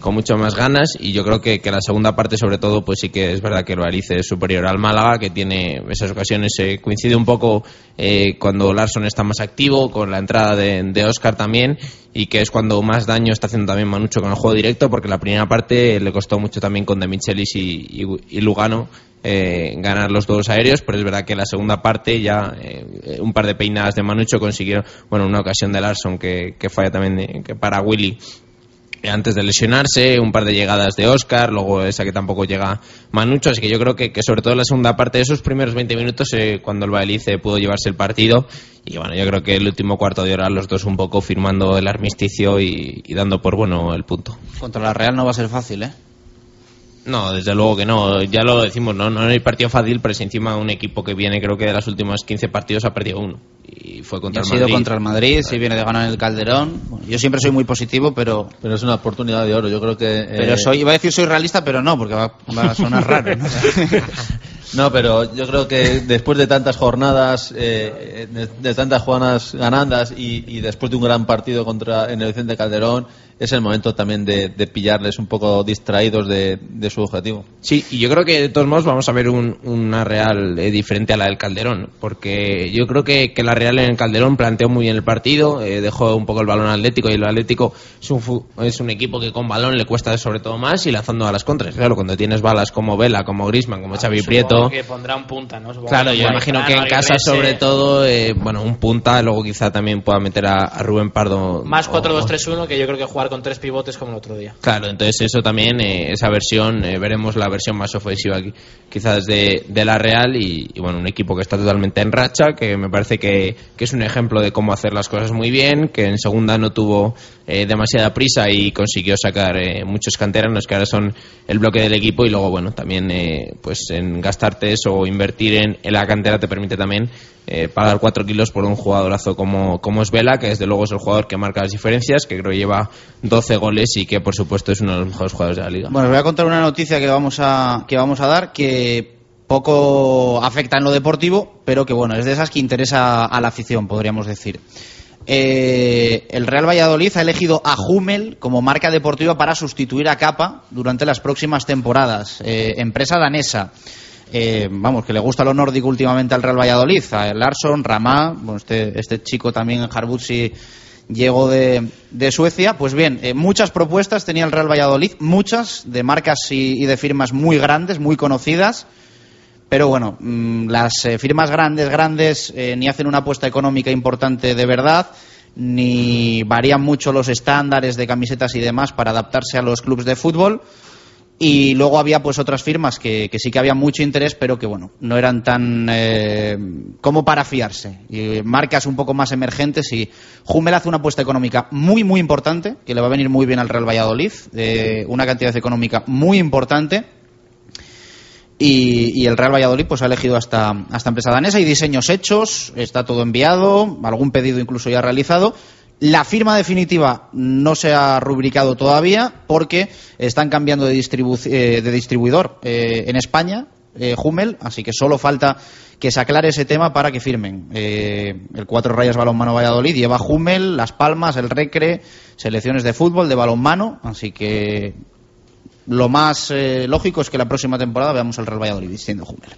con mucho más ganas y yo creo que, que la segunda parte sobre todo pues sí que es verdad que el Balice es superior al Málaga que tiene esas ocasiones eh, coincide un poco eh, cuando Larson está más activo con la entrada de, de Oscar también y que es cuando más daño está haciendo también Manucho con el juego directo porque la primera parte le costó mucho también con De Michelis y Lugano eh, ganar los duelos aéreos, pero es verdad que la segunda parte ya eh, un par de peinadas de Manucho consiguieron, bueno, una ocasión de Larson que, que falla también de- que para Willy eh, antes de lesionarse, un par de llegadas de Oscar, luego esa que tampoco llega Manucho, así que yo creo que, que sobre todo la segunda parte de esos primeros 20 minutos, eh, cuando el Baelice pudo llevarse el partido, y bueno, yo creo que el último cuarto de hora los dos un poco firmando el armisticio y dando por bueno el punto. Contra la Real no va a ser fácil, ¿eh? No, desde luego que no, ya lo decimos, no, no hay partido fácil, pero es encima un equipo que viene, creo que de las últimas 15 partidos ha perdido uno, y fue Y contra ha el sido Madrid. contra el Madrid, si viene de ganar en el Calderón. Bueno, yo siempre soy muy positivo, pero. Pero es una oportunidad de oro. Yo creo que. Pero eh, soy, iba a decir soy realista, pero no, porque va, va a sonar raro. ¿no? (laughs) No, pero yo creo que después de tantas jornadas, eh, de, de tantas jornadas ganandas y, y después de un gran partido contra en el Vicente Calderón, es el momento también de, de pillarles un poco distraídos de, de su objetivo. Sí, y yo creo que de todos modos vamos a ver un- una Real eh, diferente a la del Calderón, porque yo creo que, que la Real en el Calderón planteó muy bien el partido, eh, dejó un poco el balón al Atlético y el Atlético es un, fu- es un equipo que con balón le cuesta sobre todo más y lanzando a las contras. Claro, cuando tienes balas como Vela, como Grisman, como Xavi Prieto, que pondrá un punta, ¿no? Supongo Claro, yo imagino que en casa sobre todo, eh, bueno, un punta, luego quizá también pueda meter a, a Rubén Pardo. Más o- 4-2-3-1 que yo creo que jugar con tres pivotes como el otro día. Claro, entonces eso también, eh, esa versión, eh, veremos la versión más ofensiva aquí, quizás de, la Real y, bueno, un equipo que está totalmente en racha, que me parece que, que es un ejemplo de cómo hacer las cosas muy bien, que en segunda no tuvo eh, demasiada prisa y consiguió sacar eh, muchos canteranos que ahora son el bloque del equipo y luego, bueno, también pues en gastarte eso o invertir en la cantera te permite también eh, pagar 4 kilos por un jugadorazo como, como es Vela, que desde luego es el jugador que marca las diferencias, que creo lleva 12 goles y que por supuesto es uno de los mejores jugadores de la liga. Bueno, os voy a contar una noticia que vamos a, que vamos a dar que poco afecta en lo deportivo, pero que bueno, es de esas que interesa a la afición, podríamos decir. Eh, el Real Valladolid ha elegido a Hummel como marca deportiva para sustituir a Capa durante las próximas temporadas. Eh, empresa danesa. Eh, vamos, que le gusta lo nórdico últimamente al Real Valladolid. A Larsson, Ramá, bueno, este, este chico también, Harbutsi, llegó de, de Suecia. Pues bien, eh, muchas propuestas tenía el Real Valladolid, muchas de marcas y, de firmas muy grandes, muy conocidas. Pero bueno, mm, las eh, firmas grandes, grandes, ni hacen una apuesta económica importante de verdad, ni varían mucho los estándares de camisetas y demás para adaptarse a los clubes de fútbol. Y luego había pues otras firmas que, que sí que había mucho interés, pero que bueno, no eran tan eh, como para fiarse. Y marcas un poco más emergentes y Hummel hace una apuesta económica muy muy importante, que le va a venir muy bien al Real Valladolid, eh, una cantidad económica muy importante. Y, y el Real Valladolid pues ha elegido a esta, a esta empresa danesa y diseños hechos, está todo enviado, algún pedido incluso ya realizado. La firma definitiva no se ha rubricado todavía porque están cambiando de, eh, de distribuidor eh, en España, eh, Hummel, así que solo falta que se aclare ese tema para que firmen. Eh, el Cuatro Rayas Balonmano Valladolid lleva Hummel, Las Palmas, el Recre, selecciones de fútbol, de balonmano, así que lo más eh, lógico es que la próxima temporada veamos al Real Valladolid vistiendo Hummel.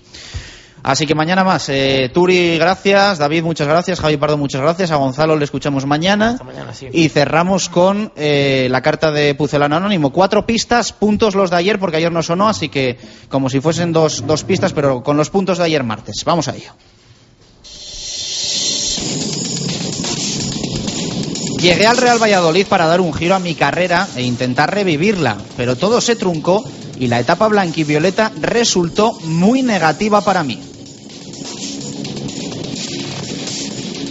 Así que mañana más. Eh, Turi, gracias. David, muchas gracias. Javi Pardo, muchas gracias. A Gonzalo le escuchamos mañana. mañana, sí. Y cerramos con eh, la carta de Pucelano Anónimo. Cuatro pistas, puntos los de ayer, porque ayer no sonó, así que como si fuesen dos, dos pistas, pero con los puntos de ayer martes. Vamos a ello. Llegué al Real Valladolid para dar un giro a mi carrera e intentar revivirla, pero todo se truncó y la etapa blanquivioleta resultó muy negativa para mí.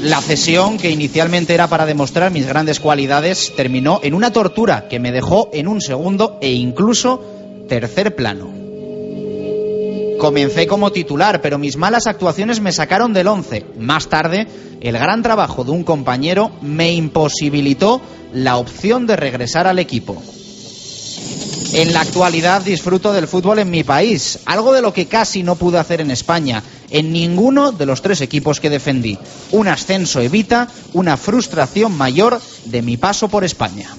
La cesión, que inicialmente era para demostrar mis grandes cualidades, terminó en una tortura que me dejó en un segundo e incluso tercer plano. Comencé como titular, pero mis malas actuaciones me sacaron del once. Más tarde, el gran trabajo de un compañero me imposibilitó la opción de regresar al equipo. En la actualidad disfruto del fútbol en mi país, algo de lo que casi no pude hacer en España, en ninguno de los tres equipos que defendí. Un ascenso evita una frustración mayor de mi paso por España.